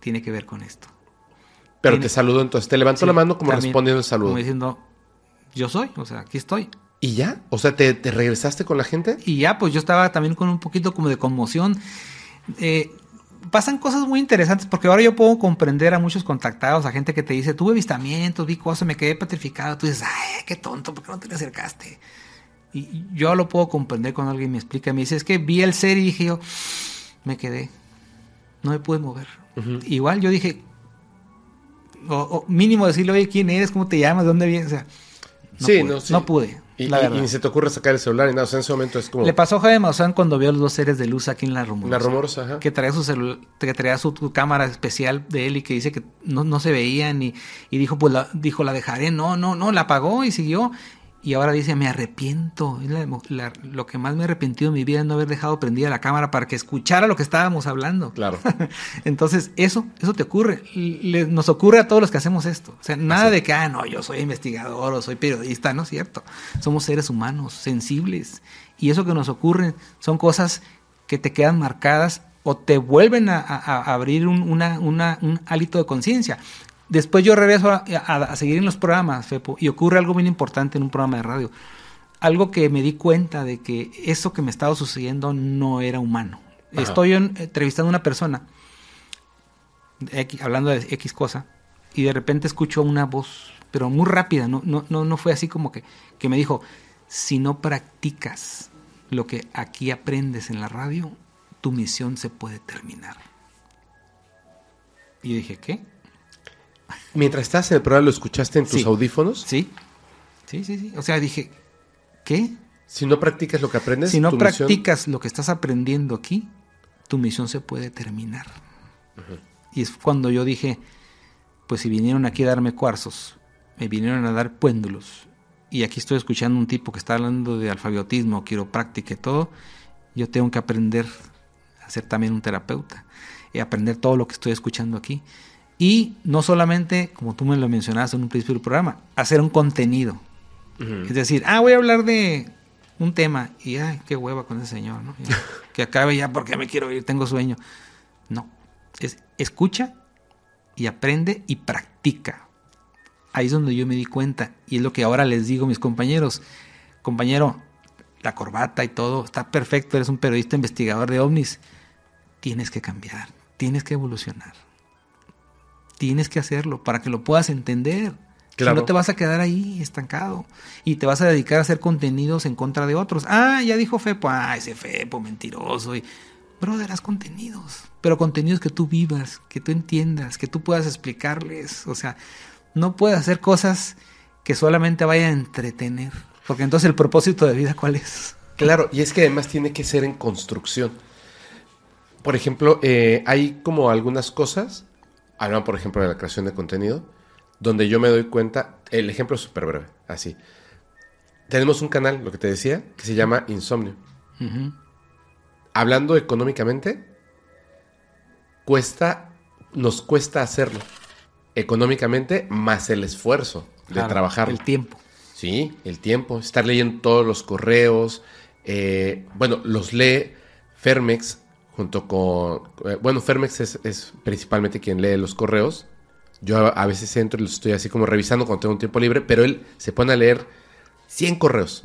tiene que ver con esto. Pero Tiene- te saludó entonces, te levantó Sí, la mano como también, respondiendo el saludo. Como diciendo, yo soy, o sea, aquí estoy. ¿Y ya? O sea, ¿te, te regresaste con la gente? Y ya, pues yo estaba también con un poquito como de conmoción. Eh, pasan cosas muy interesantes porque ahora yo puedo comprender a muchos contactados, a gente que te dice, tuve avistamientos, vi cosas, me quedé petrificado. Tú dices, ay, qué tonto, ¿por qué no te le acercaste? Y yo lo puedo comprender cuando alguien me explica, me dice, es que vi el ser y dije yo, me quedé, no me pude mover. Igual yo dije, o, o mínimo decirle, oye, ¿quién eres? ¿Cómo te llamas? ¿De dónde vienes? O sea, no Sí, pude, no, sí. no pude. Y, la y- y ni se te ocurre sacar el celular y nada. O sea, en ese momento es como Le pasó a Jaime Maussan cuando vio los dos seres de luz aquí en la rumorosa. una rumorosa. Ajá. Que traía su celular, que traía su, su cámara especial de él y que dice que no, no se veían y, y dijo, pues la, dijo, la dejaré. No, no, no, la apagó y siguió. Y ahora dice, me arrepiento. Es la- la- lo que más me he arrepentido en mi vida es no haber dejado prendida la cámara para que escuchara lo que estábamos hablando. Claro. Entonces, eso, eso te ocurre. Le- nos ocurre a todos los que hacemos esto. O sea, nada Así. de que, ah, no, yo soy investigador o soy periodista, no es cierto. Somos seres humanos, sensibles. Y eso que nos ocurre son cosas que te quedan marcadas o te vuelven a, a- a abrir un, una- una- un hálito de conciencia. Después yo regreso a, a- a seguir en los programas, Fepo, y ocurre algo bien importante en un programa de radio. Algo que me di cuenta de que eso que me estaba sucediendo no era humano. Ajá. Estoy en- entrevistando a una persona X- hablando de X cosa, y de repente escucho una voz, pero muy rápida, no, no, no, no fue así como que, que me dijo, si no practicas lo que aquí aprendes en la radio, tu misión se puede terminar. Y yo dije, ¿qué? Mientras estás en el programa, ¿lo escuchaste en tus Sí. audífonos? Sí, sí, sí, sí. O sea, dije, ¿qué? Si no practicas lo que aprendes, Si no tu misión- practicas lo que estás aprendiendo aquí, tu misión se puede terminar. Y es cuando yo dije, pues si vinieron aquí a darme cuarzos, me vinieron a dar péndulos, y aquí estoy escuchando un tipo que está hablando de alfabetismo, quiropráctica y todo, yo tengo que aprender a ser también un terapeuta, y aprender todo lo que estoy escuchando aquí. Y no solamente, como tú me lo mencionaste en un principio del programa, hacer un contenido. Es decir, ah, voy a hablar de un tema y, ay, qué hueva con ese señor, ¿no? Que acabe ya porque me quiero ir, tengo sueño. No, es escucha y aprende y practica. Ahí es donde yo me di cuenta. Y es lo que ahora les digo a mis compañeros. Compañero, la corbata y todo está perfecto, eres un periodista investigador de ovnis. Tienes que cambiar, tienes que evolucionar. Tienes que hacerlo para que lo puedas entender. Claro. Si no te vas a quedar ahí estancado y te vas a dedicar a hacer contenidos en contra de otros. Ah, ya dijo Fepo, ah, ese Fepo mentiroso. Y, brother, haz contenidos, pero contenidos que tú vivas, que tú entiendas, que tú puedas explicarles. O sea, no puedes hacer cosas que solamente vayan a entretener. Porque entonces el propósito de vida, ¿cuál es? Claro, y es que además tiene que ser en construcción. Por ejemplo, eh, hay como algunas cosas, hablan por ejemplo de la creación de contenido, donde yo me doy cuenta, el ejemplo es súper breve, así. Tenemos un canal, lo que te decía, que se llama Insomnio. Hablando económicamente, cuesta, nos cuesta hacerlo. Económicamente, más el esfuerzo de trabajar. El tiempo. Sí, el tiempo, estar leyendo todos los correos. eh, bueno, los lee Fermex junto con... eh, bueno, Fermex es, es principalmente quien lee los correos. Yo a, a veces entro y los estoy así como revisando cuando tengo un tiempo libre, pero él se pone a leer 100 correos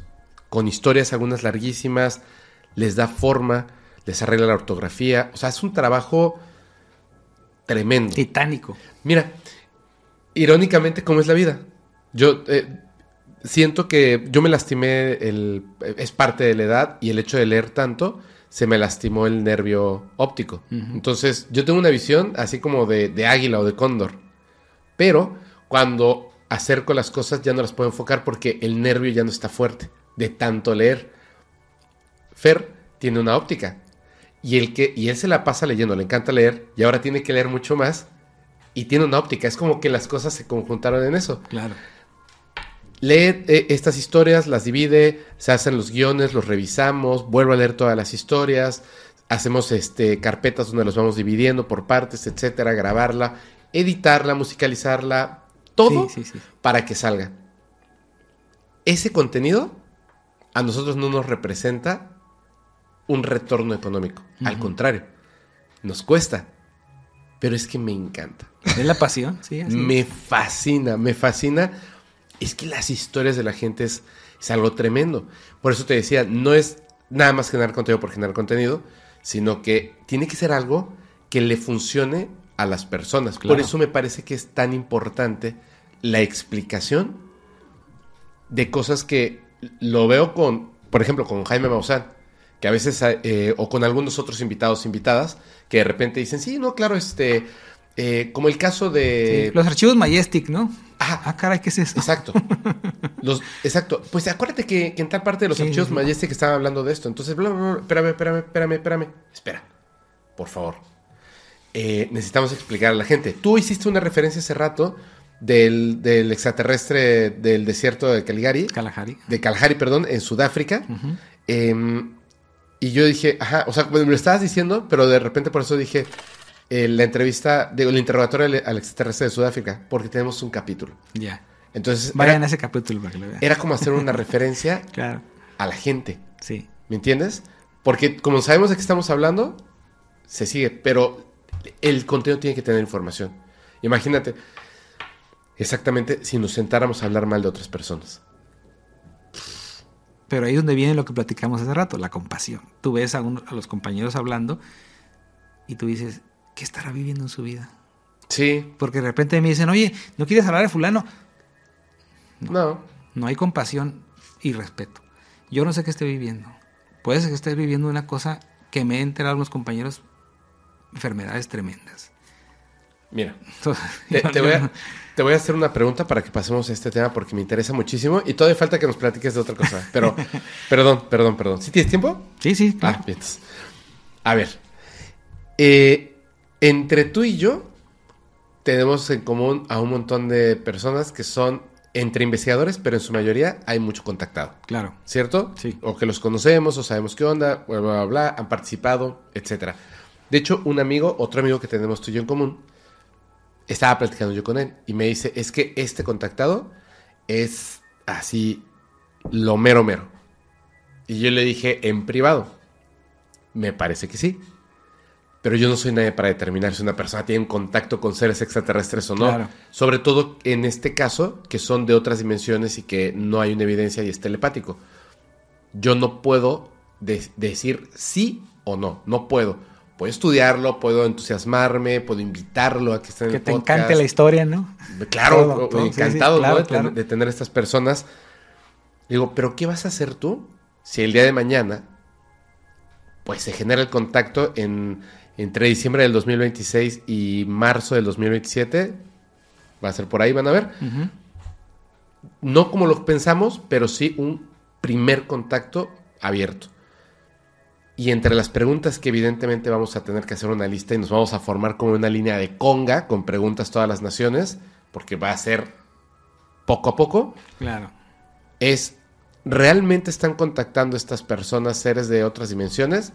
con historias, algunas larguísimas, les da forma, les arregla la ortografía. O sea, es un trabajo tremendo. Titánico. Mira, irónicamente, ¿cómo es la vida? Yo eh, siento que yo me lastimé, el, es parte de la edad y el hecho de leer tanto, se me lastimó el nervio óptico. Entonces, yo tengo una visión así como de, de águila o de cóndor. Pero cuando acerco las cosas ya no las puedo enfocar porque el nervio ya no está fuerte de tanto leer. Fer tiene una óptica. Y, el que, y él se la pasa leyendo, le encanta leer, y ahora tiene que leer mucho más, y tiene una óptica. Es como que las cosas se conjuntaron en eso. Claro. Lee eh, estas historias, las divide, se hacen los guiones, los revisamos, vuelvo a leer todas las historias, hacemos este, carpetas donde los vamos dividiendo por partes, etcétera, grabarla, editarla, musicalizarla, todo Sí, sí, sí. para que salga. Ese contenido a nosotros no nos representa un retorno económico. Al contrario, nos cuesta. Pero es que me encanta. Es la pasión, sí. así Me fascina, me fascina. Es que las historias de la gente es, es algo tremendo. Por eso te decía, no es nada más generar contenido por generar contenido, sino que tiene que ser algo que le funcione a las personas. Por eso me parece que es tan importante la explicación de cosas que lo veo con, por ejemplo, con Jaime Maussan, que a veces, eh, o con algunos otros invitados, invitadas, que de repente dicen, sí, no, claro, este, eh, como el caso de... Sí, Los archivos Majestic, ¿no? Ah, caray, ¿qué es eso? Exacto. Los, exacto. Pues acuérdate que, que en tal parte de los Sí, archivos sí. Majestic estaban hablando de esto. Entonces, bla, bla, bla, espérame, espérame, espérame, espérame. Espera, por favor. Eh, necesitamos explicar a la gente. Tú hiciste una referencia hace rato del, del extraterrestre del desierto de Caligari, Kalahari. de Kalahari, perdón, en Sudáfrica. Em, y yo dije, ajá, o sea, me lo estabas diciendo, pero de repente por eso dije eh, la entrevista, digo, el interrogatorio al, extraterrestre de Sudáfrica, porque tenemos un capítulo. Ya. Entonces, Vayan era, a ese capítulo para que lo vean. era como hacer una referencia Claro, a la gente, sí. ¿me entiendes? Porque como sabemos de qué estamos hablando, se sigue, pero el contenido tiene que tener información. Imagínate, exactamente si nos sentáramos a hablar mal de otras personas. Pero ahí es donde viene lo que platicamos hace rato, la compasión. Tú ves a, uno- a los compañeros hablando y tú dices, ¿qué estará viviendo en su vida? Sí, Porque de repente me dicen, oye, ¿no quieres hablar de fulano? no, No hay compasión y respeto. Yo no sé qué esté viviendo. Puede ser que estés viviendo una cosa que me he enterado unos compañeros, enfermedades tremendas. mira. Entonces, Te, yo- te yo voy a, no- te voy a hacer una pregunta para que pasemos a este tema porque me interesa muchísimo y todavía falta que nos platiques de otra cosa. Pero, perdón, perdón, perdón. ¿Sí tienes tiempo? Sí, sí, claro. Ah. A ver. Eh, entre tú y yo tenemos en común a un montón de personas que son entre investigadores, pero en su mayoría hay mucho contactado. Claro. ¿Cierto? Sí. O que los conocemos, o sabemos qué onda, bla, bla, bla, bla, han participado, etcétera. De hecho, un amigo, otro amigo que tenemos tú y yo en común, estaba platicando yo con él y me dice, es que este contactado es así lo mero mero. Y yo le dije, en privado, me parece que sí. Pero yo no soy nadie para determinar si una persona tiene contacto con seres extraterrestres o no. Claro. Sobre todo en este caso, que son de otras dimensiones y que no hay una evidencia y es telepático. Yo no puedo de- decir sí o no, no puedo. Puedo estudiarlo, puedo entusiasmarme, puedo invitarlo a que esté en Que el te podcast. encante la historia, ¿no? Claro, Todo, o- todo, sí, sí, encantado claro, ¿no? de, ten- claro. de tener estas personas. Digo, pero ¿qué vas a hacer tú si el día de mañana pues se genera el contacto en, entre diciembre del 2026 y marzo del 2027? Va a ser por ahí, van a ver. Ujú. No como lo pensamos, pero sí un primer contacto abierto. Y entre las preguntas que evidentemente vamos a tener que hacer una lista y nos vamos a formar como una línea de conga con preguntas todas las naciones, porque va a ser poco a poco, Claro. es, ¿realmente están contactando estas personas seres de otras dimensiones?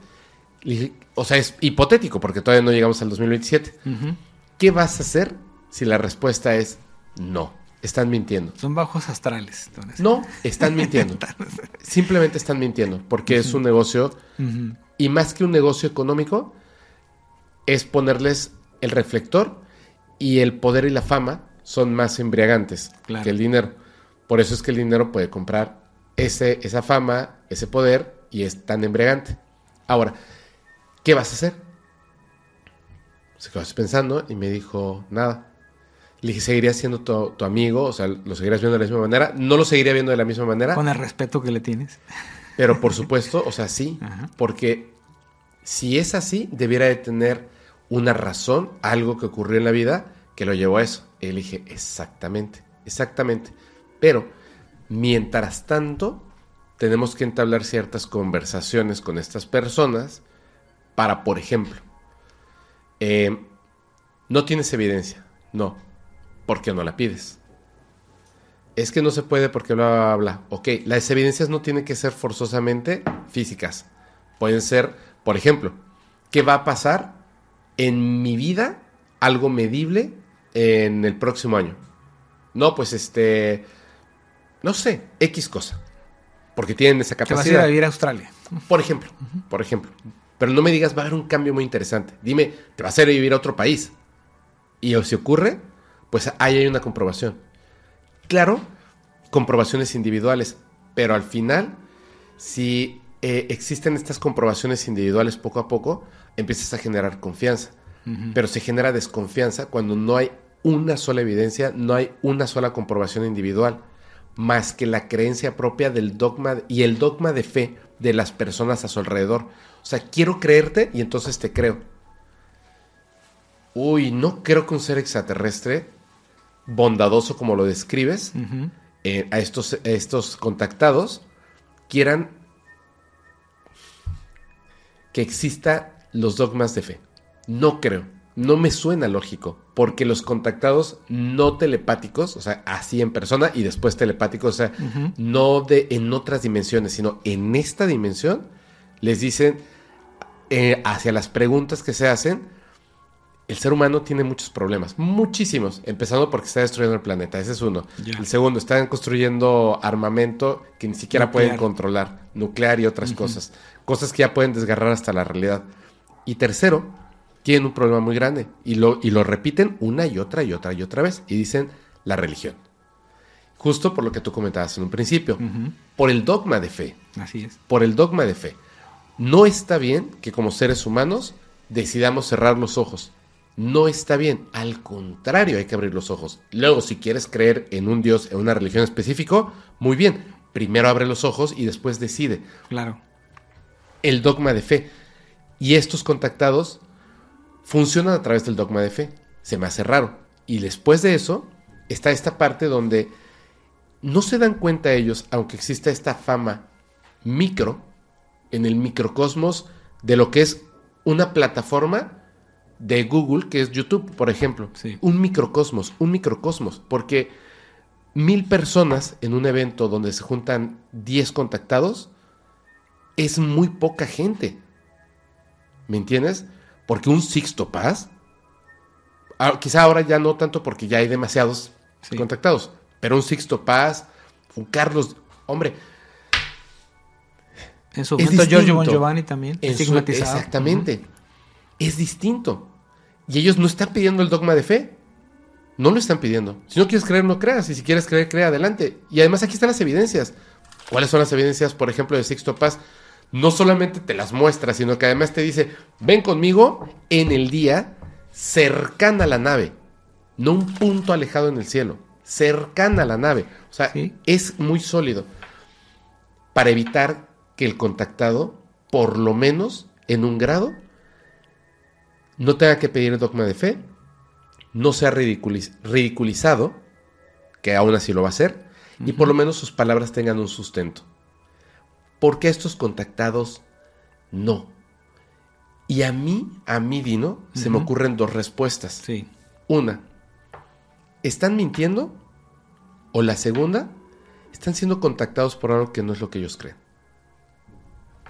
O sea, es hipotético, porque todavía no llegamos al 2027. Ujú. ¿Qué vas a hacer si la respuesta es no? Están mintiendo. Son bajos astrales. entonces. No, están mintiendo. Simplemente están mintiendo, porque es un negocio, y más que un negocio económico, es ponerles el reflector y el poder y la fama son más embriagantes Claro. que el dinero. Por eso es que el dinero puede comprar ese, esa fama, ese poder, y es tan embriagante. Ahora, ¿qué vas a hacer? Se quedó así pensando y me dijo, nada. Le dije, ¿seguirías siendo tu, tu amigo? O sea, ¿lo seguirías viendo de la misma manera? No lo seguiría viendo de la misma manera. Con el respeto que le tienes. Pero por supuesto, o sea, sí, Ajá. porque si es así, debiera de tener una razón, algo que ocurrió en la vida que lo llevó a eso. Y le dije, exactamente, exactamente. Pero, mientras tanto, tenemos que entablar ciertas conversaciones con estas personas para, por ejemplo, eh, no tienes evidencia, no, ¿por qué no la pides? Es que no se puede porque bla, bla, bla. Ok, las evidencias no tienen que ser forzosamente físicas. Pueden ser, por ejemplo, ¿qué va a pasar en mi vida algo medible en el próximo año? No, pues este, no sé, X cosa. Porque tienen esa Que vas a ir capacidad. a vivir a Australia. Por ejemplo, por ejemplo. Pero no me digas, va a haber un cambio muy interesante. Dime, te vas a ir a vivir a otro país. Y si ocurre, pues ahí hay una comprobación. Claro, comprobaciones individuales, pero al final, si eh, existen estas comprobaciones individuales poco a poco, empiezas a generar confianza. Pero se genera desconfianza cuando no hay una sola evidencia, no hay una sola comprobación individual, más que la creencia propia del dogma y el dogma de fe de las personas a su alrededor. O sea, quiero creerte y entonces te creo. Uy, no creo que un ser extraterrestre bondadoso como lo describes, eh, a, estos, a estos contactados quieran que exista los dogmas de fe. No creo. No me suena lógico, porque los contactados no telepáticos, o sea, así en persona y después telepáticos, o sea, no de en otras dimensiones, sino en esta dimensión, les dicen eh, hacia las preguntas que se hacen, el ser humano tiene muchos problemas, muchísimos, empezando porque está destruyendo el planeta, ese es uno. El segundo, están construyendo armamento que ni siquiera pueden controlar, nuclear y otras cosas, cosas que ya pueden desgarrar hasta la realidad. Y tercero, tienen un problema muy grande y lo, y lo repiten una y otra y otra y otra vez y dicen la religión. Justo por lo que tú comentabas en un principio, por el dogma de fe Así es. por el dogma de fe. No está bien que como seres humanos decidamos cerrar los ojos. No está bien. Al contrario, hay que abrir los ojos. Luego, si quieres creer en un Dios, en una religión específico, muy bien. Primero abre los ojos y después decide. Claro. El dogma de fe. Y estos contactados funcionan a través del dogma de fe. Se me hace raro. Y después de eso, está esta parte donde no se dan cuenta ellos, aunque exista esta fama micro, en el microcosmos de lo que es una plataforma de Google, que es YouTube, por ejemplo. Sí. Un microcosmos, un microcosmos, porque mil personas en un evento donde se juntan 10 contactados es muy poca gente. ¿Me entiendes? Porque un Sixto Paz, ah, quizá ahora ya no tanto porque ya hay demasiados Sí. contactados, pero un Sixto Paz, un Carlos, hombre, En su Es momento Giorgio Bon distinto. Giovanni también. en su- estigmatizado. exactamente. es distinto. Y ellos no están pidiendo el dogma de fe. No lo están pidiendo. Si no quieres creer, no creas. Y si quieres creer, crea adelante. Y además aquí están las evidencias. ¿Cuáles son las evidencias, por ejemplo, de Sixto Paz? No solamente te las muestra, sino que además te dice, ven conmigo en el día cercana a la nave. No un punto alejado en el cielo. Cercana a la nave. O sea, Sí. es muy sólido. Para evitar que el contactado, por lo menos en un grado, no tenga que pedir el dogma de fe, no sea ridiculiz- ridiculizado, que aún así lo va a hacer, y por lo menos sus palabras tengan un sustento. Porque estos contactados no. Y a mí, a mí, Dino, se me ocurren dos respuestas. Sí. Una, ¿están mintiendo? O la segunda, están siendo contactados por algo que no es lo que ellos creen.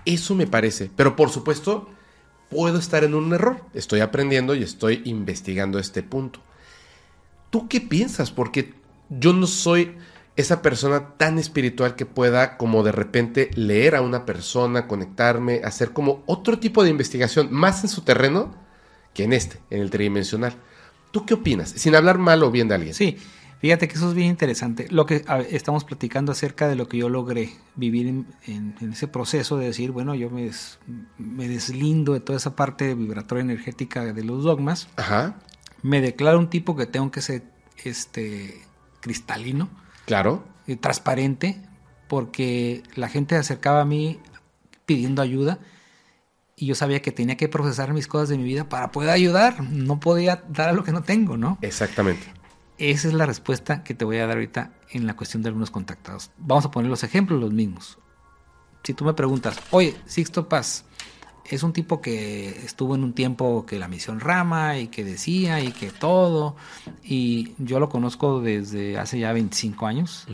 Eso me parece. Pero por supuesto, puedo estar en un error. Estoy aprendiendo y estoy investigando este punto. ¿Tú qué piensas? Porque yo no soy esa persona tan espiritual que pueda como de repente leer a una persona, conectarme, hacer como otro tipo de investigación, más en su terreno que en este, en el tridimensional. ¿Tú qué opinas? Sin hablar mal o bien de alguien. Sí, fíjate que eso es bien interesante. Lo que estamos platicando acerca de lo que yo logré vivir en, en- en ese proceso de decir, bueno, yo me, des- me deslindo de toda esa parte vibratoria energética de los dogmas, Ajá, me declaro un tipo que tengo que ser este cristalino, claro. eh, transparente, porque la gente se acercaba a mí pidiendo ayuda y yo sabía que tenía que procesar mis cosas de mi vida para poder ayudar. No podía dar a lo que no tengo, ¿no? Exactamente. Esa es la respuesta que te voy a dar ahorita en la cuestión de algunos contactados. Vamos a poner los ejemplos los mismos. Si tú me preguntas, oye, Sixto Paz es un tipo que estuvo en un tiempo que la misión Rama y que decía y que todo, y yo lo conozco desde hace ya 25 años.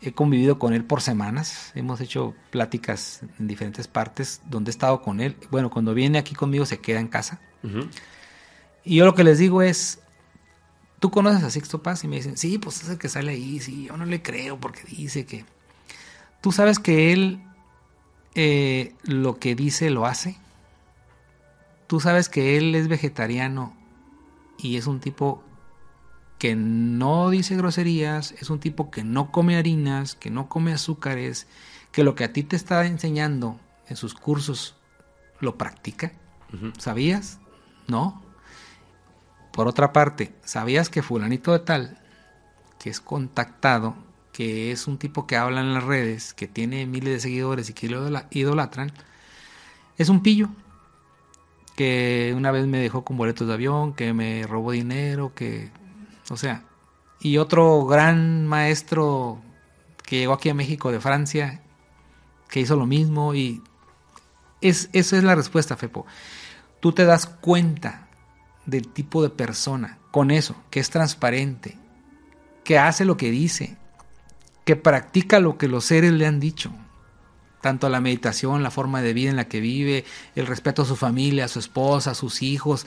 He convivido con él por semanas, hemos hecho pláticas en diferentes partes donde he estado con él. Bueno, cuando viene aquí conmigo se queda en casa. Y yo lo que les digo es, ¿tú conoces a Sixto Paz? Y me dicen, sí, pues es el que sale ahí, sí, yo no le creo porque dice que... ¿Tú sabes que él eh, lo que dice lo hace? ¿Tú sabes que él es vegetariano y es un tipo que no dice groserías, es un tipo que no come harinas, que no come azúcares, que lo que a ti te está enseñando en sus cursos lo practica? ¿Sabías? No. Por otra parte, ¿sabías que fulanito de tal, que es contactado, que es un tipo que habla en las redes, que tiene miles de seguidores y que lo idola- idolatran, es un pillo? Que una vez me dejó con boletos de avión, que me robó dinero, que... O sea, y otro gran maestro que llegó aquí a México de Francia, que hizo lo mismo y... Es, esa es la respuesta, Fepo. Tú te das cuenta del tipo de persona con eso, que es transparente, que hace lo que dice, que practica lo que los seres le han dicho. Tanto la meditación, la forma de vida en la que vive, el respeto a su familia, a su esposa, a sus hijos.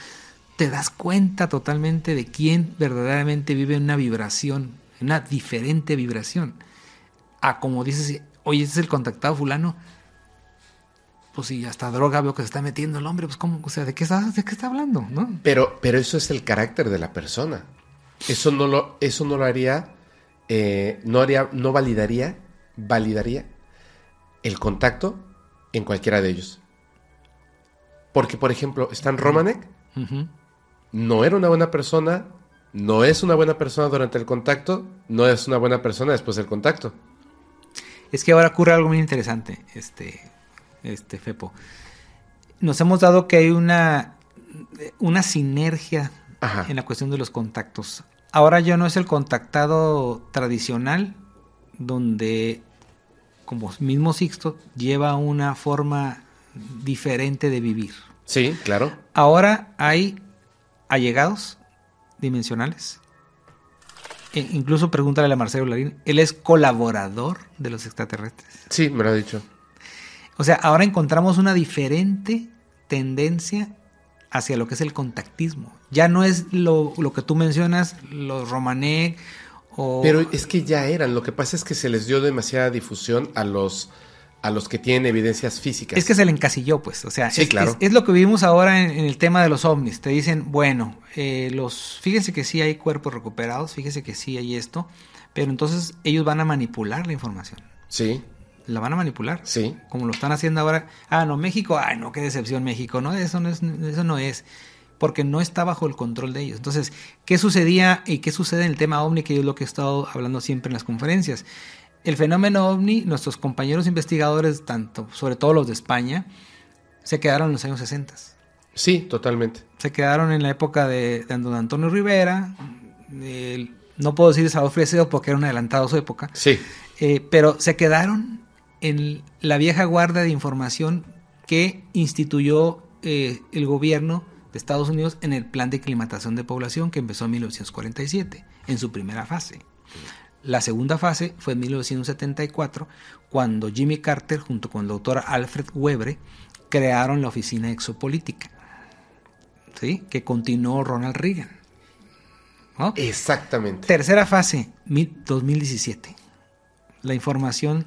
Te das cuenta totalmente de quién verdaderamente vive una vibración, una diferente vibración. A como dices, oye, ese es el contactado fulano. Pues si hasta droga veo que se está metiendo el hombre, pues cómo, o sea, ¿de qué está, de qué está hablando? ¿No? Pero, pero eso es el carácter de la persona. Eso no lo, eso no lo haría, eh, no haría, no validaría, validaría el contacto en cualquiera de ellos. Porque, por ejemplo, Stan Romanek no era una buena persona, no es una buena persona durante el contacto, no es una buena persona después del contacto. Es que ahora ocurre algo muy interesante, este, este Fepo. Nos hemos dado que hay una, una sinergia Ajá. en la cuestión de los contactos. Ahora ya no es el contactado tradicional, donde, como mismo Sixto, lleva una forma diferente de vivir. Sí, claro. Ahora hay allegados dimensionales. E incluso pregúntale a Marcelo Larín, él es colaborador de los extraterrestres. Sí, me lo ha dicho. O sea, ahora encontramos una diferente tendencia hacia lo que es el contactismo. Ya no es lo, lo que tú mencionas, los Romanek o... Pero es que ya eran. Lo que pasa es que se les dio demasiada difusión a los a los que tienen evidencias físicas. Es que se le encasilló, pues. O sea, Sí, es, claro. es- es lo que vivimos ahora en, en el tema de los ovnis. Te dicen, bueno, eh, los, fíjense que sí hay cuerpos recuperados, fíjense que sí hay esto, pero entonces ellos van a manipular la información. Sí, La van a manipular. sí. Como lo están haciendo ahora. Ah, no, México, ay, no, qué decepción México. No, eso no es, eso no es. Porque no está bajo el control de ellos. Entonces, ¿qué sucedía y qué sucede en el tema ovni? Que es lo que he estado hablando siempre en las conferencias. El fenómeno ovni, nuestros compañeros investigadores, tanto, sobre todo los de España, se quedaron en los años 60. Sí, totalmente. Se quedaron en la época de, de don Antonio Rivera. no puedo decir Salvador Fresedo porque era un adelantado a su época. Sí, Eh, pero se quedaron en la vieja guardia de información que instituyó eh, el gobierno de Estados Unidos en el plan de aclimatación de población que empezó en 1947, en su primera fase. La segunda fase fue en 1974, cuando Jimmy Carter, junto con el doctor Alfred Webre, crearon la Oficina Exopolítica, ¿sí? que continuó Ronald Reagan. ¿no? exactamente. Tercera fase, mi- 2017. La información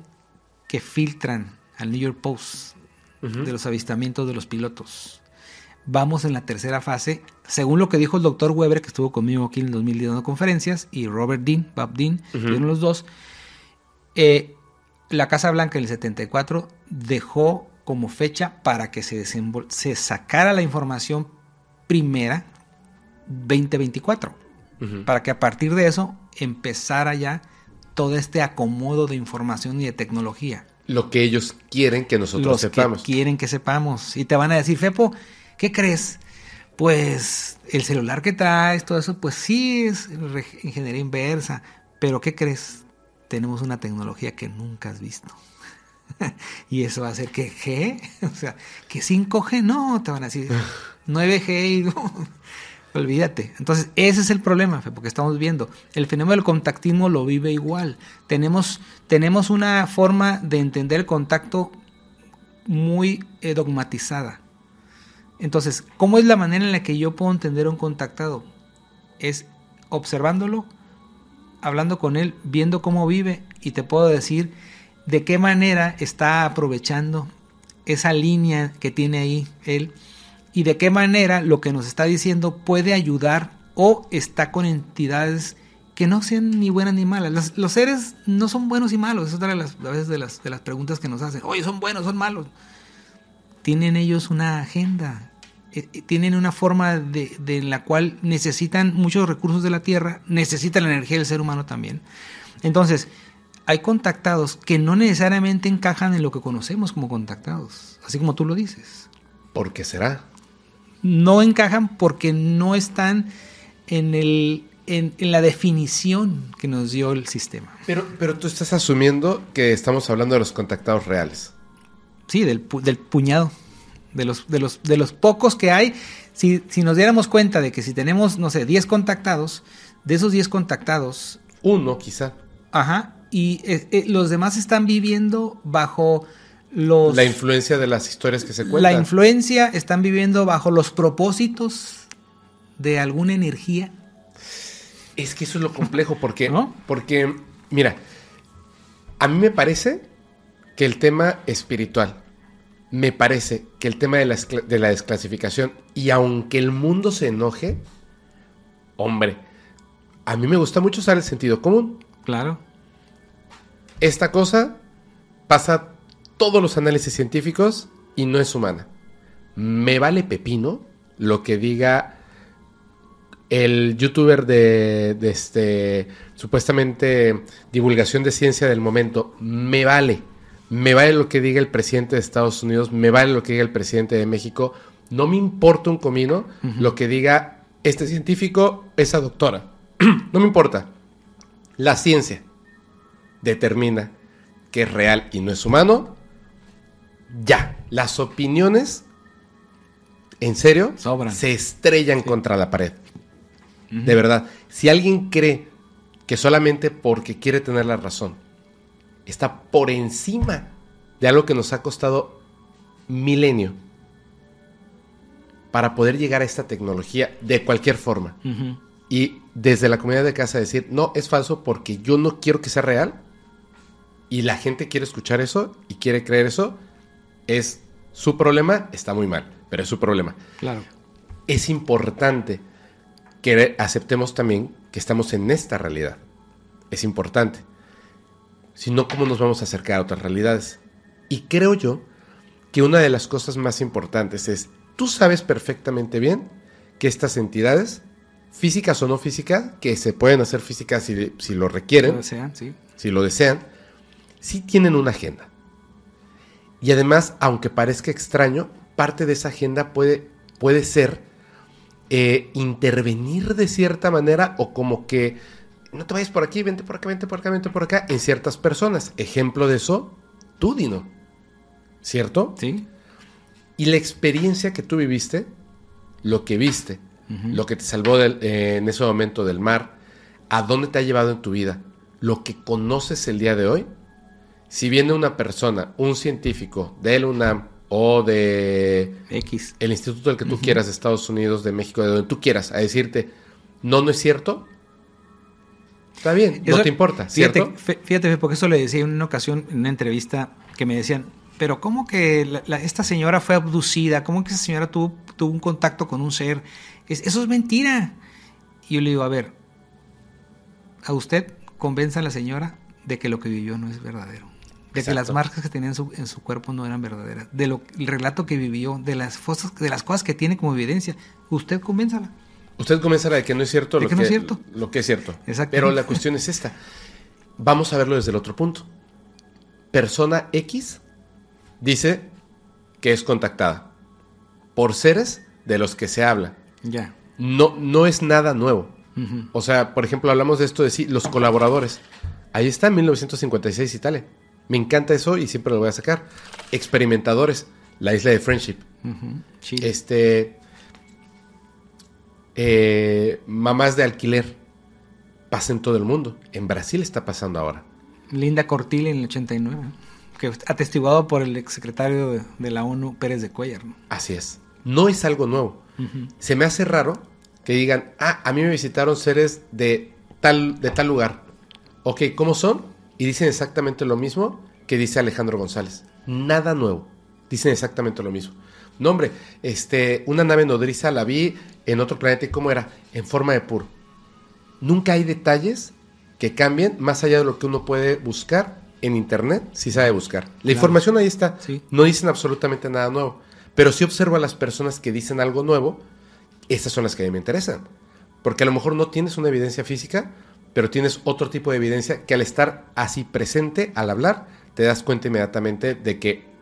que filtran al New York Post de los avistamientos de los pilotos. Vamos en la tercera fase, según lo que dijo el doctor Weber, que estuvo conmigo aquí en el 2010 dando conferencias, y Robert Dean, Bob Dean, estuvieron los dos. eh, la Casa Blanca en el 74 dejó como fecha para que se, se sacara la información primera 2024 Ujú. para que a partir de eso empezara ya todo este acomodo de información y de tecnología. Lo que ellos quieren que nosotros Los sepamos. que quieren que sepamos. Y te van a decir, Fepo, ¿qué crees? Pues el celular que traes, todo eso, pues sí es ingeniería inversa. Pero ¿qué crees? Tenemos una tecnología que nunca has visto. y eso va a hacer que G, o sea, que 5G, no, te van a decir 9G y no. Olvídate. Entonces, ese es el problema, porque estamos viendo. El fenómeno del contactismo lo vive igual. Tenemos, tenemos una forma de entender el contacto muy eh, dogmatizada. Entonces, ¿cómo es la manera en la que yo puedo entender a un contactado? Es observándolo, hablando con él, viendo cómo vive y te puedo decir de qué manera está aprovechando esa línea que tiene ahí él y de qué manera lo que nos está diciendo puede ayudar o está con entidades que no sean ni buenas ni malas. Los, seres no son buenos y malos. Esa es otra de las, a veces de las, de las preguntas que nos hacen. Oye, son buenos, son malos. Tienen ellos una agenda. eh, eh, Tienen una forma de, de la cual necesitan muchos recursos de la Tierra, necesitan la energía del ser humano también. Entonces, hay contactados que no necesariamente encajan en lo que conocemos como contactados, así como tú lo dices ¿Por qué será? No encajan porque no están en, el, en, en la definición que nos dio el sistema. Pero, pero tú estás asumiendo que estamos hablando de los contactados reales. Sí, del, pu- del puñado, de los, de, los, de los pocos que hay. Si, si nos diéramos cuenta de que si tenemos, no sé, 10 contactados, de esos 10 contactados, Uno, quizá. ajá, y eh, eh, los demás están viviendo bajo los... La influencia de las historias que se La cuentan. influencia, están viviendo bajo los propósitos de alguna energía. Es que eso es lo complejo, porque, ¿No? porque, mira, a mí me parece que el tema espiritual, me parece que el tema de la, de la desclasificación, y aunque el mundo se enoje, hombre, a mí me gusta mucho usar el sentido común. Claro. Esta cosa pasa todos los análisis científicos y no es humana. Me vale pepino lo que diga el youtuber de, de este supuestamente divulgación de ciencia del momento. Me vale. Me vale lo que diga el presidente de Estados Unidos, me vale lo que diga el presidente de México. No me importa un comino lo que diga este científico, esa doctora. no me importa. La ciencia determina que es real y no es humano, ya, las opiniones, en serio, Sobran. se estrellan contra la pared. De verdad, si alguien cree que solamente porque quiere tener la razón está por encima de algo que nos ha costado milenio para poder llegar a esta tecnología de cualquier forma, y desde la comunidad de casa decir, no, es falso porque yo no quiero que sea real. y la gente quiere escuchar eso y quiere creer eso, es su problema, está muy mal, pero es su problema. Claro. Es importante que aceptemos también que estamos en esta realidad. Es importante. Si no, ¿cómo nos vamos a acercar a otras realidades? Y creo yo que una de las cosas más importantes es, tú sabes perfectamente bien que estas entidades, físicas o no físicas, que se pueden hacer físicas si, si lo requieren, Lo desean, sí. si lo desean, sí tienen una agenda. Y además, aunque parezca extraño, parte de esa agenda puede, puede ser eh, intervenir de cierta manera o como que no te vayas por aquí, vente por acá, vente por acá, vente por acá, en ciertas personas. Ejemplo de eso, tú, Dino. ¿Cierto? Sí. Y la experiencia que tú viviste, lo que viste, lo que te salvó del- eh, en ese momento del mar, a dónde te ha llevado en tu vida, lo que conoces el día de hoy, si viene una persona, un científico del UNAM o de X. el instituto del que tú quieras, de Estados Unidos, de México, de donde tú quieras, a decirte, no, no es cierto, está bien, no te importa, ¿cierto? Fíjate, fíjate, porque eso le decía en una ocasión, en una entrevista, que me decían, pero ¿cómo que la- la- esta señora fue abducida? ¿Cómo que esa señora tuvo, tuvo un contacto con un ser? Es- eso es mentira. Y yo le digo, a ver, a usted convenza a la señora de que lo que vivió no es verdadero. De que las marcas que tenía en su, en su cuerpo no eran verdaderas. De lo, el relato que vivió, de las, cosas, de las cosas que tiene como evidencia. Usted convénzala. Usted comienza de que no es cierto, lo que no es cierto. Lo que es cierto. Exactamente. Pero la cuestión es esta. Vamos a verlo desde el otro punto. Persona X dice que es contactada por seres de los que se habla. Ya. No, no es nada nuevo. O sea, por ejemplo, hablamos de esto de sí, los colaboradores. Ahí está, 1956 Italia. Me encanta eso y siempre lo voy a sacar. Experimentadores, la isla de Friendship. Chile. Este. eh, mamás de alquiler. Pasa en todo el mundo. En Brasil está pasando ahora. Linda Cortil en el 89, que atestiguado por el exsecretario de, de la ONU, Pérez de Cuellar. ¿no? Así es. No es algo nuevo. Se me hace raro que digan, ah, a mí me visitaron seres de tal, de tal lugar. Ok, ¿cómo son? Y dicen exactamente lo mismo que dice Alejandro González. Nada nuevo. Dicen exactamente lo mismo. No, hombre, este, una nave nodriza la vi en otro planeta y cómo era, en forma de puro. Nunca hay detalles que cambien más allá de lo que uno puede buscar en internet si sabe buscar. La información ahí está. Sí. No dicen absolutamente nada nuevo. Pero si observo a las personas que dicen algo nuevo, estas son las que a mí me interesan. Porque a lo mejor no tienes una evidencia física, pero tienes otro tipo de evidencia que al estar así presente, al hablar, te das cuenta inmediatamente de que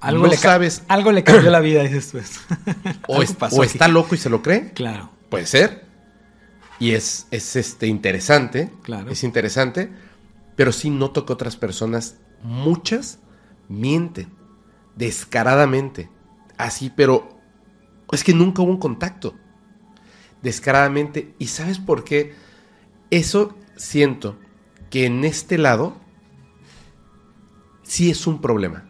Algo, No le, sabes. algo le cambió la vida, dices tú. esto. o, es- o está loco y se lo cree, Claro. puede ser. Y es, es este, interesante, Claro. es interesante, pero sí noto que otras personas, muchas, mienten descaradamente. Así, pero es que nunca hubo un contacto. Descaradamente. ¿Y sabes por qué? Eso siento que en este lado sí es un problema.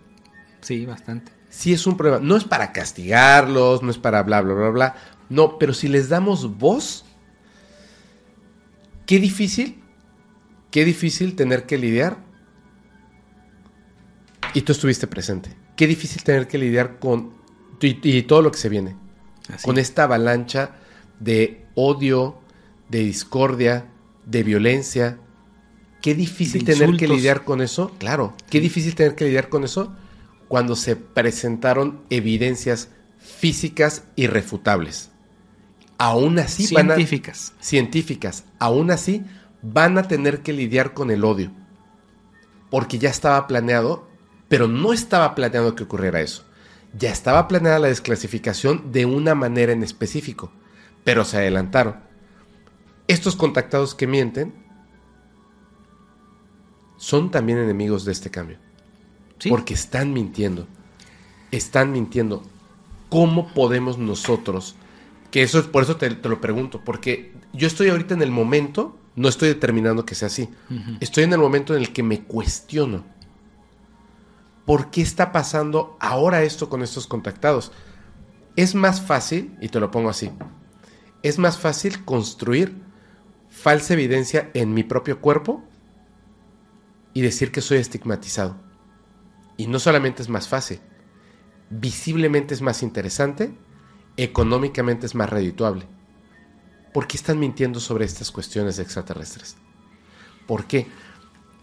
Sí, bastante. Sí es un problema. No es para castigarlos, no es para bla, bla, bla, bla. No, pero si les damos voz, qué difícil, qué difícil tener que lidiar. Y tú estuviste presente. Qué difícil tener que lidiar con y, y todo lo que se viene. Así. Con esta avalancha de odio, de discordia, de violencia. Qué difícil tener que lidiar con eso. Claro, qué difícil tener que lidiar con eso cuando se presentaron evidencias físicas irrefutables. Aún así van a- Científicas. científicas, aún así van a tener que lidiar con el odio. Porque ya estaba planeado, pero no estaba planeado que ocurriera eso. Ya estaba planeada la desclasificación de una manera en específico, pero se adelantaron. Estos contactados que mienten son también enemigos de este cambio. Sí. Porque están mintiendo. Están mintiendo. ¿Cómo podemos nosotros? Que eso es por eso te, te lo pregunto. Porque yo estoy ahorita en el momento, no estoy determinando que sea así. Estoy en el momento en el que me cuestiono. ¿Por qué está pasando ahora esto con estos contactados? Es más fácil, y te lo pongo así, es más fácil construir falsa evidencia en mi propio cuerpo y decir que soy estigmatizado. Y no solamente es más fácil, visiblemente es más interesante, económicamente es más redituable. ¿Por qué están mintiendo sobre estas cuestiones extraterrestres? ¿Por qué?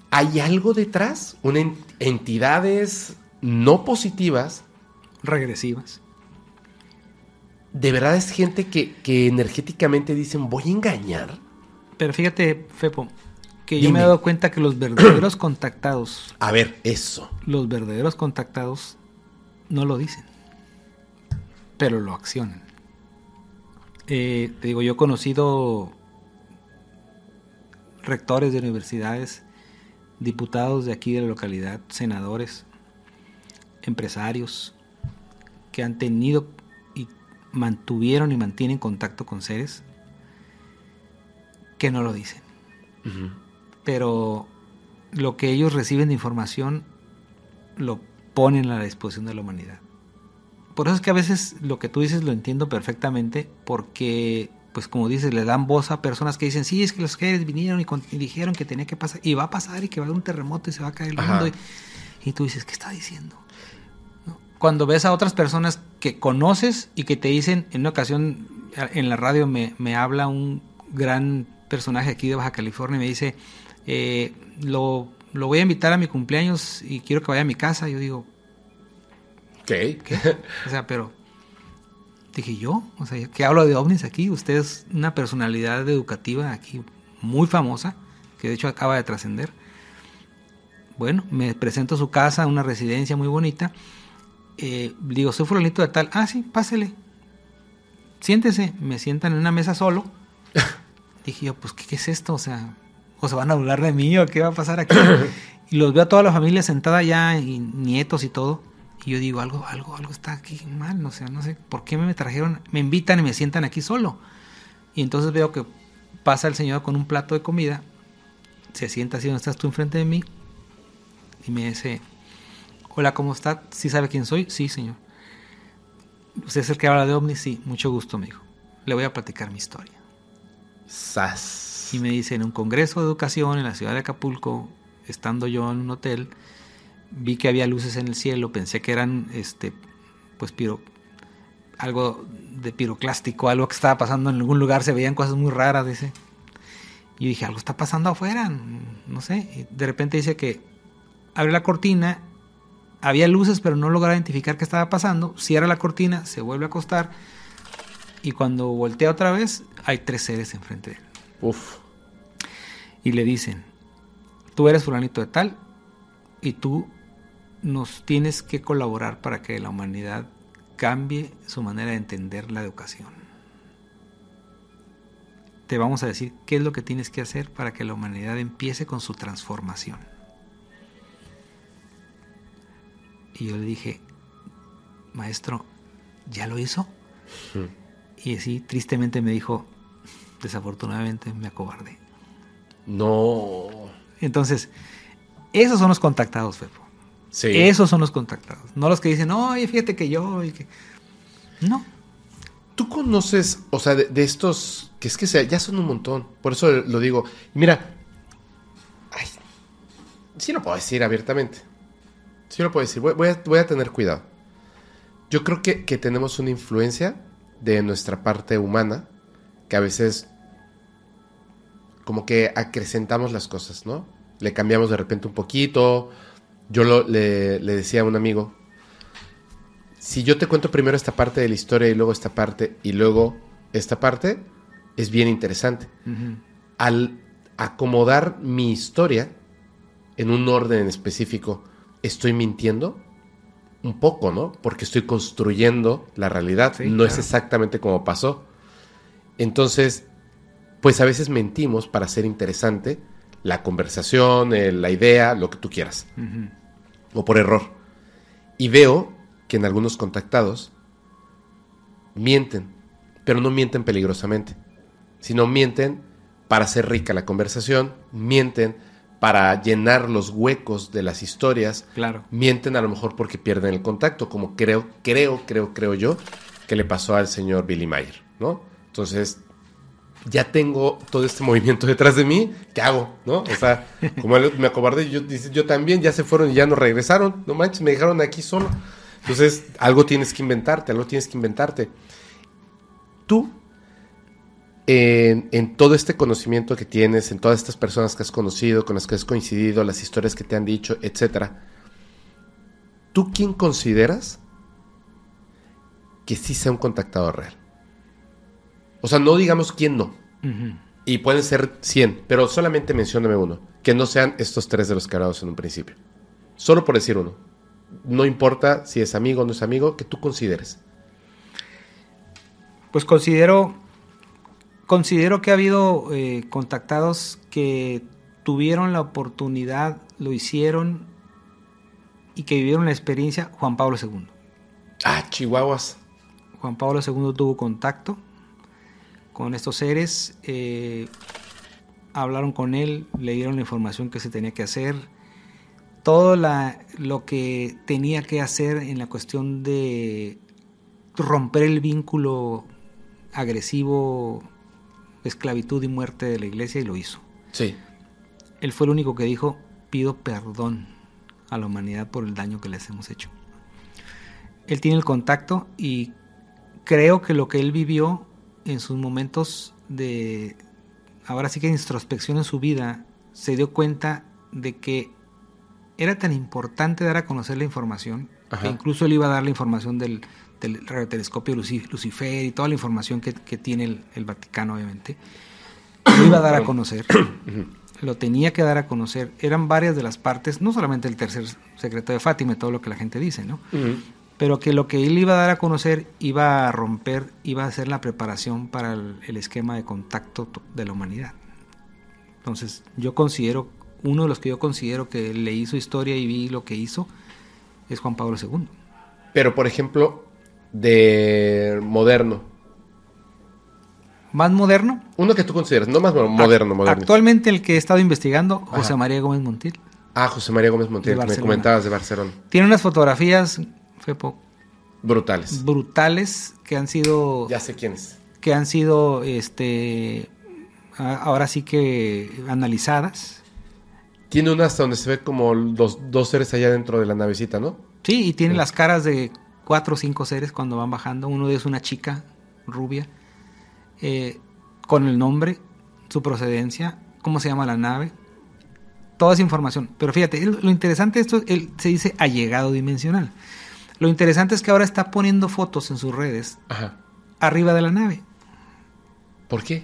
¿Hay algo detrás? Una ent- entidades no positivas. Regresivas. De verdad es gente que, que energéticamente dicen, voy a engañar. Pero fíjate, Fepo, que yo me he dado cuenta que los verdaderos contactados, A ver, eso. los verdaderos contactados no lo dicen, pero lo accionan. Eh, te digo, yo he conocido rectores de universidades, diputados de aquí de la localidad, senadores, empresarios, que han tenido y mantuvieron y mantienen contacto con seres que no lo dicen. Pero lo que ellos reciben de información lo ponen a la disposición de la humanidad. Por eso es que a veces lo que tú dices lo entiendo perfectamente, porque, pues como dices, le dan voz a personas que dicen, sí, es que los seres vinieron y, y dijeron que tenía que pasar, y va a pasar, y que va a haber un terremoto y se va a caer el Ajá. mundo. Y, y tú dices, ¿qué está diciendo? ¿No? Cuando ves a otras personas que conoces y que te dicen, en una ocasión en la radio me, me habla un gran personaje aquí de Baja California y me dice, eh, lo, lo voy a invitar a mi cumpleaños y quiero que vaya a mi casa. Yo digo, ¿Qué? o sea, pero dije yo, o sea, que hablo de ovnis aquí, usted es una personalidad educativa aquí muy famosa, que de hecho acaba de trascender. Bueno, me presento a su casa, una residencia muy bonita. Eh, digo, soy fulanito de tal. Ah, sí, pásele. Siéntese. Me sientan en una mesa solo. Dije yo, pues, ¿qué, qué es esto? O sea, o se van a burlar de mí o qué va a pasar aquí. y los veo a toda la familia sentada ya, y nietos y todo. Y yo digo, algo, algo, algo está aquí mal, no sé, no sé, ¿por qué me trajeron, me invitan y me sientan aquí solo? Y entonces veo que pasa el señor con un plato de comida, se sienta así donde estás tú enfrente de mí, y me dice, hola, ¿cómo está? ¿Sí sabe quién soy? Sí, señor. ¿Usted es el que habla de ovnis? Sí, mucho gusto, me. Le voy a platicar mi historia. Y me dice, en un congreso de educación en la ciudad de Acapulco, estando yo en un hotel, vi que había luces en el cielo, pensé que eran este pues piro algo de piroclástico, algo que estaba pasando en algún lugar, se veían cosas muy raras, dice. Y dije, algo está pasando afuera, no sé. De repente dice que abre la cortina, había luces, pero no lograba identificar qué estaba pasando. Cierra la cortina, se vuelve a acostar. Y cuando voltea otra vez, hay tres seres enfrente de él Uf. y le dicen, tú eres fulanito de tal y tú nos tienes que colaborar para que la humanidad cambie su manera de entender la educación. Te vamos a decir qué es lo que tienes que hacer para que la humanidad empiece con su transformación. Y yo le dije, maestro, ¿ya lo hizo? Y así tristemente me dijo, desafortunadamente me acobardé. No. Entonces, esos son los contactados, Fepo. Sí. Esos son los contactados. No los que dicen, oye, fíjate que yo. y que-". No. Tú conoces, o sea, de, de estos, que es que sea, ya son un montón. Por eso lo digo. Mira, ay, sí lo puedo decir abiertamente. Sí lo puedo decir. Voy, voy a, voy a tener cuidado. Yo creo que, que tenemos una influencia de nuestra parte humana que a veces como que acrecentamos las cosas, ¿no? Le cambiamos de repente un poquito. Yo lo- le, le decía a un amigo, si yo te cuento primero esta parte de la historia y luego esta parte y luego esta parte, es bien interesante. Al acomodar mi historia en un orden específico, ¿estoy mintiendo? Un poco, ¿no? Porque estoy construyendo la realidad. Sí, no es exactamente como pasó. Entonces, pues a veces mentimos para hacer interesante la conversación, eh, la idea, lo que tú quieras o por error. Y veo que en algunos contactados mienten, pero no mienten peligrosamente, sino mienten para hacer rica la conversación, mienten para llenar los huecos de las historias, Claro. mienten a lo mejor porque pierden el contacto, como creo, creo, creo, creo yo que le pasó al señor Billy Mayer, ¿no? Entonces, ya tengo todo este movimiento detrás de mí, ¿qué hago? ¿No? O sea, como él me acobardé, yo, yo también, ya se fueron y ya no regresaron, no manches, me dejaron aquí solo. Entonces, algo tienes que inventarte, algo tienes que inventarte. Tú, en, en todo este conocimiento que tienes, en todas estas personas que has conocido, con las que has coincidido, las historias que te han dicho, etcétera, ¿tú quién consideras que sí sea un contactador real? O sea, no digamos quién no. Y pueden ser 100, pero solamente mencióname uno. Que no sean estos tres de los que hablamos en un principio. Solo por decir uno. No importa si es amigo o no es amigo, que tú consideres. Pues considero, considero que ha habido eh, contactados que tuvieron la oportunidad, lo hicieron y que vivieron la experiencia. Juan Pablo II. Ah, chihuahuas. Juan Pablo II tuvo contacto con estos seres, eh, hablaron con él, le dieron la información que se tenía que hacer, todo la, lo que tenía que hacer en la cuestión de romper el vínculo agresivo, esclavitud y muerte de la iglesia y lo hizo. Sí. Él fue el único que dijo, pido perdón a la humanidad por el daño que les hemos hecho. Él tiene el contacto y creo que lo que él vivió en sus momentos de, ahora sí que introspección en su vida, se dio cuenta de que era tan importante dar a conocer la información, Ajá. que incluso él iba a dar la información del, del radiotelescopio Luci- Lucifer y toda la información que, que tiene el, el Vaticano, obviamente, lo iba a dar a conocer, lo tenía que dar a conocer. Eran varias de las partes, no solamente el tercer secreto de Fátima, y todo lo que la gente dice, ¿no? pero que lo que él iba a dar a conocer iba a romper, iba a ser la preparación para el, el esquema de contacto to- de la humanidad. Entonces, yo considero, uno de los que yo considero que leí su historia y vi lo que hizo, es Juan Pablo II. Pero, por ejemplo, de moderno. Más moderno, Uno que tú consideras, no más moderno, moderno. actualmente el que he estado investigando, José Ajá. María Gómez Montiel. Ah, José María Gómez Montiel, que me comentabas de Barcelona. Tiene unas fotografías, Fepo, Brutales. brutales que han sido Ya sé quién es. que han sido este ahora sí que analizadas. Tiene una hasta donde se ve como los dos seres allá dentro de la navecita, ¿no? Sí, y tiene Sí. las caras de cuatro o cinco seres cuando van bajando. Uno de ellos es una chica rubia, eh, con el nombre, su procedencia, cómo se llama la nave, toda esa información. Pero fíjate, lo interesante de esto, él se dice allegado dimensional. Lo interesante es que ahora está poniendo fotos en sus redes Ajá. arriba de la nave. ¿Por qué?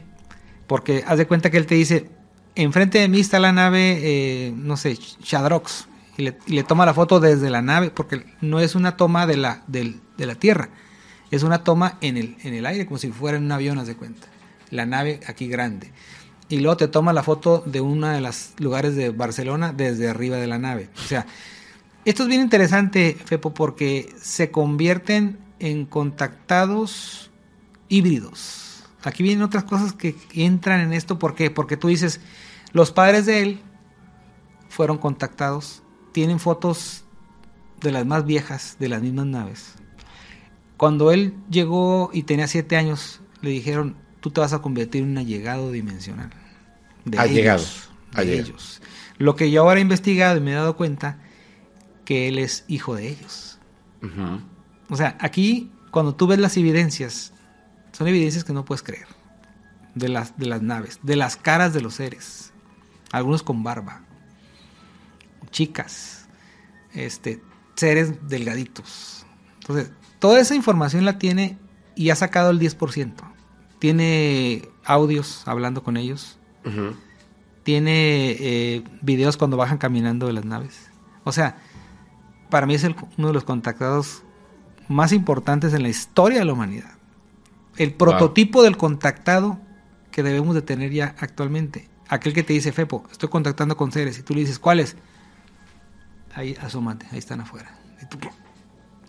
Porque haz de cuenta que él te dice, enfrente de mí está la nave, eh, no sé, Shadrox, y le, toma la foto desde la nave, porque no es una toma de la, de la Tierra, es una toma en el, en el aire, como si fuera en un avión, haz de cuenta. La nave aquí grande. Y luego te toma la foto de uno de los lugares de Barcelona desde arriba de la nave. O sea, esto es bien interesante, Fepo, porque se convierten en contactados híbridos. Aquí vienen otras cosas que entran en esto. ¿Por qué? Porque tú dices, los padres de él fueron contactados, tienen fotos de las más viejas de las mismas naves. Cuando él llegó y tenía siete años, le dijeron, tú te vas a convertir en un allegado dimensional. De Allegado, ellos, de allegado. ellos. Lo que yo ahora he investigado y me he dado cuenta que él es hijo de ellos. O sea, aquí cuando tú ves las evidencias, son evidencias que no puedes creer. De las, de las naves, de las caras de los seres. Algunos con barba. Chicas. Este, seres delgaditos. Entonces, toda esa información la tiene y ha sacado el 10%. Tiene audios hablando con ellos. Tiene eh, videos cuando bajan caminando de las naves. O sea, para mí es el- uno de los contactados más importantes en la historia de la humanidad. El prototipo del contactado que debemos de tener ya actualmente. Aquel que te dice, Fepo, estoy contactando con seres. Y tú le dices, ¿cuáles? Ahí, asómate, ahí están afuera. Y tú,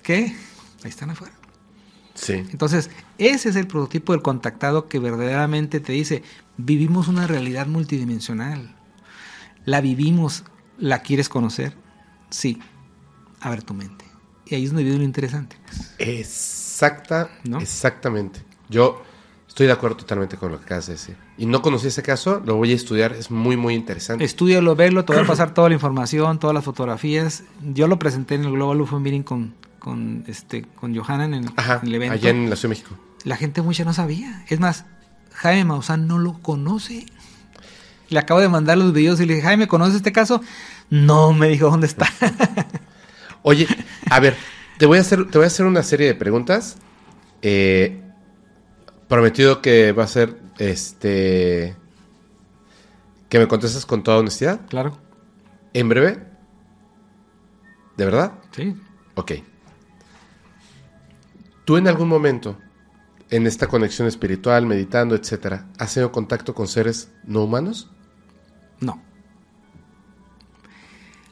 ¿Qué? Ahí están afuera. Sí. Entonces, ese es el prototipo del contactado que verdaderamente te dice, vivimos una realidad multidimensional. La vivimos, ¿la quieres conocer? Sí. Abre tu mente. Y ahí es donde viene lo interesante. Exacta, ¿No? exactamente. Yo Estoy de acuerdo totalmente con lo que acabas de decir. Y no conocí ese caso, lo voy a estudiar, es muy, muy interesante. Estudialo, verlo, te voy a pasar toda la información, todas las fotografías. Yo lo presenté en el Global UFO Meeting con, con, este, con Johanna en el, Ajá, en el evento. allá en la Ciudad de México. La gente mucha no sabía. Es más, Jaime Maussan no lo conoce. Le acabo de mandar los videos y le dije, Jaime, ¿conoces este caso? No, me dijo, ¿dónde está? Oye, a ver, te voy a hacer, te voy a hacer una serie de preguntas. Eh, prometido que va a ser este. Que me contestes con toda honestidad. claro, En breve. ¿De verdad? sí. Ok. ¿Tú en algún momento, en esta conexión espiritual, meditando, etcétera, has tenido contacto con seres no humanos? No.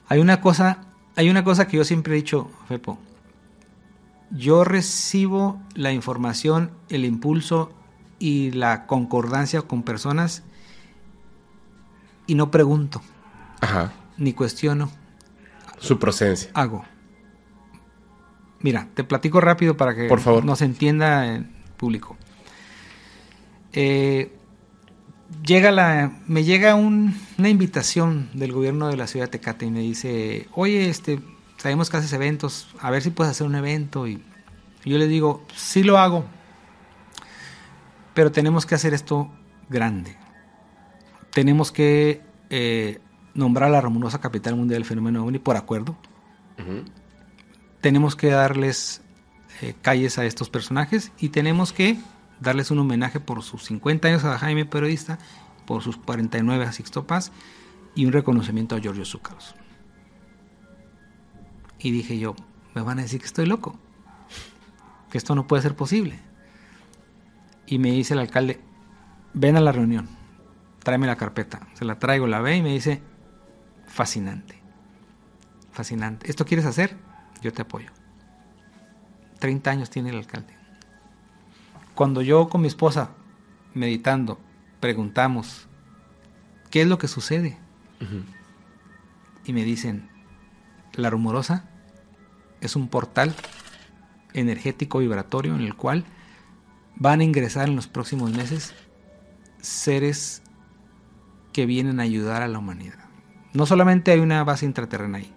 Hay una cosa, hay una cosa que yo siempre he dicho, Fepo. Yo recibo la información, el impulso y la concordancia con personas y no pregunto, Ajá. ni cuestiono, Su procedencia. hago. Mira, te platico rápido para que Por favor. nos entienda el público. Eh, llega la, me llega un- una invitación del gobierno de la ciudad de Tecate y me dice, oye, este, sabemos que haces eventos, a ver si puedes hacer un evento. Y, yo le digo, sí lo hago, pero tenemos que hacer esto grande. Tenemos que eh, nombrar a la Romunosa Capital Mundial del Fenómeno OVNI por acuerdo tenemos que darles eh, calles a estos personajes y tenemos que darles un homenaje por sus 50 años a Jaime Periodista, por sus 49 a Sixto Paz y un reconocimiento a Giorgio Zúcaros. Y dije yo, me van a decir que estoy loco, que esto no puede ser posible. Y me dice el alcalde, ven a la reunión, tráeme la carpeta. Se la traigo, la ve y me dice, fascinante, fascinante. ¿Esto quieres hacer? Yo te apoyo. 30 años tiene el alcalde. Cuando yo con mi esposa, meditando, preguntamos, ¿qué es lo que sucede? Y me dicen, la rumorosa es un portal energético vibratorio en el cual van a ingresar en los próximos meses seres que vienen a ayudar a la humanidad. No solamente hay una base intraterrena ahí,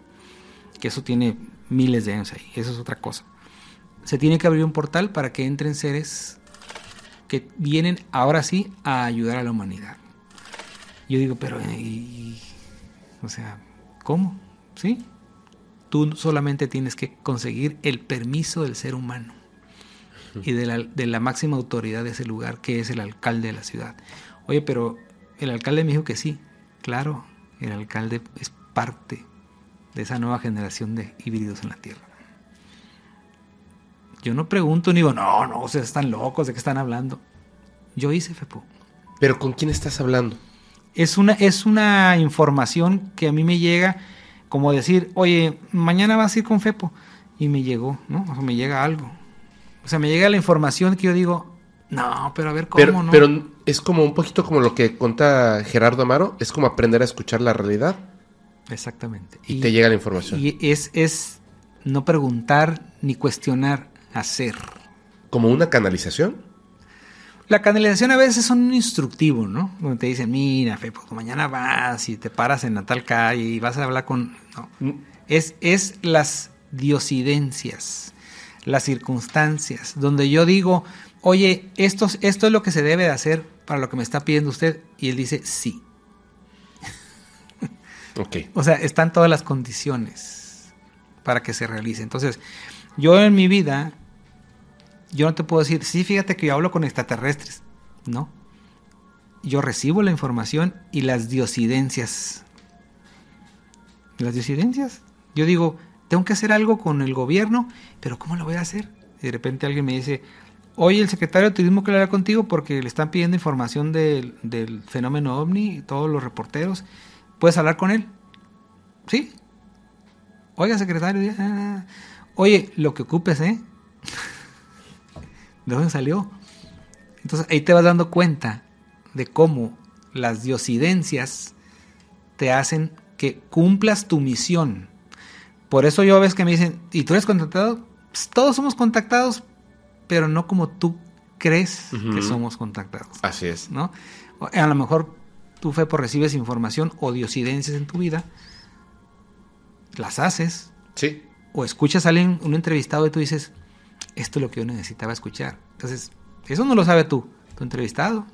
que eso tiene miles de años ahí, eso es otra cosa. Se tiene que abrir un portal para que entren seres que vienen ahora sí a ayudar a la humanidad. Yo digo, pero, o sea, ¿cómo? ¿Sí? Tú solamente tienes que conseguir el permiso del ser humano y de la, de la máxima autoridad de ese lugar, que es el alcalde de la ciudad. Oye, pero el alcalde me dijo que sí, claro, el alcalde es parte de esa nueva generación de híbridos en la Tierra. Yo no pregunto ni digo, no, no, ustedes están locos, ¿de qué están hablando? Yo hice FEPO. Pero ¿con quién estás hablando? Es una, es una información que a mí me llega como decir, oye, mañana vas a ir con FEPO. Y me llegó, ¿no? O sea, me llega algo. O sea, me llega la información que yo digo, no, pero a ver cómo, Pero, ¿no? pero es como un poquito como lo que cuenta Gerardo Amaro, es como aprender a escuchar la realidad Exactamente. y, te llega la información. Y es, es no preguntar ni cuestionar, hacer. como una canalización. La canalización a veces es un instructivo, ¿no? Donde te dicen, mira, Fepo, tú mañana vas y te paras en la tal calle y vas a hablar con... No. Es, es las diosidencias, las circunstancias, donde yo digo, oye, esto, esto es lo que se debe de hacer para lo que me está pidiendo usted. Y él dice, sí. Ok. O sea, están todas las condiciones para que se realice. Entonces, yo en mi vida, yo no te puedo decir, sí, fíjate que yo hablo con extraterrestres. No. Yo recibo la información y las diosidencias. Las diosidencias. Yo digo, tengo que hacer algo con el gobierno, pero ¿cómo lo voy a hacer? Y de repente alguien me dice, oye, el secretario de Turismo que hablar contigo porque le están pidiendo información del, fenómeno ovni, todos los reporteros. ¿Puedes hablar con él? Sí. Oiga, secretario. Oye, lo que ocupes, ¿eh? ¿De dónde salió? Entonces ahí te vas dando cuenta de cómo las diosidencias te hacen que cumplas tu misión. Por eso yo ves que me dicen, ¿y tú eres contactado? Pues todos somos contactados, pero no como tú crees que somos contactados. Así es. ¿no? A lo mejor tú, Fepo, recibes información o diosidencias en tu vida, las haces, Sí. o escuchas a alguien, un entrevistado y tú dices, esto es lo que yo necesitaba escuchar. Entonces, eso no lo sabe tú, tu entrevistado.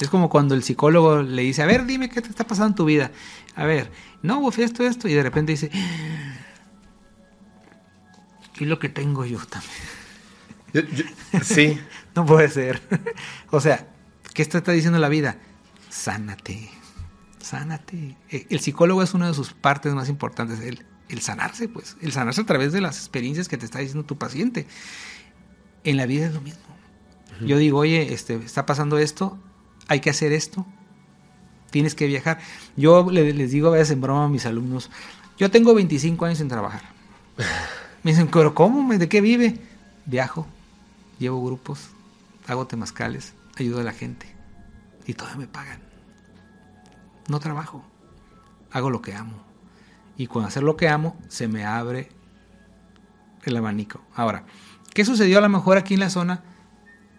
Es como cuando el psicólogo le dice, a ver, dime qué te está pasando en tu vida. A ver, no, pues esto, esto, y de repente dice, ¿qué es lo que tengo yo también? Yo- yo- sí. No puede ser. o sea, ¿qué te está diciendo la vida? Sánate. Sánate. Eh, El psicólogo es una de sus partes más importantes, el, el sanarse, pues. El sanarse a través de las experiencias que te está diciendo tu paciente. En la vida es lo mismo. Yo digo, oye, este, está pasando esto, hay que hacer esto, tienes que viajar. Yo le- les digo a veces en broma a mis alumnos, yo tengo 25 años sin trabajar. Me dicen, pero ¿cómo? ¿De qué vive? Viajo, llevo grupos, hago temazcales, ayudo a la gente y todavía me pagan. No trabajo, hago lo que amo. Y con hacer lo que amo se me abre el abanico. Ahora, ¿qué sucedió a lo mejor aquí en la zona?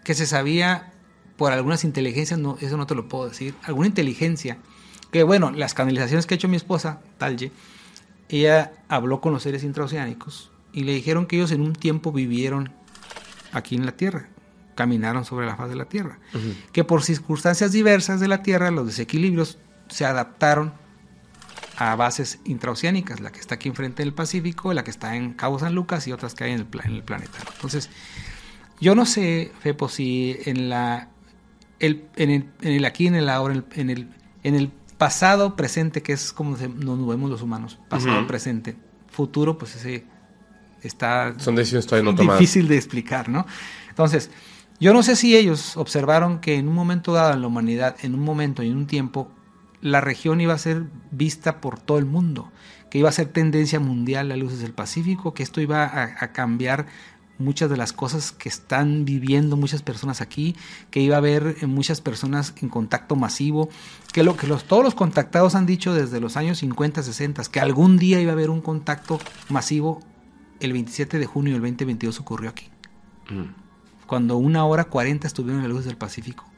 Que se sabía por algunas inteligencias, no, eso no te lo puedo decir, alguna inteligencia, que bueno, las canalizaciones que ha hecho mi esposa, Talye, ella habló con los seres intraoceánicos y le dijeron que ellos en un tiempo vivieron aquí en la Tierra, caminaron sobre la faz de la Tierra, que por circunstancias diversas de la Tierra, los desequilibrios se adaptaron a bases intraoceánicas, la que está aquí enfrente del Pacífico, la que está en Cabo San Lucas y otras que hay en el, pla- en el planeta. Entonces, yo no sé, Fepo, si en la el, en, el, en el aquí, en el ahora, en el, en el, en el pasado, presente, que es como nos vemos los humanos, pasado, presente, futuro, pues ese está Son decisiones todavía no tomadas. difícil de explicar, ¿no? Entonces, yo no sé si ellos observaron que en un momento dado en la humanidad, en un momento y en un tiempo, la región iba a ser vista por todo el mundo, que iba a ser tendencia mundial la luces del Pacífico, que esto iba a, a cambiar muchas de las cosas que están viviendo muchas personas aquí, que iba a haber eh, muchas personas en contacto masivo, que lo que los, todos los contactados han dicho desde los años 50, 60, que algún día iba a haber un contacto masivo, el 27 de junio del 2022 ocurrió aquí Mm. cuando una hora 40 estuvieron en la luz del Pacífico,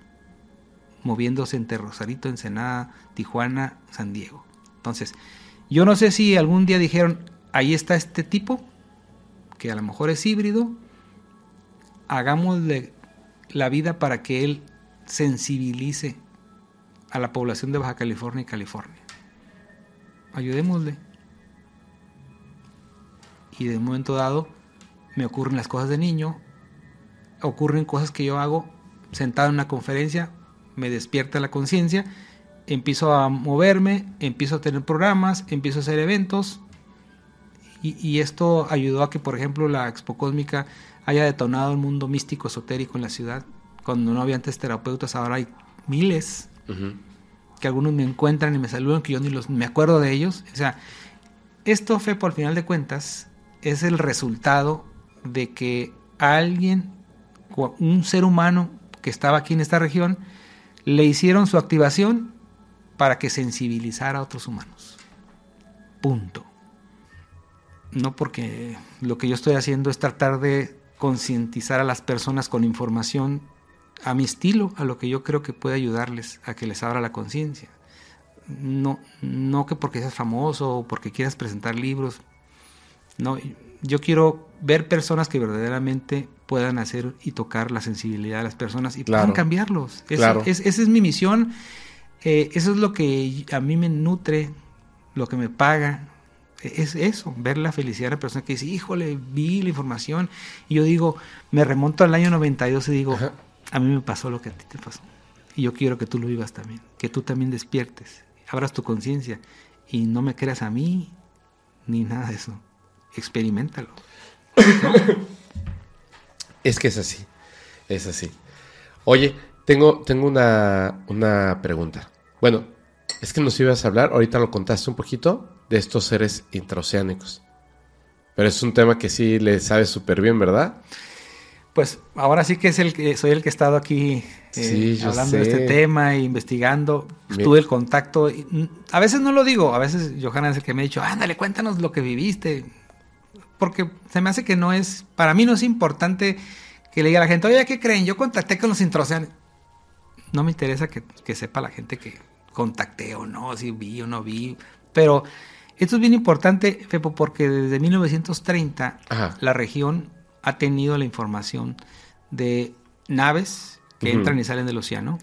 moviéndose entre Rosarito, Ensenada, Tijuana, San Diego. Entonces, yo no sé si algún día dijeron, ahí está este tipo, que a lo mejor es híbrido, hagámosle la vida para que él sensibilice a la población de Baja California y California. Ayudémosle. Y de un momento dado me ocurren las cosas de niño, ocurren cosas que yo hago sentado en una conferencia, me despierta la conciencia, empiezo a moverme, empiezo a tener programas, empiezo a hacer eventos y, y esto ayudó a que, por ejemplo, la Expo Cósmica haya detonado el mundo místico esotérico en la ciudad. Cuando no había antes terapeutas, ahora hay miles que algunos me encuentran y me saludan, que yo ni los me acuerdo de ellos. O sea, esto fue por final de cuentas es el resultado de que alguien, un ser humano que estaba aquí en esta región, le hicieron su activación para que sensibilizara a otros humanos. Punto. No porque lo que yo estoy haciendo es tratar de concientizar a las personas con información a mi estilo, a lo que yo creo que puede ayudarles a que les abra la conciencia. No, no que porque seas famoso o porque quieras presentar libros. No, yo quiero ver personas que verdaderamente puedan hacer y tocar la sensibilidad de las personas y Claro. puedan cambiarlos. Eso- Claro. es- esa es mi misión. Eh, eso es lo que a mí me nutre, lo que me paga. Es eso, ver la felicidad de la persona que dice, híjole, vi la información. Y yo digo, me remonto al año 92 y digo, Ajá. a mí me pasó lo que a ti te pasó. Y yo quiero que tú lo vivas también, que tú también despiertes, abras tu conciencia y no me creas a mí ni nada de eso. Experimentalo. Es que es así. Es así. Oye, tengo, tengo una, una pregunta. Bueno, es que nos ibas a hablar, ahorita lo contaste un poquito, de estos seres intraoceánicos. Pero es un tema que sí le sabes súper bien, ¿verdad? Pues ahora sí que es el que soy el que he estado aquí eh, Sí, hablando de este tema e investigando. Bien. Tuve el contacto. y, a veces no lo digo, a veces Johanna es el que me ha dicho, ándale, cuéntanos lo que viviste. Porque se me hace que no es, para mí no es importante que le diga a la gente, oye, ¿qué creen? Yo contacté con los introceánicos. No me interesa que, que sepa la gente que contacté o no, si vi o no vi, pero esto es bien importante, Fepo, porque desde 1930 Ajá. la región ha tenido la información de naves que entran y salen del océano,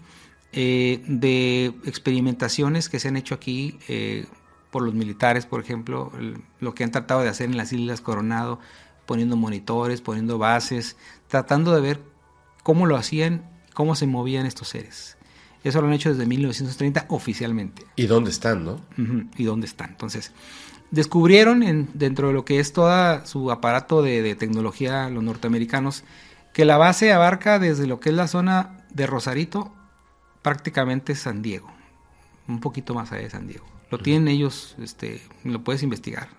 eh, de experimentaciones que se han hecho aquí eh, por los militares, por ejemplo, lo que han tratado de hacer en las Islas Coronado, poniendo monitores, poniendo bases, tratando de ver cómo lo hacían, cómo se movían estos seres. Eso lo han hecho desde 1930 oficialmente. ¿Y dónde están, no? ¿Y dónde están? Entonces, descubrieron en- dentro de lo que es todo su aparato de, de tecnología, los norteamericanos, que la base abarca desde lo que es la zona de Rosarito, prácticamente San Diego, un poquito más allá de San Diego. Lo tienen ellos, este, lo puedes investigar,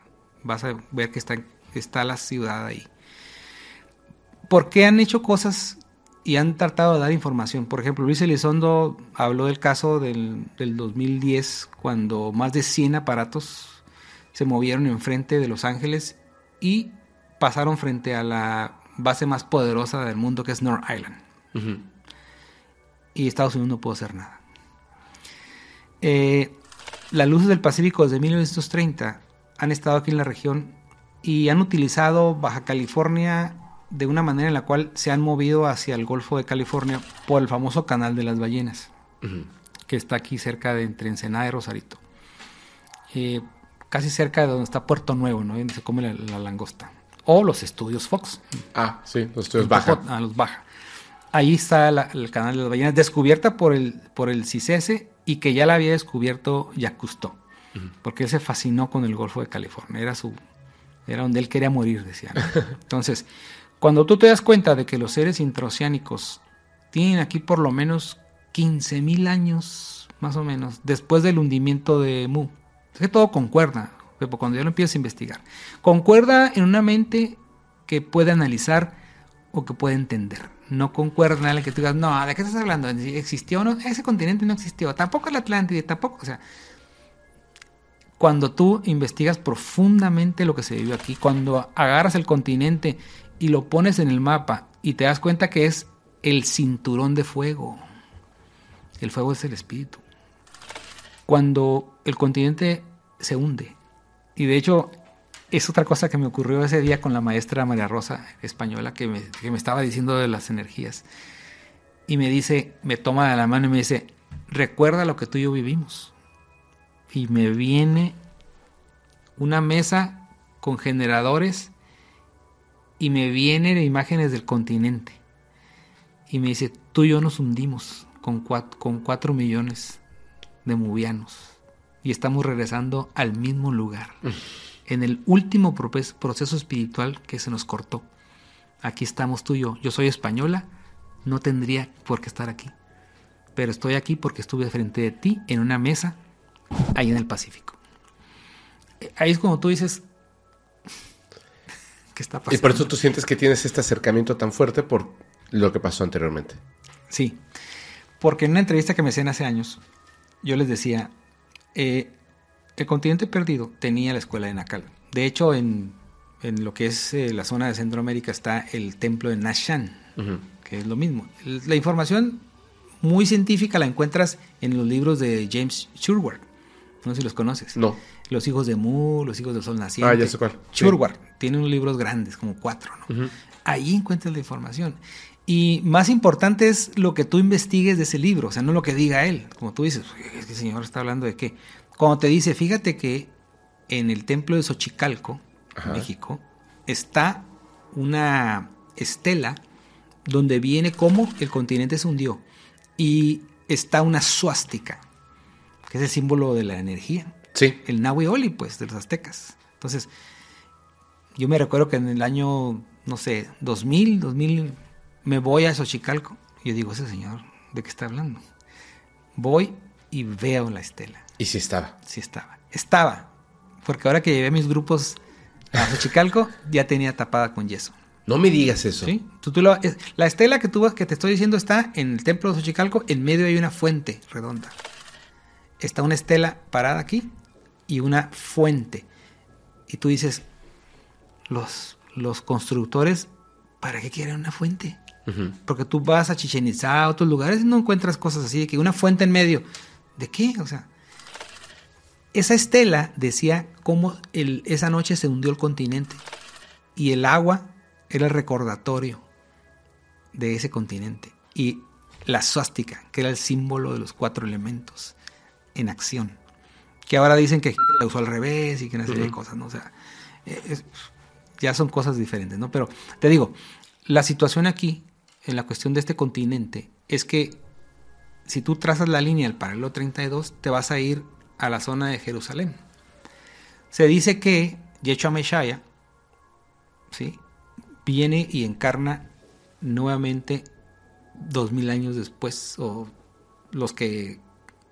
vas a ver que está, está la ciudad ahí. ¿Por qué han hecho cosas y han tratado de dar información? Por ejemplo, Luis Elizondo habló del caso del, del 2010, cuando más de 100 aparatos se movieron enfrente de Los Ángeles y pasaron frente a la base más poderosa del mundo, que es North Island. Y Estados Unidos no pudo hacer nada. Eh, las luces del Pacífico desde 1930 han estado aquí en la región y han utilizado Baja California de una manera en la cual se han movido hacia el Golfo de California por el famoso Canal de las Ballenas, que está aquí cerca de entre Ensenada y Rosarito. Eh, casi cerca de donde está Puerto Nuevo, ¿no? Donde se come la, la langosta. O los estudios Fox. Ah, sí, los estudios baja. Popot- a los baja. Ahí está la- el canal de las ballenas, descubierta por el, por el CICESE y que ya la había descubierto Jacques Cousteau, porque él se fascinó con el Golfo de California, era su, era donde él quería morir, decía. ¿no? Entonces, cuando tú te das cuenta de que los seres intraoceánicos tienen aquí por lo menos 15 mil años, más o menos, después del hundimiento de Mu, es que todo concuerda, cuando ya lo empiezas a investigar. Concuerda en una mente que puede analizar o que puede entender. No concuerda en la que tú digas, no, ¿de qué estás hablando? ¿Existió o no? Ese continente no existió. Tampoco el Atlántida, tampoco. O sea, cuando tú investigas profundamente lo que se vivió aquí, cuando agarras el continente y lo pones en el mapa y te das cuenta que es el cinturón de fuego. El fuego es el espíritu. Cuando el continente se hunde. Y de hecho, es otra cosa que me ocurrió ese día con la maestra María Rosa, española, que me, estaba diciendo de las energías. Y me dice, me toma de la mano y me dice, recuerda lo que tú y yo vivimos. Y me viene una mesa con generadores y me vienen imágenes del continente. Y me dice, tú y yo nos hundimos con cuatro, con cuatro millones de mubianos. Y estamos regresando al mismo lugar. En el último proceso espiritual que se nos cortó. Aquí estamos tú y yo. Yo soy española, no tendría por qué estar aquí. Pero estoy aquí porque estuve frente de ti en una mesa ahí en el Pacífico. Eh, Ahí es como tú dices, ¿qué está Y pasando? por eso tú sientes que tienes este acercamiento tan fuerte por lo que pasó anteriormente. Sí, porque en una entrevista que me hacían hace años, yo les decía, eh, el continente perdido tenía la escuela de Nacal. De hecho, en, en lo que es eh, la zona de Centroamérica está el templo de Nashan, que es lo mismo. La información muy científica la encuentras en los libros de James Sherwood. No sé si los conoces. No. Los hijos de Mu, los hijos del sol naciente. Ah, ya sé cuál. Sí. Sherwood. Tiene unos libros grandes, como cuatro, ¿no? Ahí encuentras la información. Y más importante es lo que tú investigues de ese libro, o sea, no lo que diga él. Como tú dices, "Oye, es que el señor está hablando de qué. Cuando te dice, fíjate que en el templo de Xochicalco, Ajá. México, está una estela donde viene cómo el continente se hundió. Y está una suástica, que es el símbolo de la energía Sí. el Nahuioli, pues, de los aztecas. Entonces, yo me recuerdo que en el año, no sé, 2000, 2000, me voy a Xochicalco. Y yo digo, ese señor, ¿de qué está hablando? Voy y veo la estela. Y sí estaba. Sí estaba. Estaba. Porque ahora que llevé mis grupos a Xochicalco, ya tenía tapada con yeso. No me digas eso. ¿Sí? Tú- tú lo- es- la estela que, tú, que te estoy diciendo está en el templo de Xochicalco, en medio hay una fuente redonda. Está una estela parada aquí y una fuente. Y tú dices, los, los constructores, ¿para qué quieren una fuente? Porque tú vas a Chichen Itza, a otros lugares y no encuentras cosas así, que una fuente en medio. ¿De qué? O sea, esa estela decía cómo el, esa noche se hundió el continente y el agua era el recordatorio de ese continente. Y la suástica, que era el símbolo de los cuatro elementos en acción. Que ahora dicen que la usó al revés y que una serie de cosas, ¿no? O sea, eh, ya son cosas diferentes, ¿no? Pero te digo, la situación aquí, en la cuestión de este continente, es que si tú trazas la línea del paralelo 32, te vas a ir a la zona de Jerusalén. Se dice que Yeshua Meshaya ¿sí? viene y encarna nuevamente dos mil años después, o los que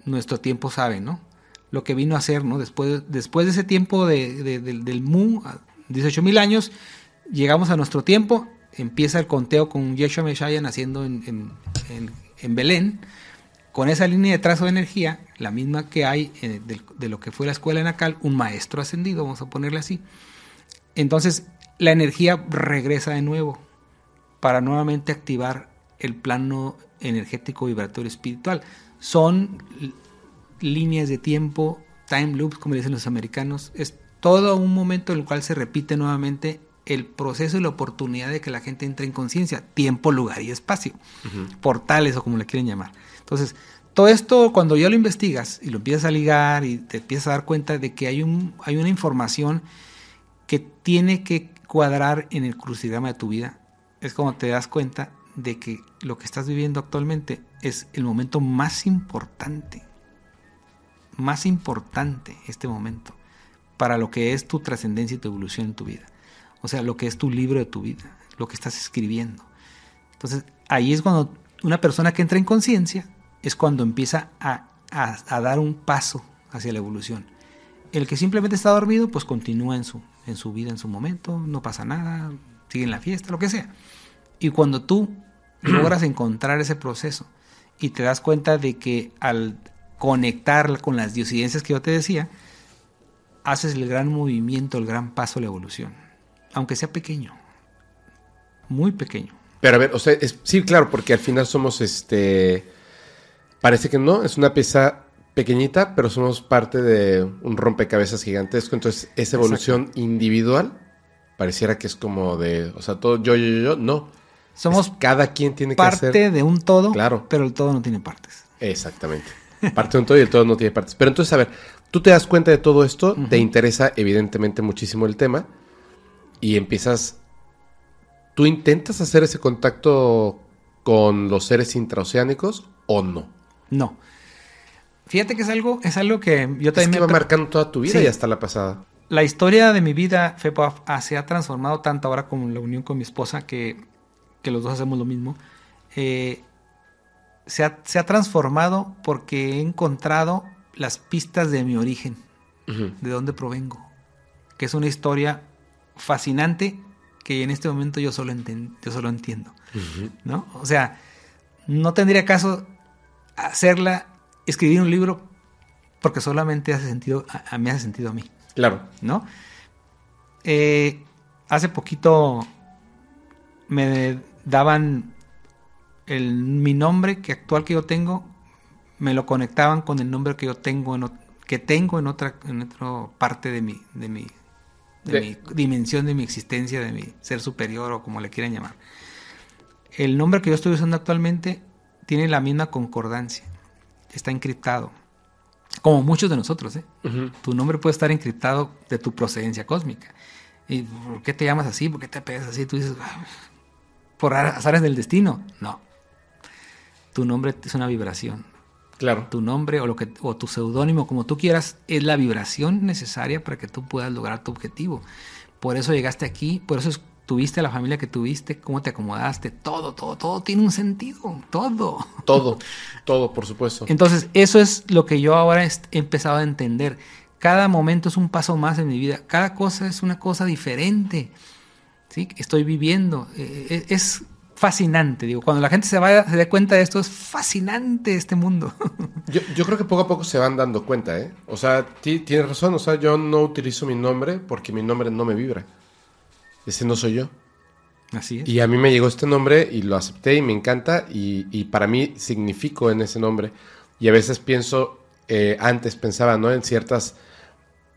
nuestro tiempo sabe, ¿no? Lo que vino a hacer, ¿no? Después, después de ese tiempo de, del Mu, 18 mil años, llegamos a nuestro tiempo, empieza el conteo con Yeshua Meshaya naciendo en, en, Belén, con esa línea de trazo de energía, la misma que hay eh, de, de, lo que fue la escuela en Acal, un maestro ascendido, vamos a ponerle así. Entonces, la energía regresa de nuevo para nuevamente activar el plano energético vibratorio espiritual. Son líneas de tiempo, time loops, como dicen los americanos. Es todo un momento en el cual se repite nuevamente el proceso y la oportunidad de que la gente entre en conciencia, tiempo, lugar y espacio, portales o como le quieren llamar. Entonces, todo esto cuando ya lo investigas y lo empiezas a ligar y te empiezas a dar cuenta de que hay, un, hay una información que tiene que cuadrar en el crucigrama de tu vida, es como te das cuenta de que lo que estás viviendo actualmente es el momento más importante, más importante este momento para lo que es tu trascendencia y tu evolución en tu vida. O sea, lo que es tu libro de tu vida, lo que estás escribiendo. Entonces, ahí es cuando una persona que entra en conciencia es cuando empieza a, a, dar un paso hacia la evolución. El que simplemente está dormido, pues continúa en su, en su vida, en su momento, no pasa nada, sigue en la fiesta, lo que sea. Y cuando tú logras encontrar ese proceso y te das cuenta de que al conectar con las diosidencias que yo te decía, haces el gran movimiento, el gran paso a la evolución, aunque sea pequeño, muy pequeño. Pero a ver, o sea, sí, claro, porque al final somos este, parece que no, es una pieza pequeñita, pero somos parte de un rompecabezas gigantesco, entonces esa evolución individual pareciera que es como de, o sea, todo yo, yo, yo, yo no. Somos cada quien tiene que parte de un todo, claro. pero el todo no tiene partes. Exactamente. Parte de un todo y el todo no tiene partes. Pero entonces, a ver, tú te das cuenta de todo esto, te interesa evidentemente muchísimo el tema y empiezas, tú intentas hacer ese contacto con los seres intraoceánicos o no? No. Fíjate que es algo, es algo que yo también es que va marcando toda tu vida y hasta la pasada. La historia de mi vida, se ha transformado tanto ahora como la unión con mi esposa que que los dos hacemos lo mismo, eh, se, ha, transformado porque he encontrado las pistas de mi origen, de dónde provengo, que es una historia fascinante que en este momento yo solo, yo solo entiendo. ¿no? O sea, no tendría caso hacerla, escribir un libro, porque solamente hace sentido, a, me hace sentido a mí. Claro. ¿No? Eh, hace poquito me daban el, mi nombre que actual que yo tengo, me lo conectaban con el nombre que yo tengo en, que tengo en otra, en otra parte de mi, de mi, de, mi dimensión de mi existencia, de mi ser superior o como le quieran llamar. El nombre que yo estoy usando actualmente tiene la misma concordancia, está encriptado. Como muchos de nosotros, ¿eh? Tu nombre puede estar encriptado de tu procedencia cósmica. ¿Y por qué te llamas así? ¿Por qué te pegas así? Tú dices, ah, por azares del destino. No. Tu nombre es una vibración. Claro. Tu nombre o, lo que, o tu seudónimo, como tú quieras, es la vibración necesaria para que tú puedas lograr tu objetivo. Por eso llegaste aquí, por eso tuviste la familia que tuviste, cómo te acomodaste, todo, todo, todo tiene un sentido, todo. Todo, todo, por supuesto. Entonces, eso es lo que yo ahora he empezado a entender. Cada momento es un paso más en mi vida, cada cosa es una cosa diferente. ¿sí? Estoy viviendo. Eh, eh, es fascinante, digo, cuando la gente se, vaya, se dé cuenta de esto, es fascinante este mundo. yo, creo que poco a poco se van dando cuenta, ¿eh? O sea, tienes razón, o sea, yo no utilizo mi nombre porque mi nombre no me vibra. Ese no soy yo. Así es. Y a mí me llegó este nombre y lo acepté y me encanta y, y para mí significó en ese nombre. Y a veces pienso, eh, antes pensaba, ¿no? En ciertas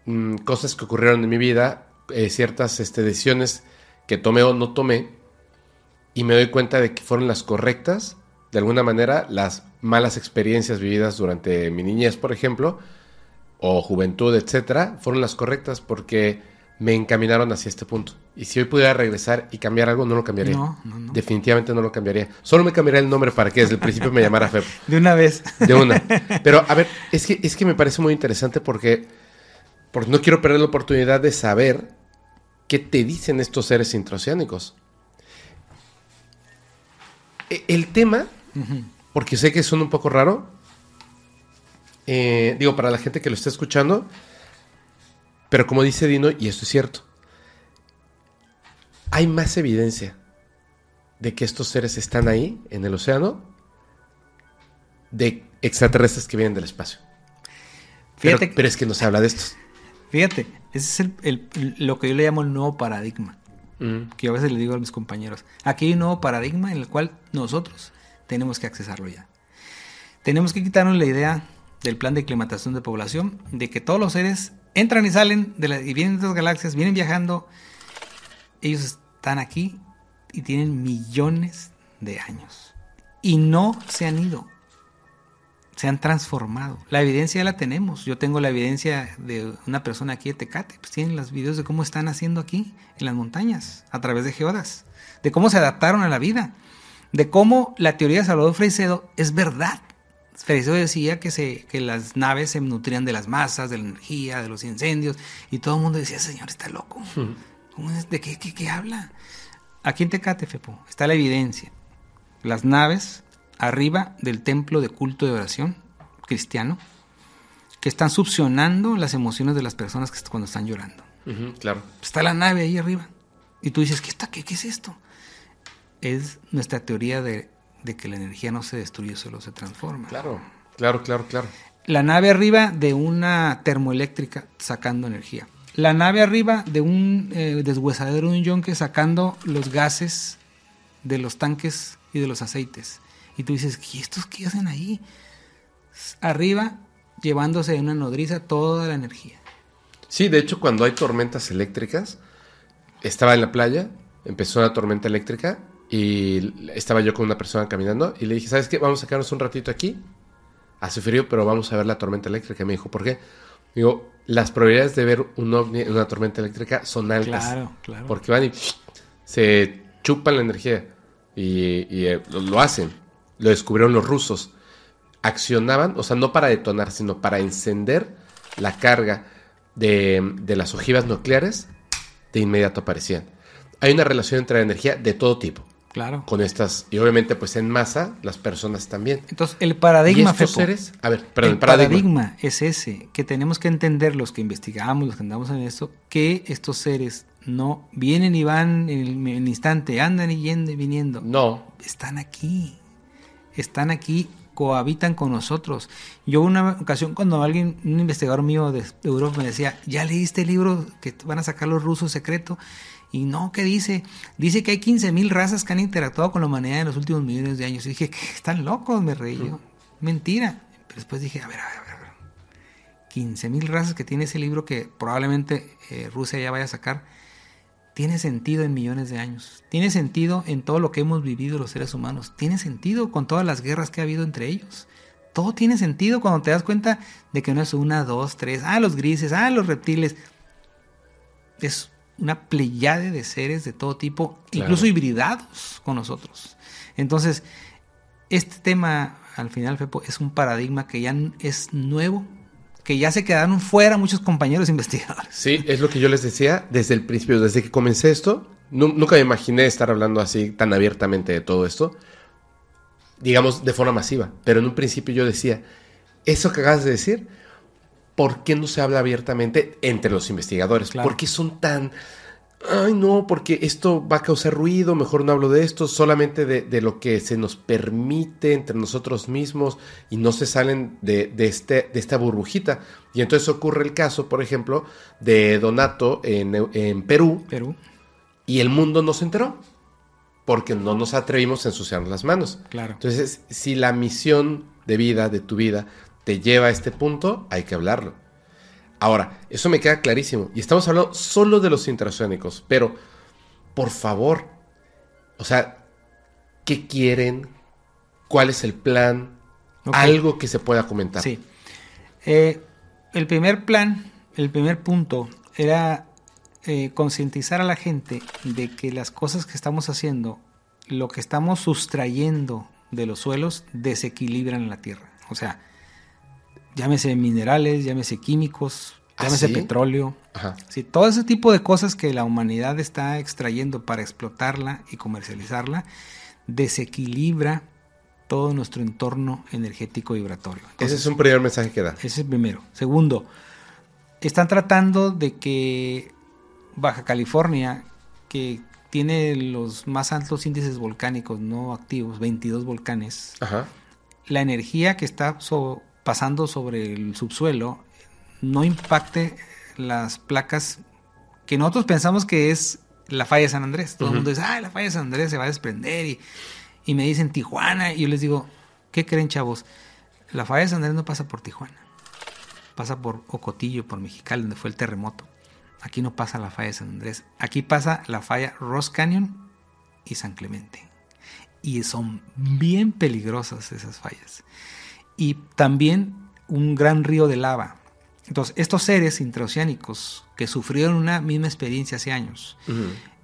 mm, cosas que ocurrieron en mi vida, eh, ciertas este, decisiones que tomé o no tomé, y me doy cuenta de que fueron las correctas, de alguna manera, las malas experiencias vividas durante mi niñez, por ejemplo, o juventud, etcétera, fueron las correctas porque me encaminaron hacia este punto. Y si hoy pudiera regresar y cambiar algo, no lo cambiaría. No, no, no. Definitivamente no lo cambiaría. Solo me cambiaría el nombre para que desde el principio me llamara Feb. De una vez. De una. Pero, a ver, es que, es que me parece muy interesante porque, porque no quiero perder la oportunidad de saber qué te dicen estos seres intraoceánicos. E- El tema, porque sé que suena un poco raro, eh, digo, para la gente que lo está escuchando, pero como dice Dino, y esto es cierto, hay más evidencia de que estos seres están ahí, en el océano, de extraterrestres que vienen del espacio. Pero, es que no se habla de estos. fíjate, ese es el- el- lo que yo le llamo el nuevo paradigma. que yo a veces le digo a mis compañeros, aquí hay un nuevo paradigma en el cual nosotros tenemos que accesarlo ya. Tenemos que quitarnos la idea del plan de aclimatación de población, de que todos los seres entran y salen de la, y vienen de otras galaxias, vienen viajando, ellos están aquí y tienen millones de años y no se han ido, se han transformado. La evidencia la tenemos. Yo tengo la evidencia de una persona aquí de Tecate. Pues tienen los videos de cómo están haciendo aquí en las montañas, a través de geodas. De cómo se adaptaron a la vida. De cómo la teoría de Salvador Freixedo es verdad. Freixedo decía que, se, que las naves se nutrían de las masas, de la energía, de los incendios. Y todo el mundo decía, señor, está loco. ¿Cómo es? ¿De qué, qué, qué habla? Aquí en Tecate, Fepo, está la evidencia. Las naves arriba del templo de culto de oración cristiano que están succionando las emociones de las personas que cuando están llorando. Claro. Está la nave ahí arriba. Y tú dices, ¿qué, está, qué, qué es esto? Es nuestra teoría de, de que la energía no se destruye, solo se transforma. Claro, claro, claro, claro. La nave arriba de una termoeléctrica sacando energía. La nave arriba de un eh, deshuesadero de un yonque sacando los gases de los tanques y de los aceites. Y tú dices, ¿y estos qué hacen ahí? Arriba llevándose en una nodriza toda la energía. Sí, de hecho, cuando hay tormentas eléctricas, estaba en la playa, empezó una tormenta eléctrica y estaba yo con una persona caminando y le dije, ¿sabes qué? Vamos a sacarnos un ratito aquí. Hace frío, pero vamos a ver la tormenta eléctrica. Me dijo, ¿por qué? Digo, las probabilidades de ver un ovni en una tormenta eléctrica son altas. Claro, claro. Porque van y se chupan la energía. Y, y, eh, lo, lo hacen. Lo descubrieron los rusos. Accionaban, o sea, no para detonar, sino para encender la carga de, de las ojivas nucleares. De inmediato aparecían. Hay una relación entre la energía de todo tipo. Claro. Con estas, y obviamente, pues en masa, las personas también. Entonces, el ¿Y paradigma, estos Fepo, seres? A ver, perdón, el el paradigma. paradigma es ese, que tenemos que entender los que investigamos, los que andamos en esto, que estos seres no vienen y van en el, instante, andan y yendo y viniendo. No, Están aquí, están aquí, cohabitan con nosotros. Yo una ocasión cuando alguien, un investigador mío de, de Europa me decía, ¿ya leíste el libro que van a sacar los rusos secreto? Y no, ¿qué dice? Dice que hay 15.000 razas que han interactuado con la humanidad en los últimos millones de años. Y dije, ¿qué? están locos, me reí yo. Mentira. Pero después dije, a ver, a ver, a ver. a ver. 15.000 razas que tiene ese libro que probablemente eh, Rusia ya vaya a sacar. Tiene sentido en millones de años. Tiene sentido en todo lo que hemos vivido los seres humanos. Tiene sentido con todas las guerras que ha habido entre ellos. Todo tiene sentido cuando te das cuenta de que no es una, dos, tres. Ah, los grises, ah, los reptiles. Es una pleyade de seres de todo tipo, Claro. incluso hibridados con nosotros. Entonces, este tema, al final, Fepo, es un paradigma que ya es nuevo, que ya se quedaron fuera muchos compañeros investigadores. Sí, es lo que yo les decía desde el principio, desde que comencé esto, nu- nunca me imaginé estar hablando así tan abiertamente de todo esto, digamos de forma masiva, pero en un principio yo decía, eso que acabas de decir, ¿por qué no se habla abiertamente entre los investigadores? Claro. ¿Por qué son tan... Ay, no, porque esto va a causar ruido, mejor no hablo de esto, solamente de, de lo que se nos permite entre nosotros mismos y no se salen de, de este, de esta burbujita. Y entonces ocurre el caso, por ejemplo, de Donato en, en Perú Perú. y el mundo no se enteró. porque no nos atrevimos a ensuciarnos las manos. Claro. Entonces, si la misión de vida, de tu vida, te lleva a este punto, hay que hablarlo. Ahora, eso me queda clarísimo. Y estamos hablando solo de los intraoceánicos, pero por favor, o sea, ¿qué quieren? ¿Cuál es el plan? Algo que se pueda comentar. Sí. Eh, el primer plan, el primer punto era eh, concientizar a la gente de que las cosas que estamos haciendo, lo que estamos sustrayendo de los suelos, desequilibran la tierra. O sea, llámese minerales, llámese químicos, ¿Ah, llámese sí? petróleo. Ajá. Sí, todo ese tipo de cosas que la humanidad está extrayendo para explotarla y comercializarla, desequilibra todo nuestro entorno energético vibratorio. Ese es un primer mensaje que da. ese es el primero. Segundo, están tratando de que Baja California, que tiene los más altos índices volcánicos no activos, 22 volcanes, Ajá. la energía que está so- pasando sobre el subsuelo no impacte las placas que nosotros pensamos que es la falla de San Andrés. Todo el mundo dice, ah, la falla de San Andrés se va a desprender y, y me dicen Tijuana y yo les digo, ¿qué creen chavos? La falla de San Andrés no pasa por Tijuana, pasa por Ocotillo, por Mexicali, donde fue el terremoto. Aquí no pasa la falla de San Andrés, aquí pasa la falla Ross Canyon y San Clemente. Y son bien peligrosas esas fallas. Y también un gran río de lava. Entonces, estos seres intraoceánicos que sufrieron una misma experiencia hace años,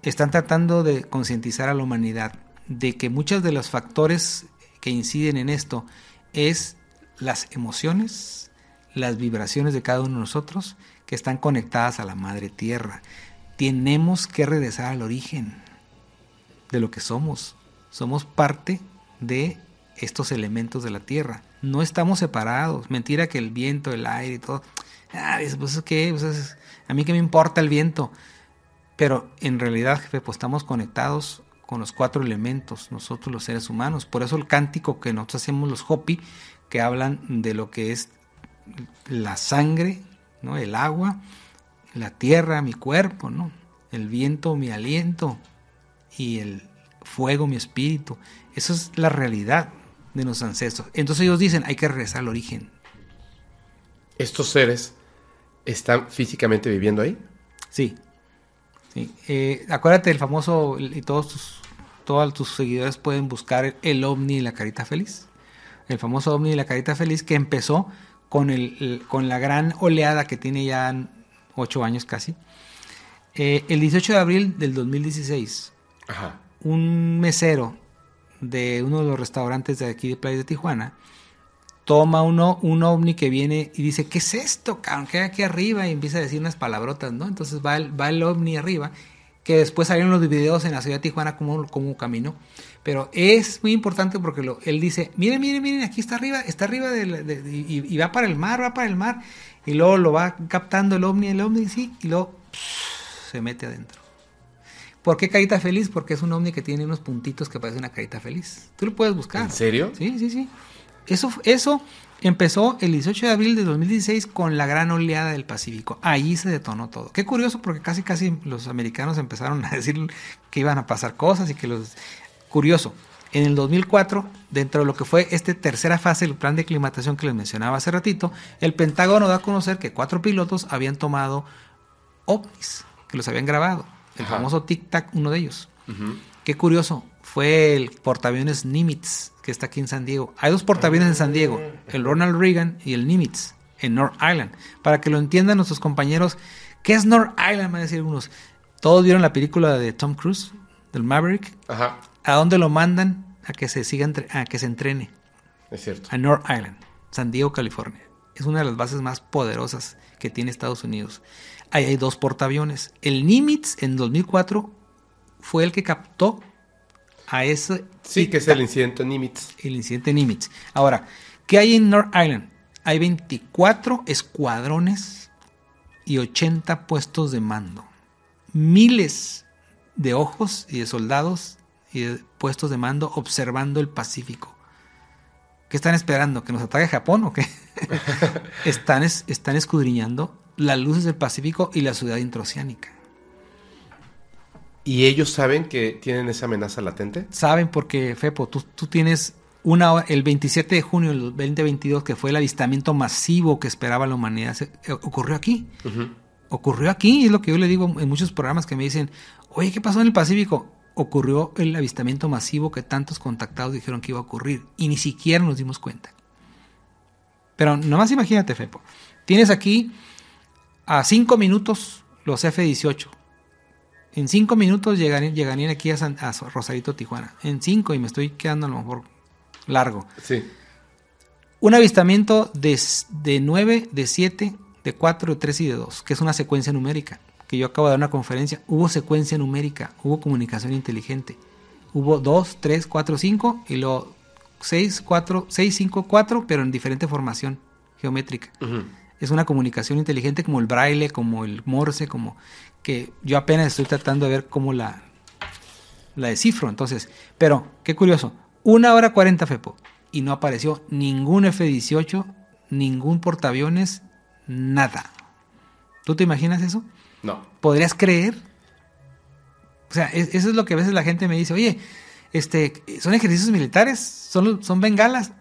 están tratando de concientizar a la humanidad de que muchos de los factores que inciden en esto es las emociones, las vibraciones de cada uno de nosotros que están conectadas a la madre tierra. Tenemos que regresar al origen de lo que somos. Somos parte de estos elementos de la tierra. No estamos separados. Mentira que el viento, el aire y todo. Ah, pues qué, Pues, es- a mí qué me importa el viento. Pero en realidad, jefe, pues estamos conectados con los cuatro elementos, nosotros los seres humanos. Por eso el cántico que nosotros hacemos los Hopi, que hablan de lo que es la sangre, ¿no? el agua, la tierra, mi cuerpo, ¿no? el viento, mi aliento y el fuego, mi espíritu. Eso es la realidad de nuestros ancestros. Entonces ellos dicen, hay que regresar al origen. ¿Estos seres están físicamente viviendo ahí? Sí. sí. Eh, acuérdate del famoso, y todos tus, todos tus seguidores pueden buscar el ovni y la carita feliz. El famoso ovni y la carita feliz que empezó con, el, el- con la gran oleada que tiene ya ocho años casi. Eh, el 18 de abril del 2016, Ajá. un mesero de uno de los restaurantes de aquí de Playa de Tijuana toma uno, un ovni que viene y dice, ¿qué es esto, cabrón? ¿Qué hay aquí arriba? Y empieza a decir unas palabrotas, ¿no? Entonces va el, va el ovni arriba, que después salieron los videos en la ciudad de Tijuana como, como caminó. Pero es muy importante porque él dice, miren, miren, miren, aquí está arriba, está arriba de y, va para el mar, va para el mar. Y luego lo va captando el ovni, el ovni, sí, y luego se mete adentro. ¿Por qué carita feliz? Porque es un ovni que tiene unos puntitos que parece una carita feliz. Tú lo puedes buscar. ¿En serio? Sí, sí, sí. Eso, eso empezó el 18 de abril de 2016 con la gran oleada del Pacífico. Ahí se detonó todo. Qué curioso porque casi casi los americanos empezaron a decir que iban a pasar cosas y que los... Curioso. En el 2004, dentro de lo que fue esta tercera fase del plan de aclimatación que les mencionaba hace ratito, el Pentágono da a conocer que cuatro pilotos habían tomado ovnis, que los habían grabado. El Ajá. famoso Tic Tac, uno de ellos. Qué curioso, fue el portaaviones Nimitz, que está aquí en San Diego. Hay dos portaaviones en San Diego, el Ronald Reagan y el Nimitz, en North Island. Para que lo entiendan nuestros compañeros, ¿qué es North Island? Van a decir algunos. Todos vieron la película de Tom Cruise, del Maverick. Ajá. ¿A dónde lo mandan? A que se siga entre- a que se entrene. Es cierto. A North Island, San Diego, California. Es una de las bases más poderosas que tiene Estados Unidos. Ahí hay dos portaaviones. El Nimitz en 2004 fue el que captó a ese Sí, que es el incidente Nimitz. el incidente Nimitz. Ahora, ¿qué hay en North Island? Hay 24 escuadrones y 80 puestos de mando. Miles de ojos y de soldados y de puestos de mando observando el Pacífico. ¿Qué están esperando? ¿Que nos ataque Japón o qué? están, es- están escudriñando las luces del Pacífico y la ciudad intraoceánica. ¿Y ellos saben que tienen esa amenaza latente? Saben porque, Fepo, tú, tú tienes una hora- el 27 de junio del 2022, que fue el avistamiento masivo que esperaba la humanidad, se- eh, ocurrió aquí. Ocurrió aquí, es lo que yo le digo en muchos programas que me dicen, oye, ¿qué pasó en el Pacífico? Ocurrió el avistamiento masivo que tantos contactados dijeron que iba a ocurrir y ni siquiera nos dimos cuenta. Pero nomás imagínate, Fepo, tienes aquí a cinco minutos los F-18. En cinco minutos llegarían, llegarían aquí a, San- a Rosarito, Tijuana. En cinco y me estoy quedando a lo mejor largo. Sí. Un avistamiento de, de 9, de 7, de 4, de 3 y de 2, que es una secuencia numérica. Que yo acabo de dar una conferencia. Hubo secuencia numérica, hubo comunicación inteligente. Hubo 2, 3, 4, 5 y luego 6, 4, 6, 5, 4, pero en diferente formación geométrica. Ujú. Es una comunicación inteligente como el braille, como el morse, como que yo apenas estoy tratando de ver cómo la, la descifro. Entonces, pero qué curioso, una hora 40 FEPO y no apareció ningún F-18, ningún portaaviones, nada. ¿Tú te imaginas eso? No. ¿Podrías creer? O sea, es- eso es lo que a veces la gente me dice, oye, este, ¿son ejercicios militares? ¿Son, son bengalas?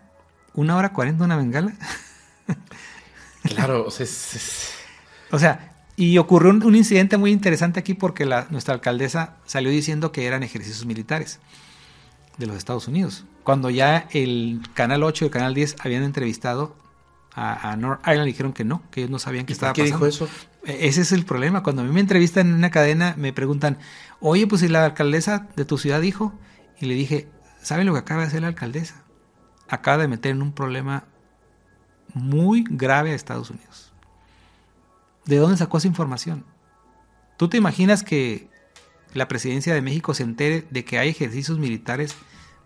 ¿Una hora 40 una bengala? Claro, o sea, es- es- O sea, y ocurrió un, un incidente muy interesante aquí porque la, nuestra alcaldesa salió diciendo que eran ejercicios militares de los Estados Unidos. Cuando ya el Canal 8 y el Canal 10 habían entrevistado a, a North Island, dijeron que no, que ellos no sabían qué ¿Y estaba por qué pasando. dijo eso? E- Ese es el problema. Cuando a mí me entrevistan en una cadena, me preguntan, oye, pues si la alcaldesa de tu ciudad dijo, y le dije, ¿saben lo que acaba de hacer la alcaldesa? Acaba de meter en un problema muy grave a Estados Unidos. ¿De dónde sacó esa información? ¿Tú te imaginas que la presidencia de México se entere de que hay ejercicios militares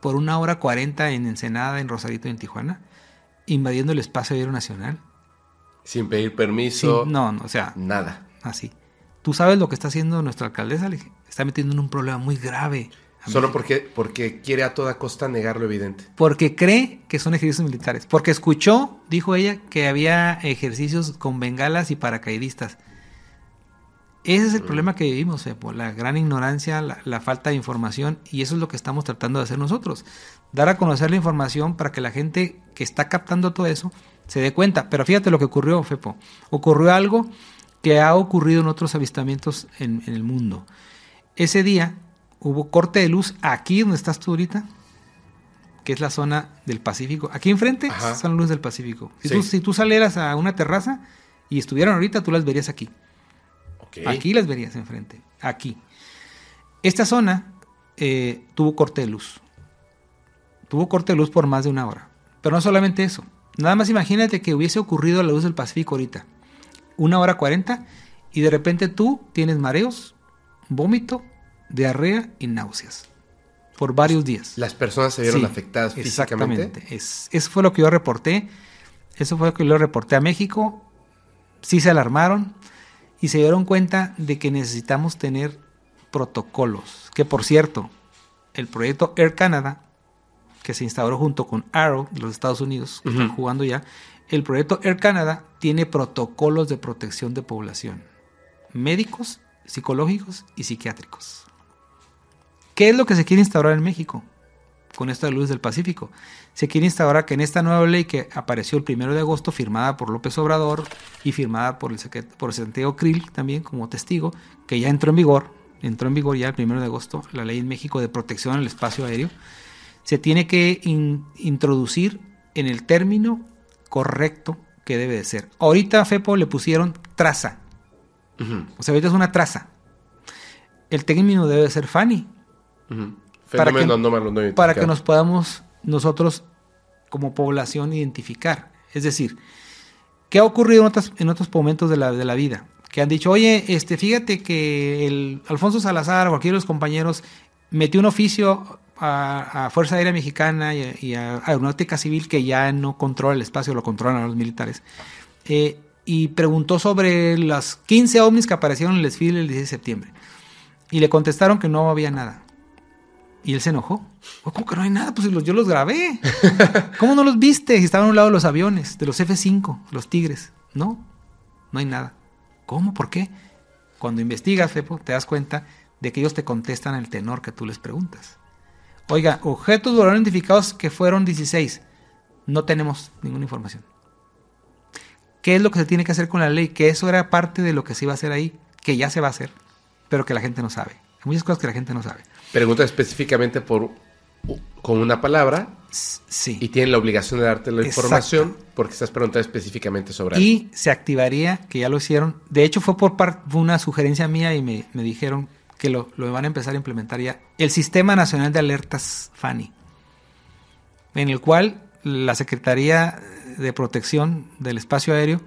por una hora cuarenta en Ensenada, en Rosarito en Tijuana, invadiendo el espacio aéreo nacional? Sin pedir permiso. no, no, o sea, Nada. así. ¿Tú sabes lo que está haciendo nuestra alcaldesa? Le dije, está metiendo en un problema muy grave. Solo porque, porque quiere a toda costa negar lo evidente. Porque cree que son ejercicios militares. Porque escuchó, dijo ella, que había ejercicios con bengalas y paracaidistas. Ese es el problema que vivimos, Fepo, la gran ignorancia, la, la falta de información, y eso es lo que estamos tratando de hacer nosotros. Dar a conocer la información para que la gente que está captando todo eso se dé cuenta. Pero fíjate lo que ocurrió, Fepo. Ocurrió algo que ha ocurrido en otros avistamientos en, en el mundo. Ese día hubo corte de luz aquí donde estás tú ahorita, que es la zona del Pacífico. Aquí enfrente Ajá. son luces del Pacífico. Si, Sí. tú, si tú salieras a una terraza y estuvieran ahorita, tú las verías aquí. Aquí las verías enfrente. Aquí. Esta zona eh, tuvo corte de luz. Tuvo corte de luz por más de una hora. Pero no solamente eso. Nada más imagínate que hubiese ocurrido la luz del Pacífico ahorita. Una hora cuarenta y de repente tú tienes mareos, vómito, diarrea y náuseas. Por varios días. Las personas se vieron Sí, afectadas físicamente. Exactamente. Es, eso fue lo que yo reporté. Eso fue lo que yo reporté a México. Sí se alarmaron y se dieron cuenta de que necesitamos tener protocolos. Que por cierto, el proyecto Air Canada, que se instauró junto con Arrow de los Estados Unidos, que están jugando ya, el proyecto Air Canada tiene protocolos de protección de población. Médicos, psicológicos y psiquiátricos. ¿Qué es lo que se quiere instaurar en México? Con esta luz del Pacífico. Se quiere instaurar que en esta nueva ley que apareció el primero de agosto, firmada por López Obrador y firmada por el, Santiago Krill también como testigo, que ya entró en vigor, entró en vigor ya el primero de agosto, la ley en México de protección al espacio aéreo, se tiene que in- introducir en el término correcto que debe de ser. Ahorita a FEPO le pusieron traza, o sea, ahorita es una traza. El término debe de ser FANI, Para que- no para que nos podamos nosotros como población identificar. Es decir, ¿qué ha ocurrido en otros, en otros momentos de la, de la vida? Que han dicho, oye, este, fíjate que el Alfonso Salazar o cualquiera de los compañeros metió un oficio a, a Fuerza Aérea Mexicana y a, y a Aeronáutica Civil que ya no controla el espacio, lo controlan los militares. eh, y preguntó sobre las 15 ovnis que aparecieron en el desfile el 16 de septiembre. Y le contestaron que no había nada. Y él se enojó. "Oh, ¿Cómo que no hay nada? Pues yo los grabé. ¿Cómo no los viste? Estaban a un lado de los aviones, de los F-5, los Tigres. No, no hay nada. ¿Cómo? ¿Por qué? Cuando investigas, Fepo, te das cuenta de que ellos te contestan el tenor que tú les preguntas. Oiga, objetos volaron identificados que fueron 16. No tenemos ninguna información. ¿Qué es lo que se tiene que hacer con la ley? Que eso era parte de lo que se iba a hacer ahí, que ya se va a hacer, pero que la gente no sabe. Hay muchas cosas que la gente no sabe. Pregunta específicamente por con una palabra sí. y tienen la obligación de darte la información porque estás preguntando específicamente sobre Y se activaría, que ya lo hicieron. De hecho, fue por una sugerencia mía y me, me dijeron que lo, lo, van a empezar a implementar ya. El Sistema Nacional de Alertas FANI, en el cual la Secretaría de Protección del Espacio Aéreo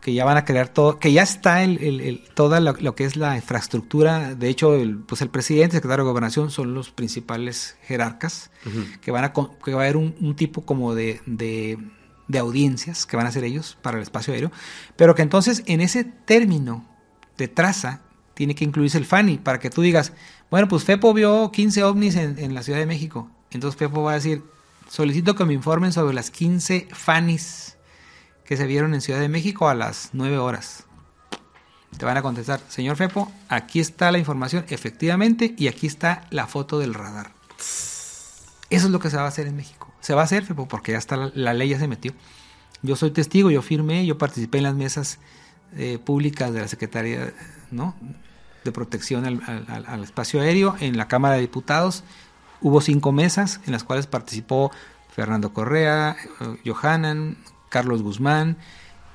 que ya van a crear todo, que ya está el, el, toda lo, que es la infraestructura. De hecho, el, pues el presidente, el secretario de Gobernación son los principales jerarcas, que van a que va a haber un, tipo como de, de, de, audiencias que van a hacer ellos para el espacio aéreo, pero que entonces en ese término de traza tiene que incluirse el FANI para que tú digas, bueno, pues FEPO vio 15 ovnis en, en la Ciudad de México. Entonces FEPO va a decir, solicito que me informen sobre las 15 FANIs que se vieron en Ciudad de México a las 9 horas. Te van a contestar, señor Fepo, aquí está la información, efectivamente, y aquí está la foto del radar. Eso es lo que se va a hacer en México. Se va a hacer, Fepo, porque ya está la, ley, ya se metió. Yo soy testigo, yo firmé, yo participé en las mesas eh, públicas de la Secretaría de Protección al, al, Espacio Aéreo en la Cámara de Diputados. Hubo cinco mesas en las cuales participó Fernando Correa, eh, Johanan, Carlos Guzmán,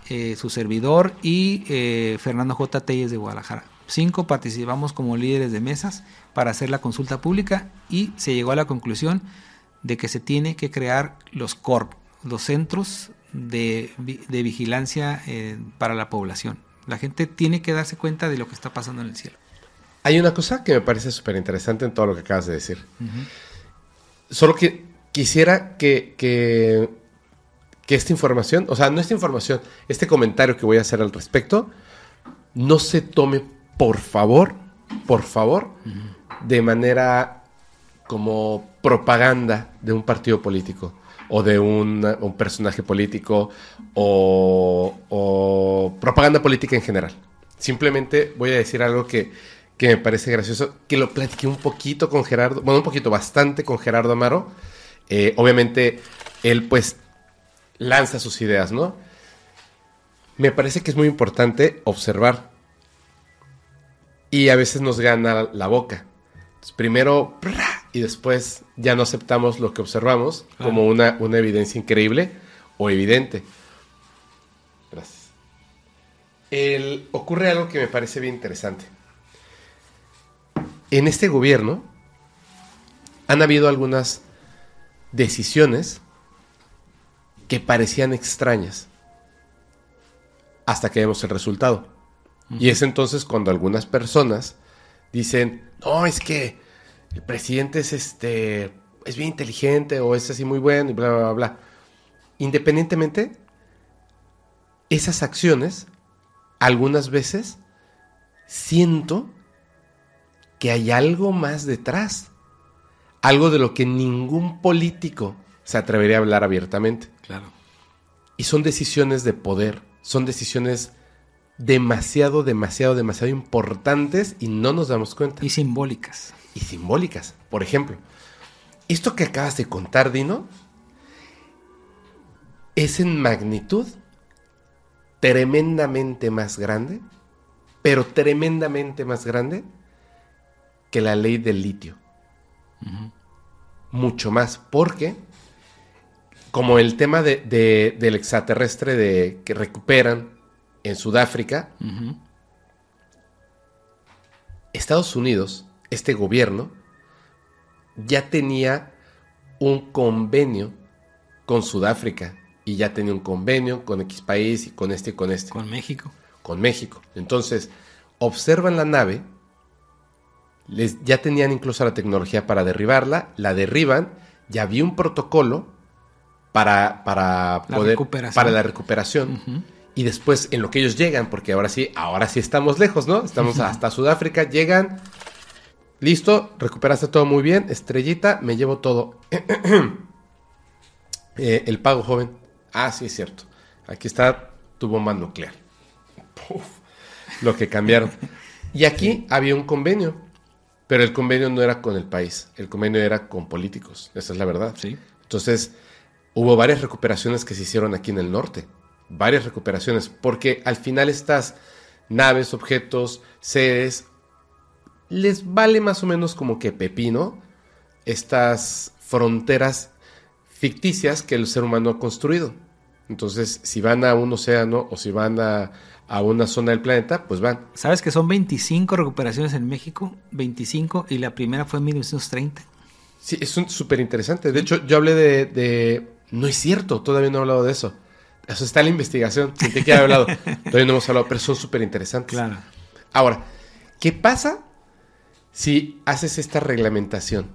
eh, su servidor y eh, Fernando J. Telles de Guadalajara. Cinco participamos como líderes de mesas para hacer la consulta pública y se llegó a la conclusión de que se tiene que crear los CORP, los centros de, vigilancia eh, para la población. La gente tiene que darse cuenta de lo que está pasando en el cielo. Hay una cosa que me parece súper interesante en todo lo que acabas de decir. Solo que quisiera que, que que esta información, o sea, no esta información, este comentario que voy a hacer al respecto, no se tome, por favor, por favor, de manera como propaganda de un partido político o de un, personaje político o, o, propaganda política en general. Simplemente voy a decir algo que, que me parece gracioso, que lo platiqué un poquito con Gerardo, bueno, un poquito bastante con Gerardo Amaro. Eh, obviamente, él pues lanza sus ideas, ¿no? Me parece que es muy importante observar. Y a veces nos gana la boca. primero, y después ya no aceptamos lo que observamos como una, una evidencia increíble o evidente. Gracias. ocurre algo que me parece bien interesante. En este gobierno han habido algunas decisiones que parecían extrañas hasta que vemos el resultado. Y es entonces cuando algunas personas dicen, no, es que el presidente es este, es bien inteligente o es así muy bueno y bla, bla, bla, bla. Independientemente, esas acciones, algunas veces, siento que hay algo más detrás. Algo de lo que ningún político se atrevería a hablar abiertamente. Y son decisiones de poder, son decisiones demasiado, demasiado, demasiado importantes y no nos damos cuenta. Y simbólicas. Y simbólicas. Por ejemplo, esto que acabas de contar, Dino, es en magnitud tremendamente más grande, pero tremendamente más grande que la ley del litio. Mucho más, porque como el tema de, del extraterrestre de, que recuperan en Sudáfrica, Estados Unidos, este gobierno, ya tenía un convenio con Sudáfrica y ya tenía un convenio con X país y con este y con este. Con México. Con México. Entonces, observan la nave, les, ya tenían incluso la tecnología para derribarla, la derriban, ya había un protocolo para, para poder para la recuperación. Y después, en lo que ellos llegan, porque ahora sí, ahora sí estamos lejos, ¿no? Estamos hasta Sudáfrica, llegan, listo, recuperaste todo muy bien, estrellita, me llevo todo. Eh, el pago, joven. Ah, sí, es cierto. Aquí está tu bomba nuclear. lo que cambiaron. Y aquí había un convenio. Pero el convenio no era con el país, el convenio era con políticos, esa es la verdad. Sí. Entonces, hubo varias recuperaciones que se hicieron aquí en el norte, varias recuperaciones, porque al final estas naves, objetos, sedes, les vale más o menos como que pepino estas fronteras ficticias que el ser humano ha construido. Entonces, si van a un océano o si van a, a una zona del planeta, pues van. ¿Sabes que son 25 recuperaciones en México? 25 y la primera fue en 1930. Sí, es súper interesante. De hecho, yo hablé de, de, No es cierto, todavía no he hablado de eso. Eso está en la investigación. Sentí que había hablado. todavía no hemos hablado, pero son súper interesantes. Claro. Ahora, ¿qué pasa si haces esta reglamentación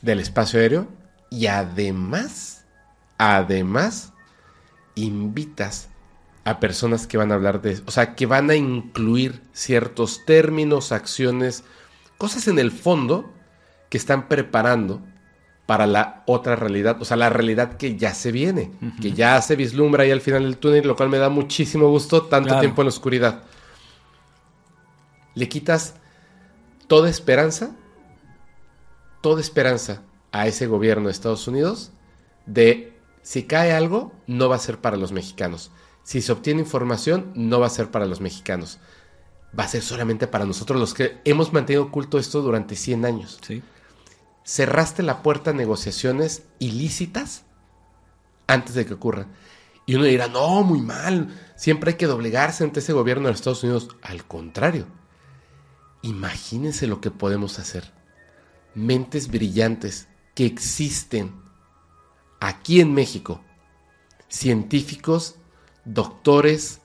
del espacio aéreo y además, además, invitas a personas que van a hablar de, o sea, que van a incluir ciertos términos, acciones, cosas en el fondo que están preparando para la otra realidad, o sea, la realidad que ya se viene, uh -huh. que ya se vislumbra ahí al final del túnel, lo cual me da muchísimo gusto, tanto claro. tiempo en la oscuridad. Le quitas toda esperanza, toda esperanza a ese gobierno de Estados Unidos de si cae algo, no va a ser para los mexicanos. Si se obtiene información, no va a ser para los mexicanos. Va a ser solamente para nosotros los que hemos mantenido oculto esto durante 100 años. Sí. Cerraste la puerta a negociaciones ilícitas antes de que ocurran. Y uno dirá, no, muy mal. Siempre hay que doblegarse ante ese gobierno de los Estados Unidos. Al contrario. Imagínense lo que podemos hacer. Mentes brillantes que existen aquí en México. Científicos, doctores,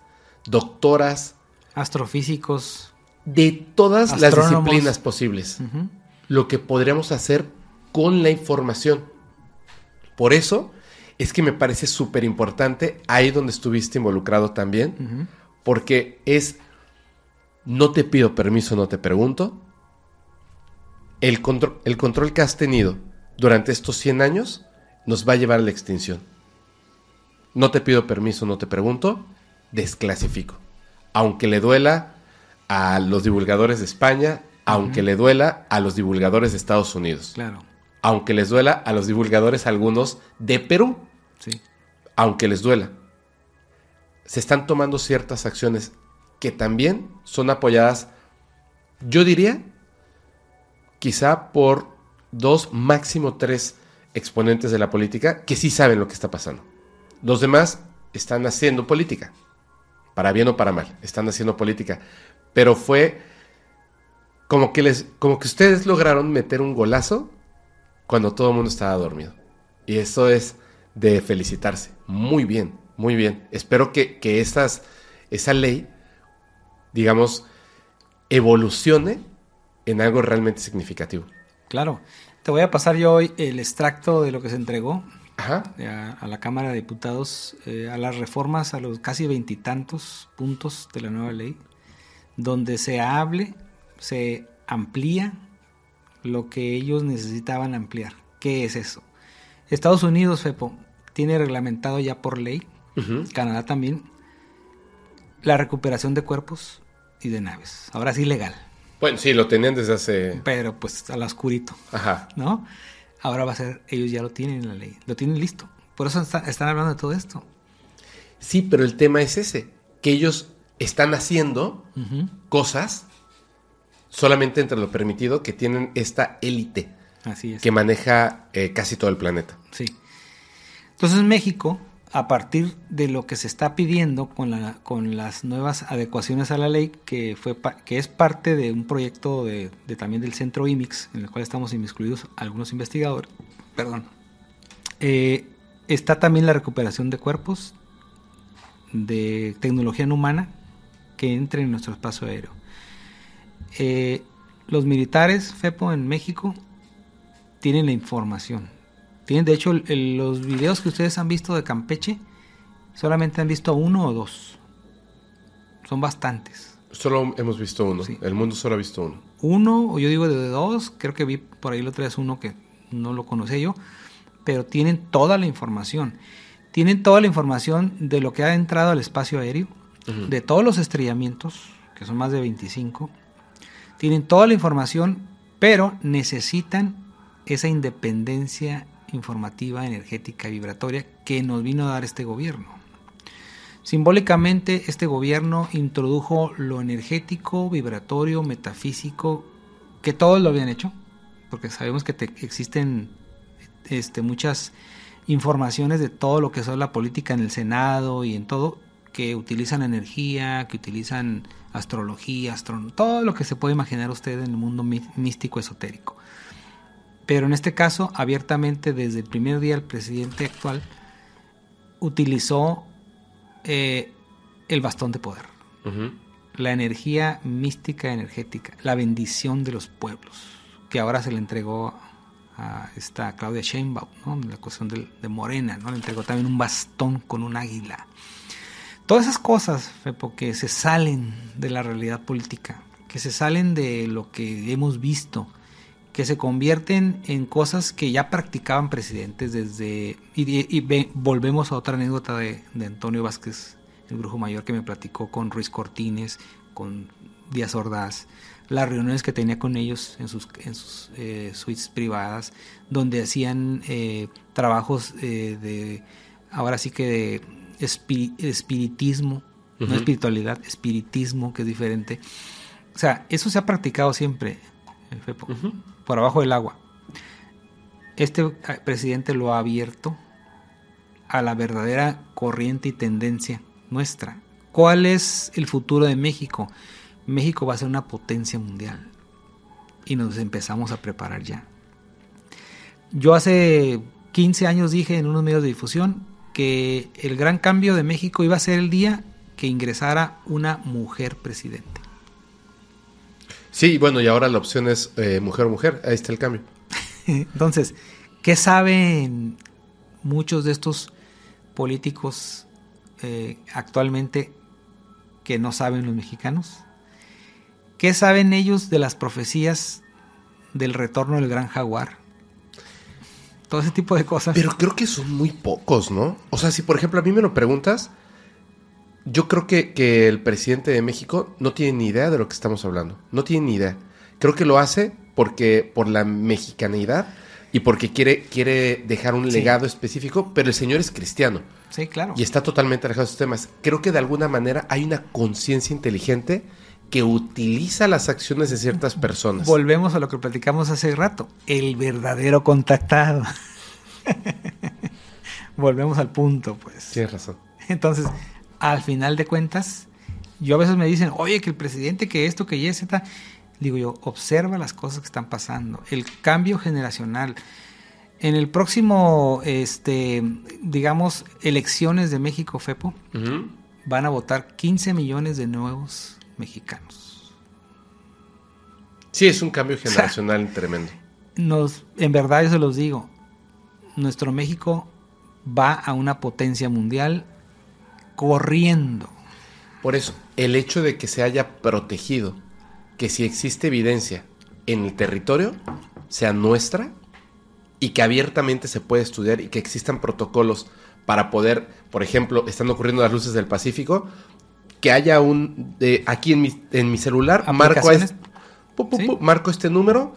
doctoras. Astrofísicos. De todas astrónomos. las disciplinas posibles. Uh -huh. Lo que podríamos hacer con la información. Por eso es que me parece súper importante ahí donde estuviste involucrado también. Uh -huh. Porque es, no te pido permiso, no te pregunto. El, contro el control que has tenido durante estos 100 años nos va a llevar a la extinción. No te pido permiso, no te pregunto, desclasifico. Aunque le duela a los divulgadores de España, aunque uh -huh. le duela a los divulgadores de Estados Unidos. Claro. Aunque les duela a los divulgadores algunos de Perú. Sí. Aunque les duela. Se están tomando ciertas acciones que también son apoyadas, yo diría, quizá por dos, máximo tres exponentes de la política que sí saben lo que está pasando. Los demás están haciendo política, para bien o para mal, están haciendo política. Pero fue como que, les, como que ustedes lograron meter un golazo cuando todo el mundo estaba dormido. Y eso es de felicitarse. Muy bien, muy bien. Espero que, que esas, esa ley, digamos, evolucione en algo realmente significativo. Claro. Te voy a pasar yo hoy el extracto de lo que se entregó Ajá. A, a, la Cámara de Diputados eh, a las reformas, a los casi veintitantos puntos de la nueva ley, donde se hable, se amplía lo que ellos necesitaban ampliar. ¿Qué es eso? Estados Unidos, Fepo, tiene reglamentado ya por ley, uh -huh. Canadá también, la recuperación de cuerpos y de naves. Ahora sí legal. Bueno, sí, lo tenían desde hace... Pero pues al oscurito. Ajá. ¿No? Ahora va a ser, ellos ya lo tienen en la ley, lo tienen listo. Por eso está, están hablando de todo esto. Sí, pero el tema es ese, que ellos están haciendo uh -huh. cosas solamente entre lo permitido, que tienen esta élite Así es. que maneja eh, casi todo el planeta. Sí. Entonces México, a partir de lo que se está pidiendo con, la, con las nuevas adecuaciones a la ley, que, fue que es parte de un proyecto de, de también del centro IMIX, en el cual estamos inmiscuidos algunos investigadores, perdón, eh, está también la recuperación de cuerpos de tecnología no humana que entre en nuestro espacio aéreo. Eh, los militares, FEPO, en México, tienen la información. Tienen, de hecho, el, el, los videos que ustedes han visto de Campeche, solamente han visto uno o dos. Son bastantes. Solo hemos visto uno. Sí. El mundo solo ha visto uno. Uno, o yo digo de dos, creo que vi por ahí lo traes uno que no lo conocía yo, pero tienen toda la información. Tienen toda la información de lo que ha entrado al espacio aéreo, uh -huh. de todos los estrellamientos, que son más de 25, tienen toda la información pero necesitan esa independencia informativa, energética, vibratoria que nos vino a dar este gobierno. Simbólicamente, este gobierno introdujo lo energético, vibratorio, metafísico, que todos lo habían hecho, porque sabemos que existen este, muchas informaciones de todo lo que es la política en el Senado y en todo, que utilizan energía, que utilizan astrología, todo lo que se puede imaginar usted en el mundo místico esotérico. Pero en este caso, abiertamente desde el primer día el presidente actual utilizó eh, el bastón de poder, la energía mística energética, la bendición de los pueblos, que ahora se le entregó a esta Claudia Sheinbaum, ¿no? la cuestión de, de Morena, ¿no? le entregó también un bastón con un águila. Todas esas cosas, Fepo, que se salen de la realidad política, que se salen de lo que hemos visto, que se convierten en cosas que ya practicaban presidentes desde... Y, volvemos a otra anécdota de, Antonio Vázquez, el brujo mayor que me platicó con Ruiz Cortines, con Díaz Ordaz, las reuniones que tenía con ellos en sus, en sus eh, suites privadas, donde hacían eh, trabajos eh, de, ahora sí que de espiritismo, no espiritualidad, espiritismo, que es diferente. O sea, eso se ha practicado siempre, por abajo del agua. Este ah, presidente lo ha abierto a la verdadera corriente y tendencia nuestra. ¿Cuál es el futuro de México? México va a ser una potencia mundial y nos empezamos a preparar ya. Yo hace 15 años dije en unos medios de difusión que el gran cambio de México iba a ser el día que ingresara una mujer presidente. Sí, bueno, y ahora la opción es eh, mujer o mujer, ahí está el cambio. Entonces, ¿qué saben muchos de estos políticos eh, actualmente que no saben los mexicanos? ¿Qué saben ellos de las profecías del retorno del gran jaguar? Todo ese tipo de cosas. Pero creo que son muy pocos, ¿no? O sea, si por ejemplo a mí me lo preguntas, yo creo que, que el presidente de México no tiene ni idea de lo que estamos hablando. No tiene ni idea. Creo que lo hace porque por la mexicanidad y porque quiere, quiere dejar un legado específico, pero el señor es cristiano. Sí, claro. Y está totalmente alejado de esos temas. Creo que de alguna manera hay una conciencia inteligente que utiliza las acciones de ciertas personas. Volvemos a lo que platicamos hace rato, el verdadero contactado. Volvemos al punto, pues. Tienes razón. Entonces, al final de cuentas, yo a veces me dicen, oye, que el presidente, que esto, que ya, Z. Digo yo, observa las cosas que están pasando, el cambio generacional. En el próximo, este, digamos, elecciones de México, FEPO, van a votar 15 millones de nuevos mexicanos. Sí, es un cambio generacional tremendo. Nos, en verdad, yo se los digo, nuestro México va a una potencia mundial corriendo. Por eso, el hecho de que se haya protegido, que si existe evidencia en el territorio, sea nuestra y que abiertamente se puede estudiar y que existan protocolos para poder, por ejemplo, están ocurriendo las luces del Pacífico, que haya un, aquí en mi, en mi celular, marco, marco este número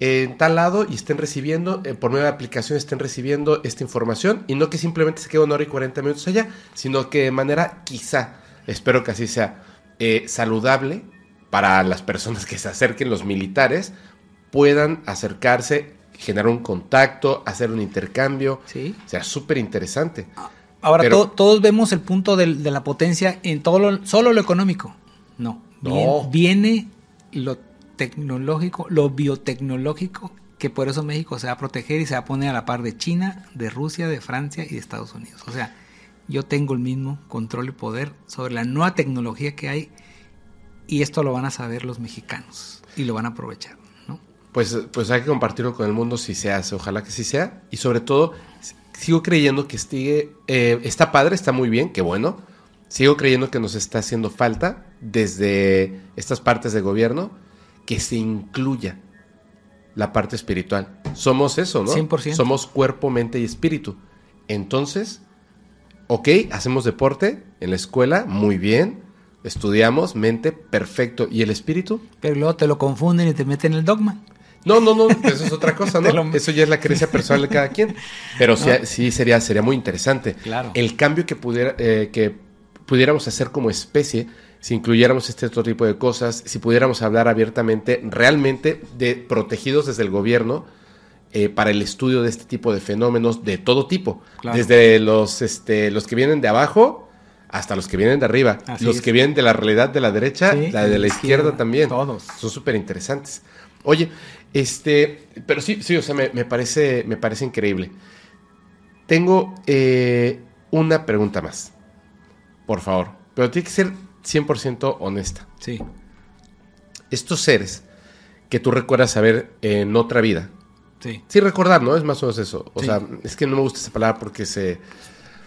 en tal lado y estén recibiendo, eh, por medio de aplicación estén recibiendo esta información y no que simplemente se quede una hora y 40 minutos allá, sino que de manera quizá, espero que así sea, eh, saludable para las personas que se acerquen, los militares, puedan acercarse, generar un contacto, hacer un intercambio. Sí. O sea, súper interesante. Ah, Ahora todos vemos el punto de, la potencia en todo lo, solo lo económico. No. Viene, lo tecnológico, lo biotecnológico, que por eso México se va a proteger y se va a poner a la par de China, de Rusia, de Francia y de Estados Unidos. O sea, yo tengo el mismo control y poder sobre la nueva tecnología que hay y esto lo van a saber los mexicanos y lo van a aprovechar. ¿no? Pues, pues hay que compartirlo con el mundo si se hace, ojalá que sí sea. Y sobre todo, sigo creyendo que sigue, eh, está padre, está muy bien, qué bueno. Sigo creyendo que nos está haciendo falta desde estas partes de gobierno que se incluya la parte espiritual. Somos eso, ¿no? 100%. Somos cuerpo, mente y espíritu. Entonces, ok, hacemos deporte en la escuela, muy bien. Estudiamos, mente, perfecto. ¿Y el espíritu? Pero luego te lo confunden y te meten el dogma. No, no, no, eso es otra cosa, ¿no? lo- Eso ya es la creencia personal de cada quien. Pero sí, sí sería, sería muy interesante. Claro. El cambio que, pudiera, eh, que pudiéramos hacer como especie, si incluyéramos este otro tipo de cosas, si pudiéramos hablar abiertamente, realmente de protegidos desde el gobierno eh, para el estudio de este tipo de fenómenos de todo tipo. Claro. Desde los, este, los que vienen de abajo hasta los que vienen de arriba. Así los es. que vienen de la realidad de la derecha, Sí, la de la izquierda también. Todos. Son súper interesantes. Oye, este, pero sí, sí, o sea, me, me parece, me parece increíble. Tengo eh, una pregunta más, por favor, pero tiene que ser 100% honesta. Sí. Estos seres que tú recuerdas saber en otra vida, Sí. sí recordar, ¿no? Es más o menos eso. O Sí. sea, es que no me gusta esa palabra porque se...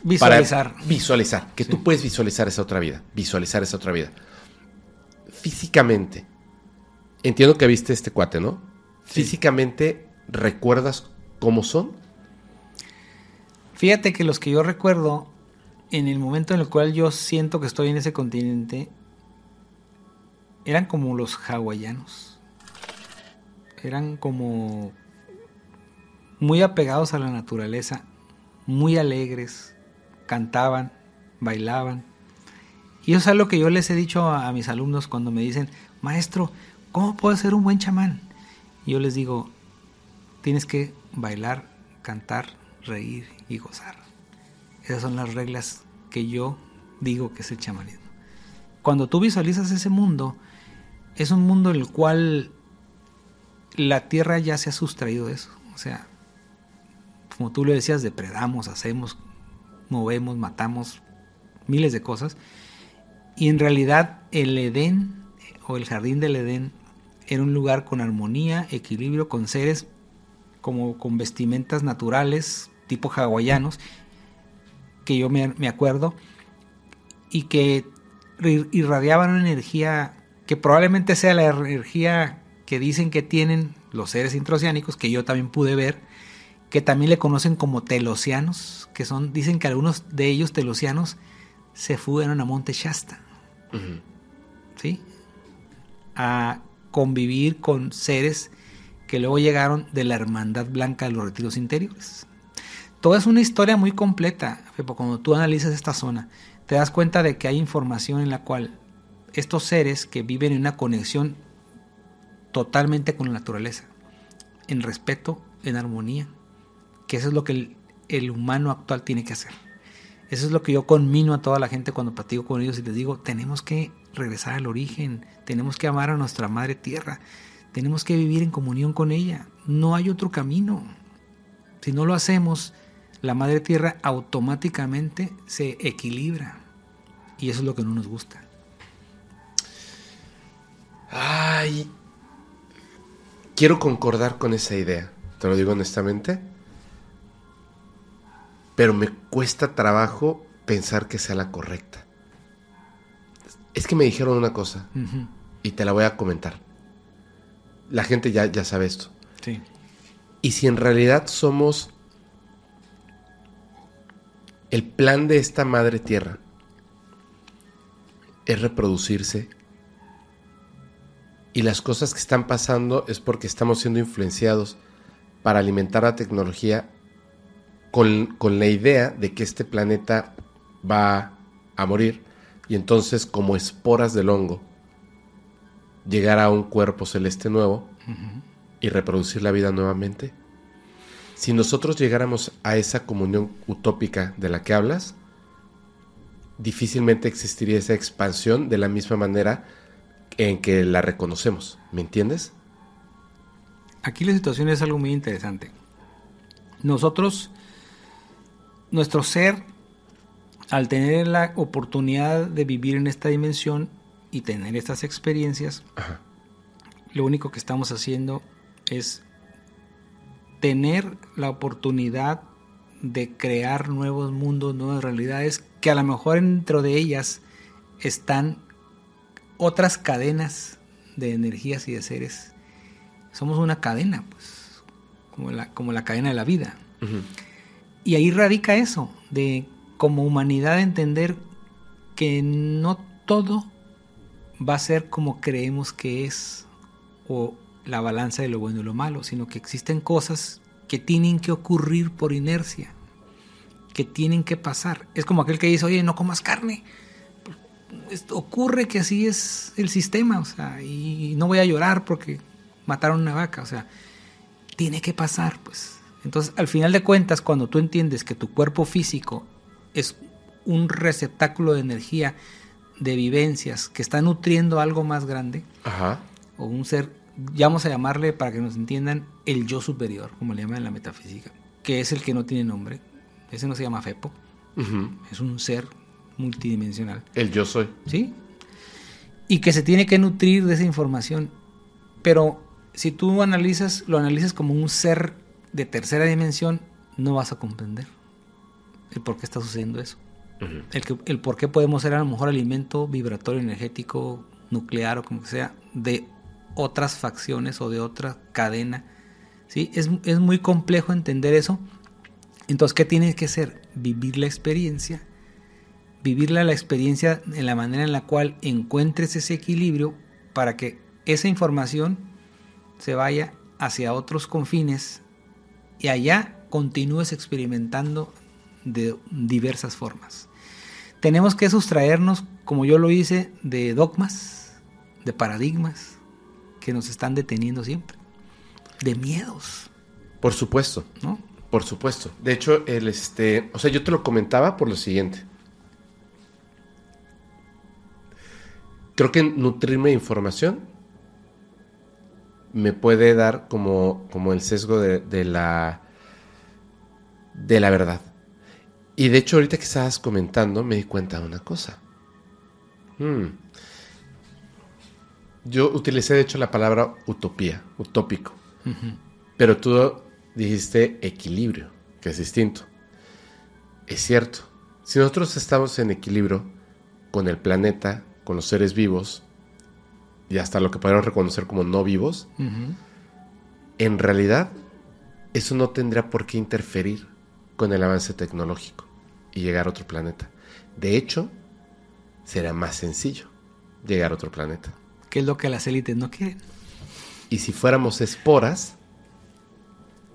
Visualizar. Para visualizar, que Sí. tú puedes visualizar esa otra vida, visualizar esa otra vida. Físicamente, entiendo que viste este cuate, ¿no? Sí. Físicamente, ¿recuerdas cómo son? Fíjate que los que yo recuerdo, en el momento en el cual yo siento que estoy en ese continente, eran como los hawaianos. Eran como muy apegados a la naturaleza, muy alegres, cantaban, bailaban. Y eso es algo que yo les he dicho a, a mis alumnos cuando me dicen, maestro, ¿cómo puedo ser un buen chamán? Yo les digo, tienes que bailar, cantar, reír y gozar. Esas son las reglas que yo digo que es el chamanismo. Cuando tú visualizas ese mundo, es un mundo en el cual la tierra ya se ha sustraído de eso. O sea, como tú lo decías, depredamos, hacemos, movemos, matamos miles de cosas. Y en realidad el Edén o el jardín del Edén era un lugar con armonía, equilibrio, con seres como con vestimentas naturales, tipo hawaianos, que yo me, me acuerdo, y que ir- irradiaban una energía que probablemente sea la energía que dicen que tienen los seres intraoceánicos, que yo también pude ver, que también le conocen como telocianos, que son, dicen que algunos de ellos telocianos se fueron a Monte Shasta. ¿sí? A convivir con seres que luego llegaron de la Hermandad Blanca de los Retiros Interiores. Todo es una historia muy completa, Fepo, cuando tú analizas esta zona, te das cuenta de que hay información en la cual estos seres que viven en una conexión totalmente con la naturaleza, en respeto, en armonía, que eso es lo que el, el humano actual tiene que hacer. Eso es lo que yo conmino a toda la gente cuando platico con ellos y les digo, tenemos que regresar al origen, tenemos que amar a nuestra madre tierra, tenemos que vivir en comunión con ella, no hay otro camino. Si no lo hacemos, la madre tierra automáticamente se equilibra y eso es lo que no nos gusta. Ay, quiero concordar con esa idea, te lo digo honestamente, pero me cuesta trabajo pensar que sea la correcta. Es que me dijeron una cosa y te la voy a comentar. La gente ya, ya sabe esto. Sí, Y si en realidad somos el plan de esta madre tierra es reproducirse y las cosas que están pasando es porque estamos siendo influenciados para alimentar la tecnología con, con la idea de que este planeta va a morir y entonces como esporas del hongo llegar a un cuerpo celeste nuevo y reproducir la vida nuevamente? Si nosotros llegáramos a esa comunión utópica de la que hablas, difícilmente existiría esa expansión de la misma manera en que la reconocemos. ¿Me entiendes? Aquí la situación es algo muy interesante. Nosotros, nuestro ser, al tener la oportunidad de vivir en esta dimensión y tener estas experiencias, Ajá. lo único que estamos haciendo es tener la oportunidad de crear nuevos mundos, nuevas realidades, que a lo mejor dentro de ellas están otras cadenas de energías y de seres. Somos una cadena, pues, como la, como la cadena de la vida. Y ahí radica eso, de como humanidad entender que no todo va a ser como creemos que es, o la balanza de lo bueno y lo malo, sino que existen cosas que tienen que ocurrir por inercia, que tienen que pasar. Es como aquel que dice, oye, no comas carne. Ocurre que así es el sistema, o sea, y no voy a llorar porque mataron una vaca, o sea, tiene que pasar, pues. Entonces, al final de cuentas, cuando tú entiendes que tu cuerpo físico es un receptáculo de energía, de vivencias, que está nutriendo algo más grande, Ajá. o un ser, ya vamos a llamarle para que nos entiendan, el yo superior, como le llaman en la metafísica, que es el que no tiene nombre, ese no se llama Fepo, es un ser multidimensional, El yo soy. ¿sí? Y que se tiene que nutrir de esa información, pero si tú analizas, lo analizas como un ser de tercera dimensión, no vas a comprender el por qué está sucediendo eso. Ujú. El, que, el por qué podemos ser a lo mejor alimento vibratorio, energético, nuclear o como que sea, de otras facciones o de otra cadena. ¿sí? Es, es muy complejo entender eso. Entonces, ¿qué tiene que ser? Vivir la experiencia. Vivirla la experiencia en la manera en la cual encuentres ese equilibrio para que esa información se vaya hacia otros confines y allá continúes experimentando de diversas formas. Tenemos que sustraernos, como yo lo hice, de dogmas, de paradigmas que nos están deteniendo siempre, de miedos, Por supuesto. ¿no? Por supuesto. De hecho, el este, o sea, yo te lo comentaba por lo siguiente. Creo que nutrirme de información me puede dar como, como el sesgo de, de la de la verdad. Y de hecho, ahorita que estabas comentando, me di cuenta de una cosa. Hmm. Yo utilicé, de hecho, la palabra utopía, utópico. Pero tú dijiste equilibrio, que es distinto. Es cierto. Si nosotros estamos en equilibrio con el planeta, con los seres vivos, y hasta lo que podemos reconocer como no vivos, en realidad eso no tendría por qué interferir con el avance tecnológico y llegar a otro planeta. De hecho, será más sencillo llegar a otro planeta. ¿Qué es lo que las élites no quieren? Y si fuéramos esporas,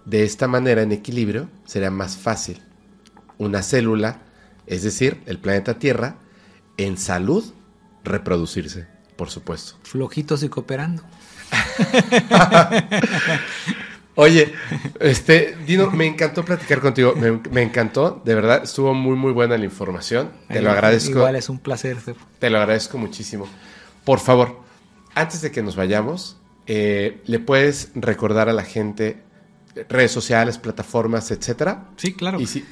de esta manera en equilibrio, sería más fácil una célula, es decir, el planeta Tierra, en salud, reproducirse, por supuesto. Flojitos y cooperando. Oye, este, Dino, me encantó platicar contigo, me, me encantó, de verdad, estuvo muy, muy buena la información, te lo agradezco, Igual es un placer. Te lo agradezco muchísimo. Por favor, antes de que nos vayamos, eh, ¿le puedes recordar a la gente redes sociales, plataformas, etcétera? Sí, claro. Y si,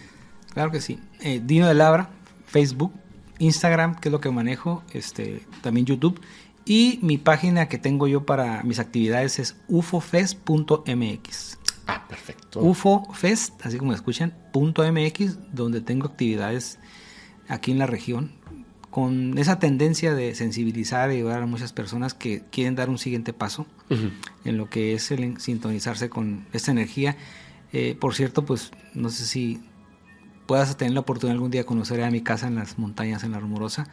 Claro que sí. Eh, Dino de Labra, Facebook, Instagram, que es lo que manejo, este, también YouTube. Y mi página que tengo yo para mis actividades es ufofest.mx. ah, perfecto. Ufofest, así como escuchan, punto .mx, donde tengo actividades aquí en la región con esa tendencia de sensibilizar y ayudar a muchas personas que quieren dar un siguiente paso en lo que es el sintonizarse con esta energía. Eh, por cierto, pues no sé si puedas tener la oportunidad algún día de conocer a mi casa en las montañas, en la Rumorosa.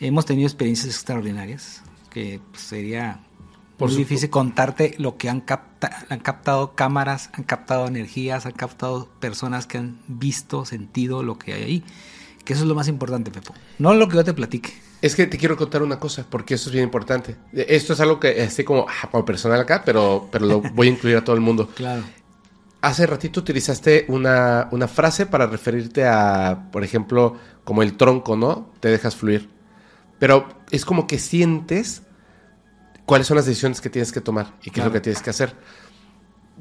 Hemos tenido experiencias extraordinarias, que pues, sería Por muy difícil contarte lo que han, capta- han captado cámaras, han captado energías, han captado personas que han visto, sentido lo que hay ahí. Que eso es lo más importante, Pepo. No lo que yo te platique. Es que te quiero contar una cosa, porque eso es bien importante. Eh, Esto es algo que esté como, ah, como personal acá, pero, pero lo voy a incluir a todo el mundo. Claro. Hace ratito utilizaste una, una frase para referirte a, por ejemplo, como el tronco, ¿no? Te dejas fluir. Pero es como que sientes cuáles son las decisiones que tienes que tomar y qué es Claro. lo que tienes que hacer.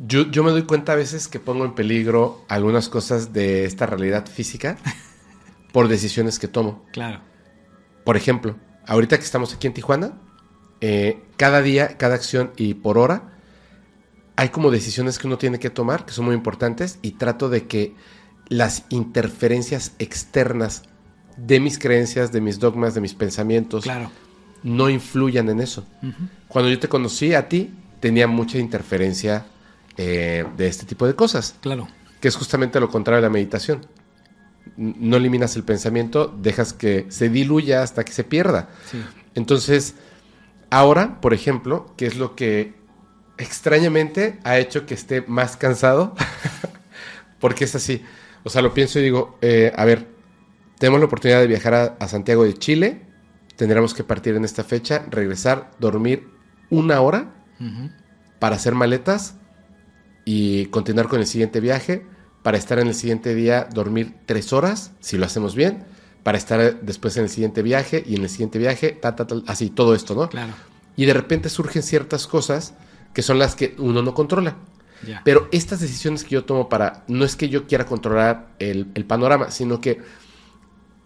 Yo, yo me doy cuenta a veces que pongo en peligro algunas cosas de esta realidad física por decisiones que tomo. Claro. Por ejemplo, ahorita que estamos aquí en Tijuana, eh, cada día, cada acción y por hora, hay como decisiones que uno tiene que tomar que son muy importantes y trato de que las interferencias externas de mis creencias, de mis dogmas, de mis pensamientos, Claro. No influyan en eso. Cuando yo te conocí a ti, tenía mucha interferencia eh, de este tipo de cosas Claro. que es justamente lo contrario de la meditación. No eliminas el pensamiento, dejas que se diluya hasta que se pierda. Sí. Entonces, ahora, por ejemplo, ¿qué es lo que extrañamente ha hecho que esté más cansado, porque es así. O sea, lo pienso y digo, eh, a ver, tenemos la oportunidad de viajar a, a Santiago de Chile, tendremos que partir en esta fecha, regresar, dormir una hora para hacer maletas y continuar con el siguiente viaje, para estar en el siguiente día, dormir tres horas, si lo hacemos bien, para estar después en el siguiente viaje y en el siguiente viaje, ta, ta, ta, así, todo esto, ¿no? Claro. Y de repente surgen ciertas cosas que son las que uno no controla. Ya. Pero estas decisiones que yo tomo para, no es que yo quiera controlar el, el panorama, sino que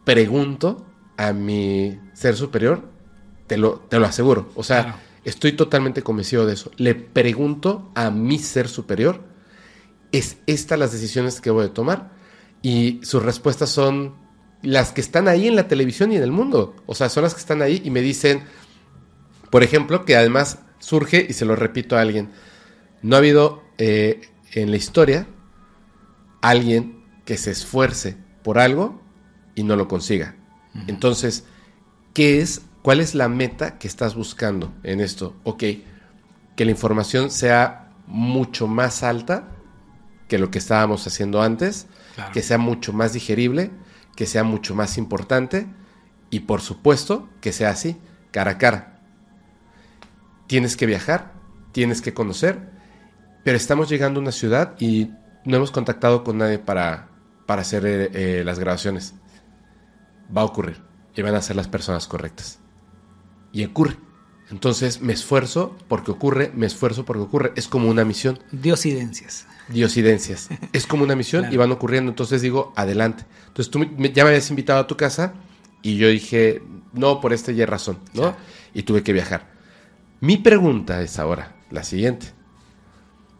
pregunto a mi ser superior, te lo, te lo aseguro. O sea, Claro. estoy totalmente convencido de eso. Le pregunto a mi ser superior, ¿es estas las decisiones que voy a tomar? Y sus respuestas son las que están ahí en la televisión y en el mundo. O sea, son las que están ahí y me dicen, por ejemplo, que además surge, y se lo repito a alguien, no ha habido eh, en la historia alguien que se esfuerce por algo y no lo consiga. Entonces, ¿qué es, cuál es la meta que estás buscando en esto? Ok, que la información sea mucho más alta que lo que estábamos haciendo antes, Claro. que sea mucho más digerible, que sea mucho más importante y por supuesto que sea así, cara a cara. Tienes que viajar, tienes que conocer, pero estamos llegando a una ciudad y no hemos contactado con nadie para, para hacer eh, eh, las grabaciones. Va a ocurrir y van a ser las personas correctas. Y ocurre. Entonces me esfuerzo porque ocurre, me esfuerzo porque ocurre. Es como una misión. Diosidencias. Diosidencias. Es como una misión Claro. y van ocurriendo. Entonces digo, adelante. Entonces tú me- ya me habías invitado a tu casa y yo dije, no, por esta ya razón, ¿no? Claro. Y tuve que viajar. Mi pregunta es ahora la siguiente.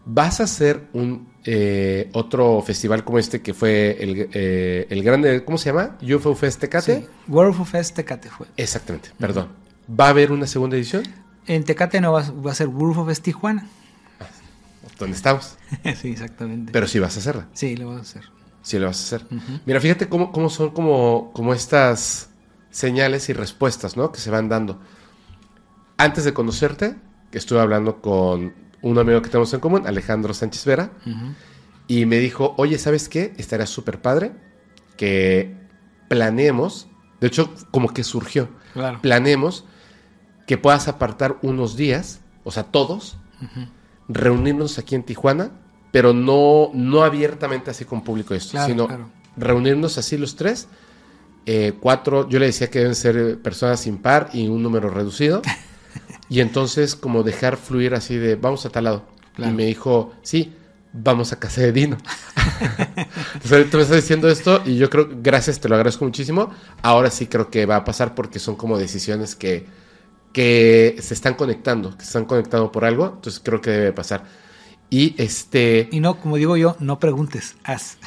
¿Vas a hacer un eh, otro festival como este que fue el, eh, el grande, ¿cómo se llama? UFO Fest Tecate. Sí. World of Fest Tecate fue. Exactamente, perdón. ¿Va a haber una segunda edición? En Tecate no va, va a ser World of Fest Tijuana. ¿Dónde estamos? sí, exactamente. Pero sí vas a hacerla. sí, lo vas a hacer. Sí lo vas a hacer. Mira, fíjate cómo, cómo son como, como estas señales y respuestas, ¿no? Que se van dando. Antes de conocerte, que estuve hablando con un amigo que tenemos en común, Alejandro Sánchez Vera, y me dijo, oye, ¿sabes qué? Estaría súper padre que planeemos, de hecho, como que surgió, Claro. planeemos que puedas apartar unos días, o sea, todos, reunirnos aquí en Tijuana, pero no, no abiertamente así con público esto, Claro, sino claro. reunirnos así los tres, eh, cuatro, yo le decía que deben ser personas sin par y un número reducido, y entonces como dejar fluir así de, vamos a tal lado. Claro. Y me dijo, sí, vamos a casa de Dino. Entonces ahorita me estás diciendo esto y yo creo, gracias, te lo agradezco muchísimo. Ahora sí creo que va a pasar porque son como decisiones que, que se están conectando, que se están conectando por algo, entonces creo que debe pasar. Y este, Y no, como digo yo, no preguntes, haz.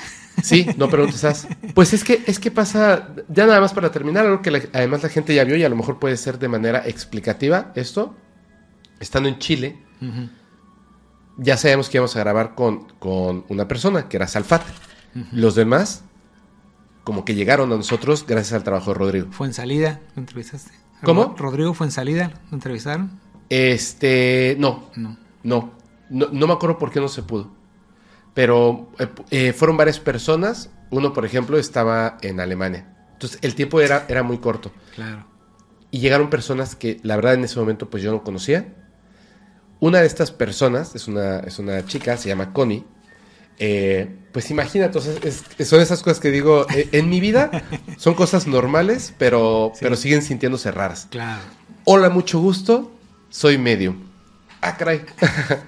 Sí, no preguntes, haz. Pues es que, es que pasa, ya nada más para terminar, algo que la- además la gente ya vio y a lo mejor puede ser de manera explicativa esto. Estando en Chile, ya sabíamos que íbamos a grabar con, con una persona, que era Salfate. Los demás, como que llegaron a nosotros gracias al trabajo de Rodrigo. Fue en salida, ¿lo entrevistaste? ¿Cómo? Rodrigo fue en salida, ¿lo entrevistaron? Este, no, No. no, no, no me acuerdo por qué no se pudo. Pero eh, eh, fueron varias personas. Uno, por ejemplo, estaba en Alemania. Entonces, el tiempo era, era muy corto. Claro. Y llegaron personas que, la verdad, en ese momento, pues yo no conocía. Una de estas personas es una, es una chica, se llama Connie. Eh, pues imagínate, o sea, es- es- son esas cosas que digo, eh, en mi vida son cosas normales, pero, pero siguen sintiéndose raras. Claro. Hola, mucho gusto, soy medium. Ah, caray.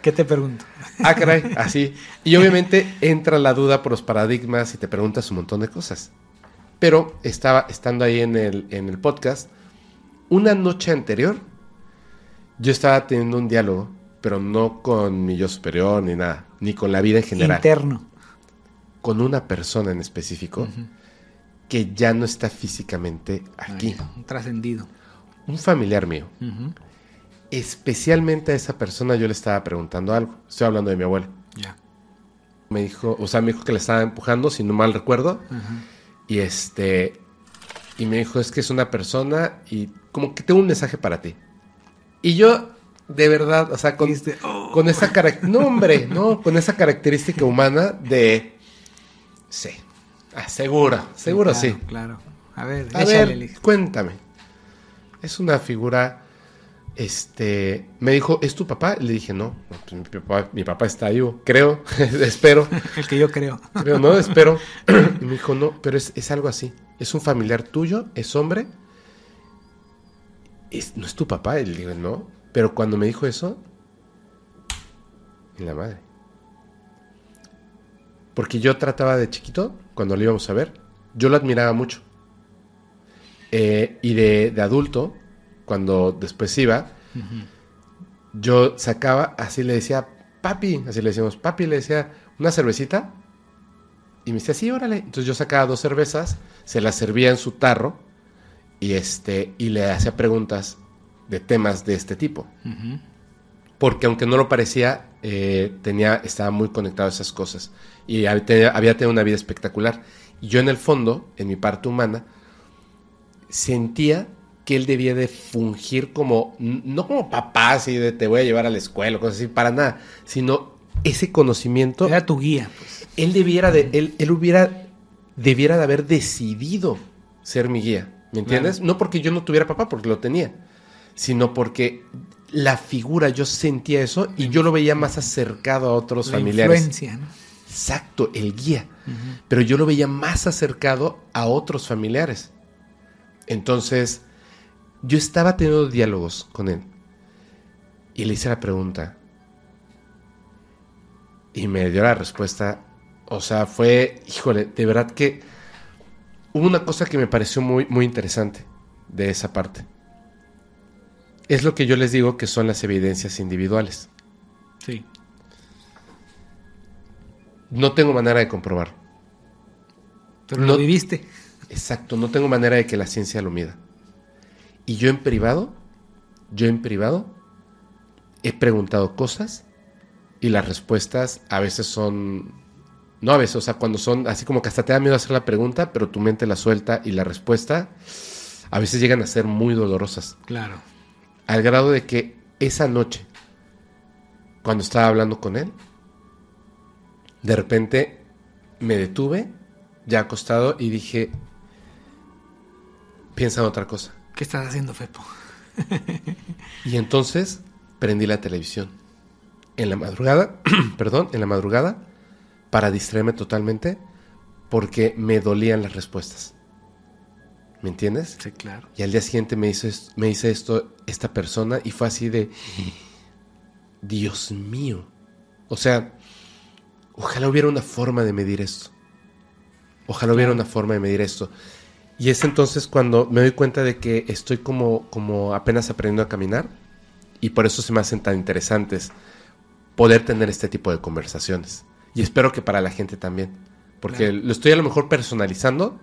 ¿Qué te pregunto? Ah, caray, así. Y obviamente entra la duda por los paradigmas y te preguntas un montón de cosas. Pero estaba estando ahí en el, en el podcast, una noche anterior, yo estaba teniendo un diálogo, pero no con mi yo superior ni nada, ni con la vida en general, Interno. con una persona en específico que ya no está físicamente aquí. Un trascendido. Un familiar mío. Ujú. Especialmente a esa persona yo le estaba preguntando algo. Estoy hablando de mi abuelo. Ya. Me dijo, o sea, me dijo que le estaba empujando, si no mal recuerdo. Y este. Y me dijo, es que es una persona y como que tengo un mensaje para ti. Y yo de verdad, o sea, con, "Oh". con esa característica, no hombre, no, con esa característica humana de, sí, ah, seguro, seguro claro, sí. Claro. A ver, A ver, cuéntame. Es una figura, este, me dijo, ¿es tu papá? Le dije, no, pues, mi, papá, mi papá está vivo, creo, espero, El que yo creo. creo, no, espero. y me dijo, no, pero es, es algo así, es un familiar tuyo, es hombre, es, no es tu papá, y le digo, no, pero cuando me dijo eso, en la madre. Porque yo trataba de chiquito, cuando lo íbamos a ver, yo lo admiraba mucho. Eh, y de, de adulto, cuando después iba, yo sacaba, así le decía, papi, así le decíamos, papi, le decía, una cervecita. Y me decía, sí, órale. Entonces yo sacaba dos cervezas, se las servía en su tarro y, este, y le hacía preguntas de temas de este tipo. Porque aunque no lo parecía, eh, tenía, estaba muy conectado a esas cosas. Y hab- tenía- había tenido una vida espectacular. Y yo en el fondo, en mi parte humana, sentía que él debía de fungir como, no como papá, así de te voy a llevar a la escuela, cosas así, para nada, sino ese conocimiento Era tu guía, pues. él debiera de, él, él hubiera, debiera de haber decidido ser mi guía, ¿me entiendes? No porque yo no tuviera papá, porque lo tenía, sino porque la figura, yo sentía eso y yo lo veía más acercado a otros La familiares. influencia, ¿no? Exacto, el guía. Pero yo lo veía más acercado a otros familiares. Entonces, yo estaba teniendo diálogos con él. Y le hice la pregunta. Y me dio la respuesta. O sea, fue, híjole, de verdad que hubo una cosa que me pareció muy, muy interesante de esa parte. Es lo que yo les digo que son las evidencias individuales. Sí. No tengo manera de comprobar. Pero No- lo viviste. Exacto, no tengo manera de que la ciencia lo mida. Y yo en privado, yo en privado, he preguntado cosas y las respuestas a veces son, no a veces, o sea, cuando son así como que hasta te da miedo hacer la pregunta, pero tu mente la suelta y la respuesta a veces llegan a ser muy dolorosas. Claro. Al grado de que esa noche, cuando estaba hablando con él, de repente me detuve, ya acostado, y dije, piensa en otra cosa. ¿Qué estás haciendo, Fepo? Y entonces prendí la televisión. En la madrugada, perdón, en la madrugada, para distraerme totalmente, porque me dolían las respuestas. ¿Me entiendes? Sí, claro. Y al día siguiente me hizo, es- me dice esto esta persona y fue así de, Dios mío. O sea, ojalá hubiera una forma de medir esto. Ojalá hubiera una forma de medir esto. Y es entonces cuando me doy cuenta de que estoy como, como apenas aprendiendo a caminar y por eso se me hacen tan interesantes poder tener este tipo de conversaciones. Y espero que para la gente también. Porque Claro. lo estoy a lo mejor personalizando,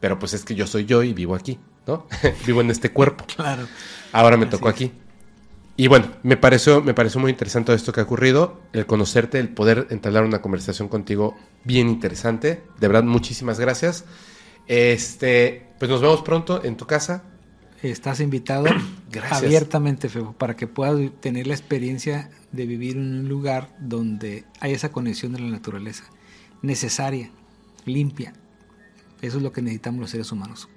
pero pues es que yo soy yo y vivo aquí, ¿no? vivo en este cuerpo. Claro. Ahora me Así tocó es. aquí. Y bueno, me pareció, me pareció muy interesante todo esto que ha ocurrido, el conocerte, el poder entablar una conversación contigo bien interesante. De verdad, muchísimas gracias. Este, pues nos vemos pronto en tu casa. Estás invitado Gracias. abiertamente, Fepo, para que puedas tener la experiencia de vivir en un lugar donde hay esa conexión de la naturaleza necesaria, limpia. Eso es lo que necesitamos los seres humanos.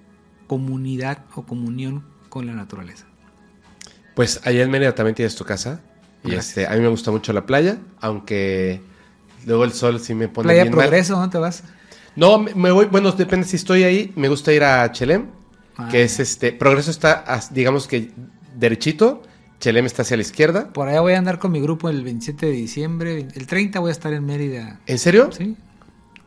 Comunidad o comunión con la naturaleza. Pues allá en Mérida también tienes tu casa. Y Gracias. este, a mí me gusta mucho la playa, aunque luego el sol sí me pone Playa bien mal. Progreso, ¿dónde te vas? No, me, voy, bueno, depende si estoy ahí, me gusta ir a Chelem, Ah, que es este, Progreso está, digamos que derechito, Chelem está hacia la izquierda. Por allá voy a andar con mi grupo el 27 de diciembre. El 30 voy a estar en Mérida. ¿En serio? ¿Sí?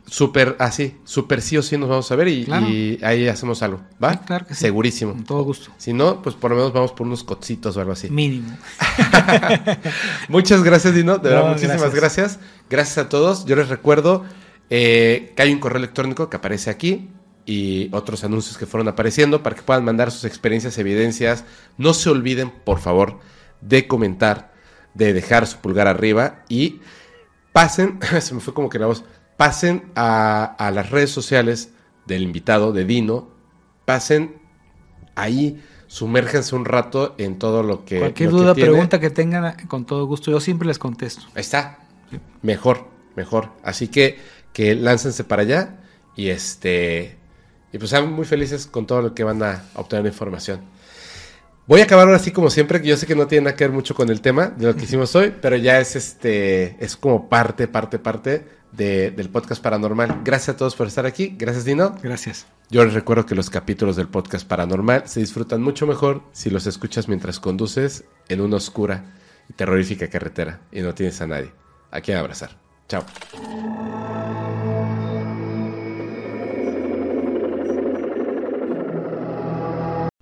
Súper, así, súper sí o sí nos vamos a ver y, Claro. y ahí hacemos algo, ¿va? Sí, claro que sí. Segurísimo. Con todo gusto. Si no, pues por lo menos vamos por unos cocitos o algo así. Mínimo. Muchas gracias, Dino. De verdad, No, muchísimas gracias. gracias. Gracias a todos. Yo les recuerdo eh, que hay un correo electrónico que aparece aquí y otros anuncios que fueron apareciendo para que puedan mandar sus experiencias, evidencias. No se olviden, por favor, de comentar, de dejar su pulgar arriba y pasen, se me fue como que la voz, pasen a, a las redes sociales del invitado, de Dino, pasen ahí sumérjanse un rato en todo lo que... Cualquier lo duda, pregunta que tengan, con todo gusto, yo siempre les contesto. Ahí está. Mejor, mejor. Así que, que láncense para allá y este... Y pues sean muy felices con todo lo que van a obtener información. Voy a acabar ahora sí como siempre, que yo sé que no tiene nada que ver mucho con el tema de lo que hicimos hoy, pero ya es este, es como parte, parte, parte de- del podcast paranormal. Gracias a todos por estar aquí. Gracias, Dino. Gracias. Yo les recuerdo que los capítulos del podcast paranormal se disfrutan mucho mejor si los escuchas mientras conduces en una oscura y terrorífica carretera y no tienes a nadie a quien abrazar. Chao.